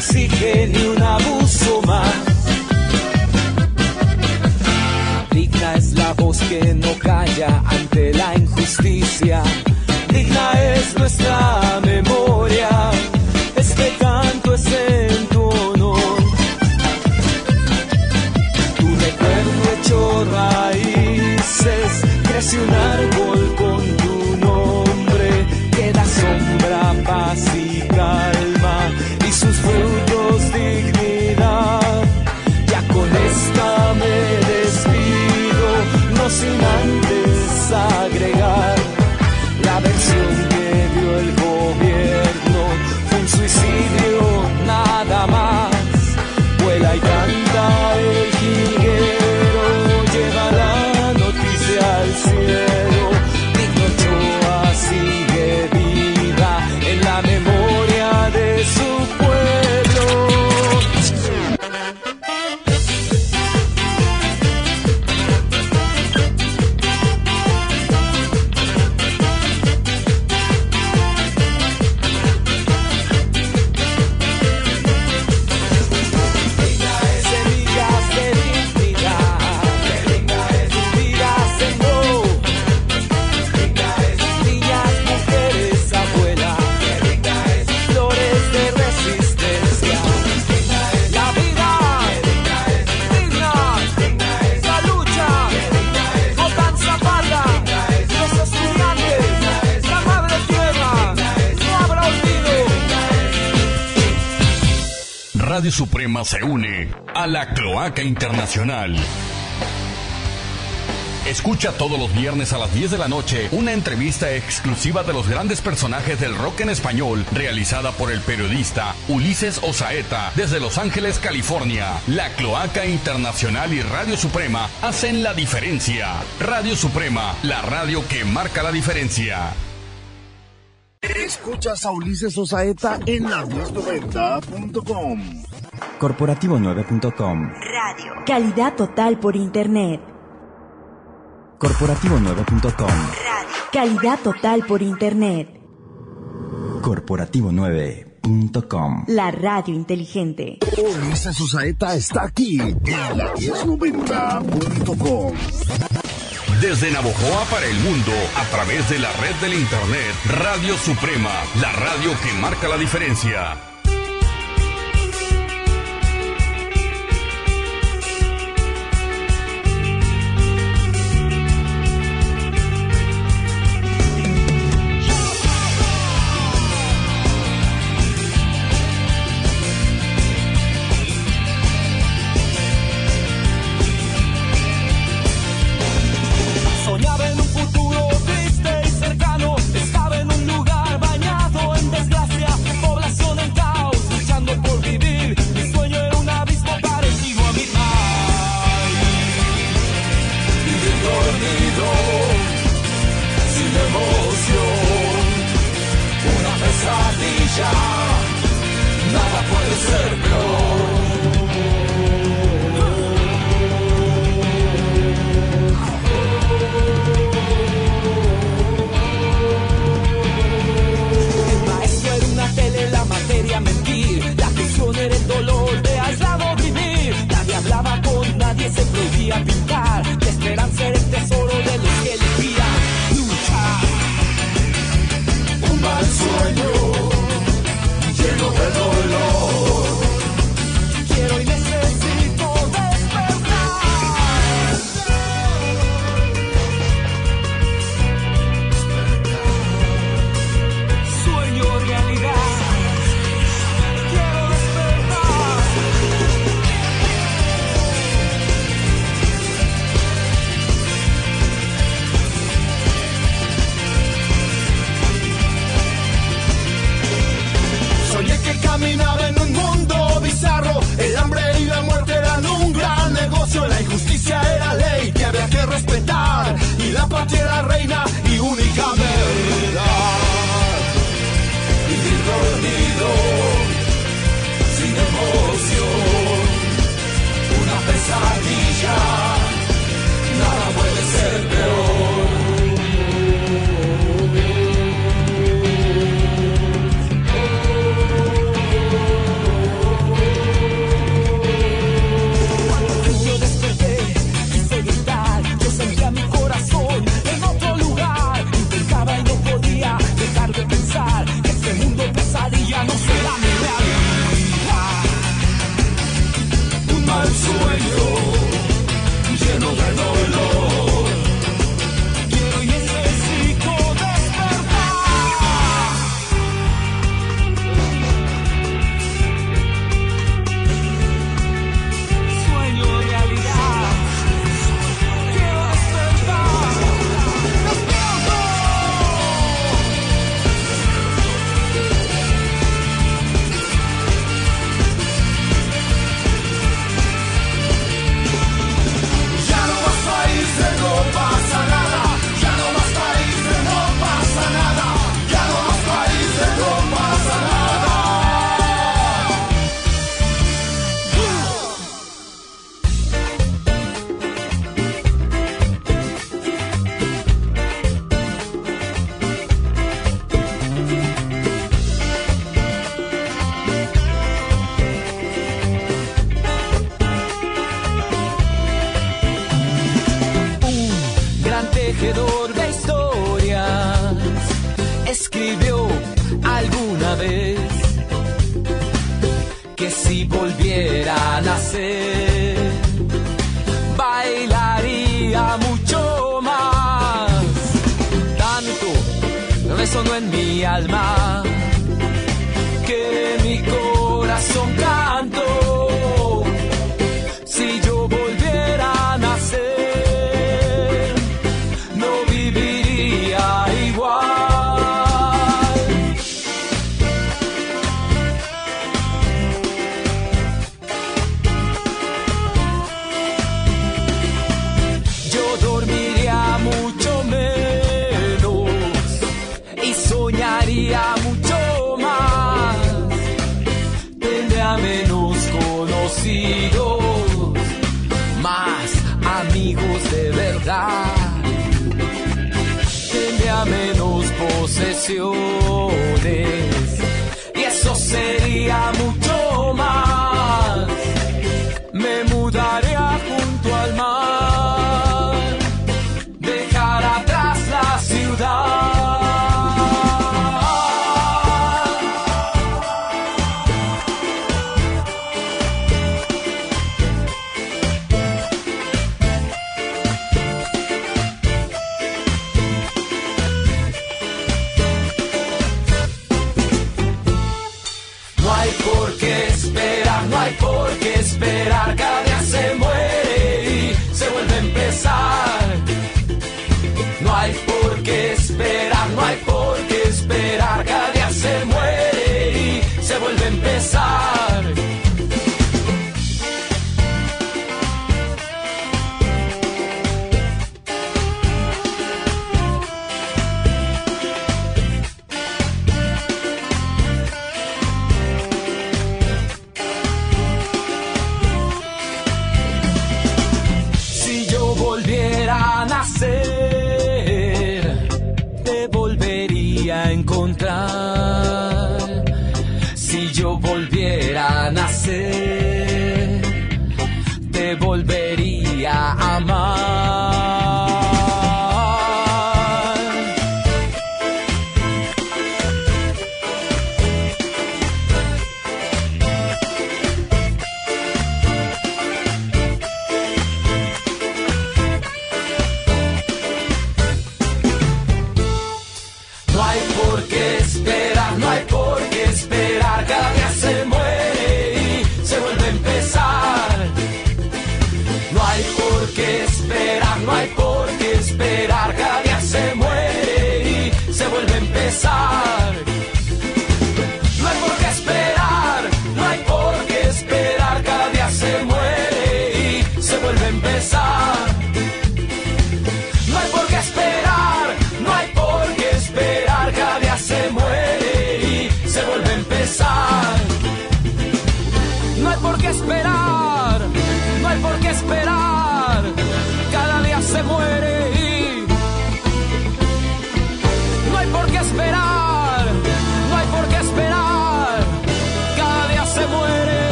exige ni un abuso más. Digna es la voz que no calla ante la injusticia. Suprema se une a la Cloaca Internacional. Escucha todos los viernes a las 10 de la noche una entrevista exclusiva de los grandes personajes del rock en español realizada por el periodista Ulises Osaeta desde Los Ángeles, California. La Cloaca Internacional y Radio Suprema hacen la diferencia. Radio Suprema, la radio que marca la diferencia. Escuchas a Ulises Osaeta en la 1090.com. Corporativo9.com. Radio. Calidad total por Internet. Corporativo9.com. Radio. Calidad total por Internet. Corporativo9.com. La radio inteligente. Ulises Osaeta está aquí en la 1090.com. Desde Navojoa para el mundo, a través de la red del Internet, Radio Suprema, la radio que marca la diferencia. En menos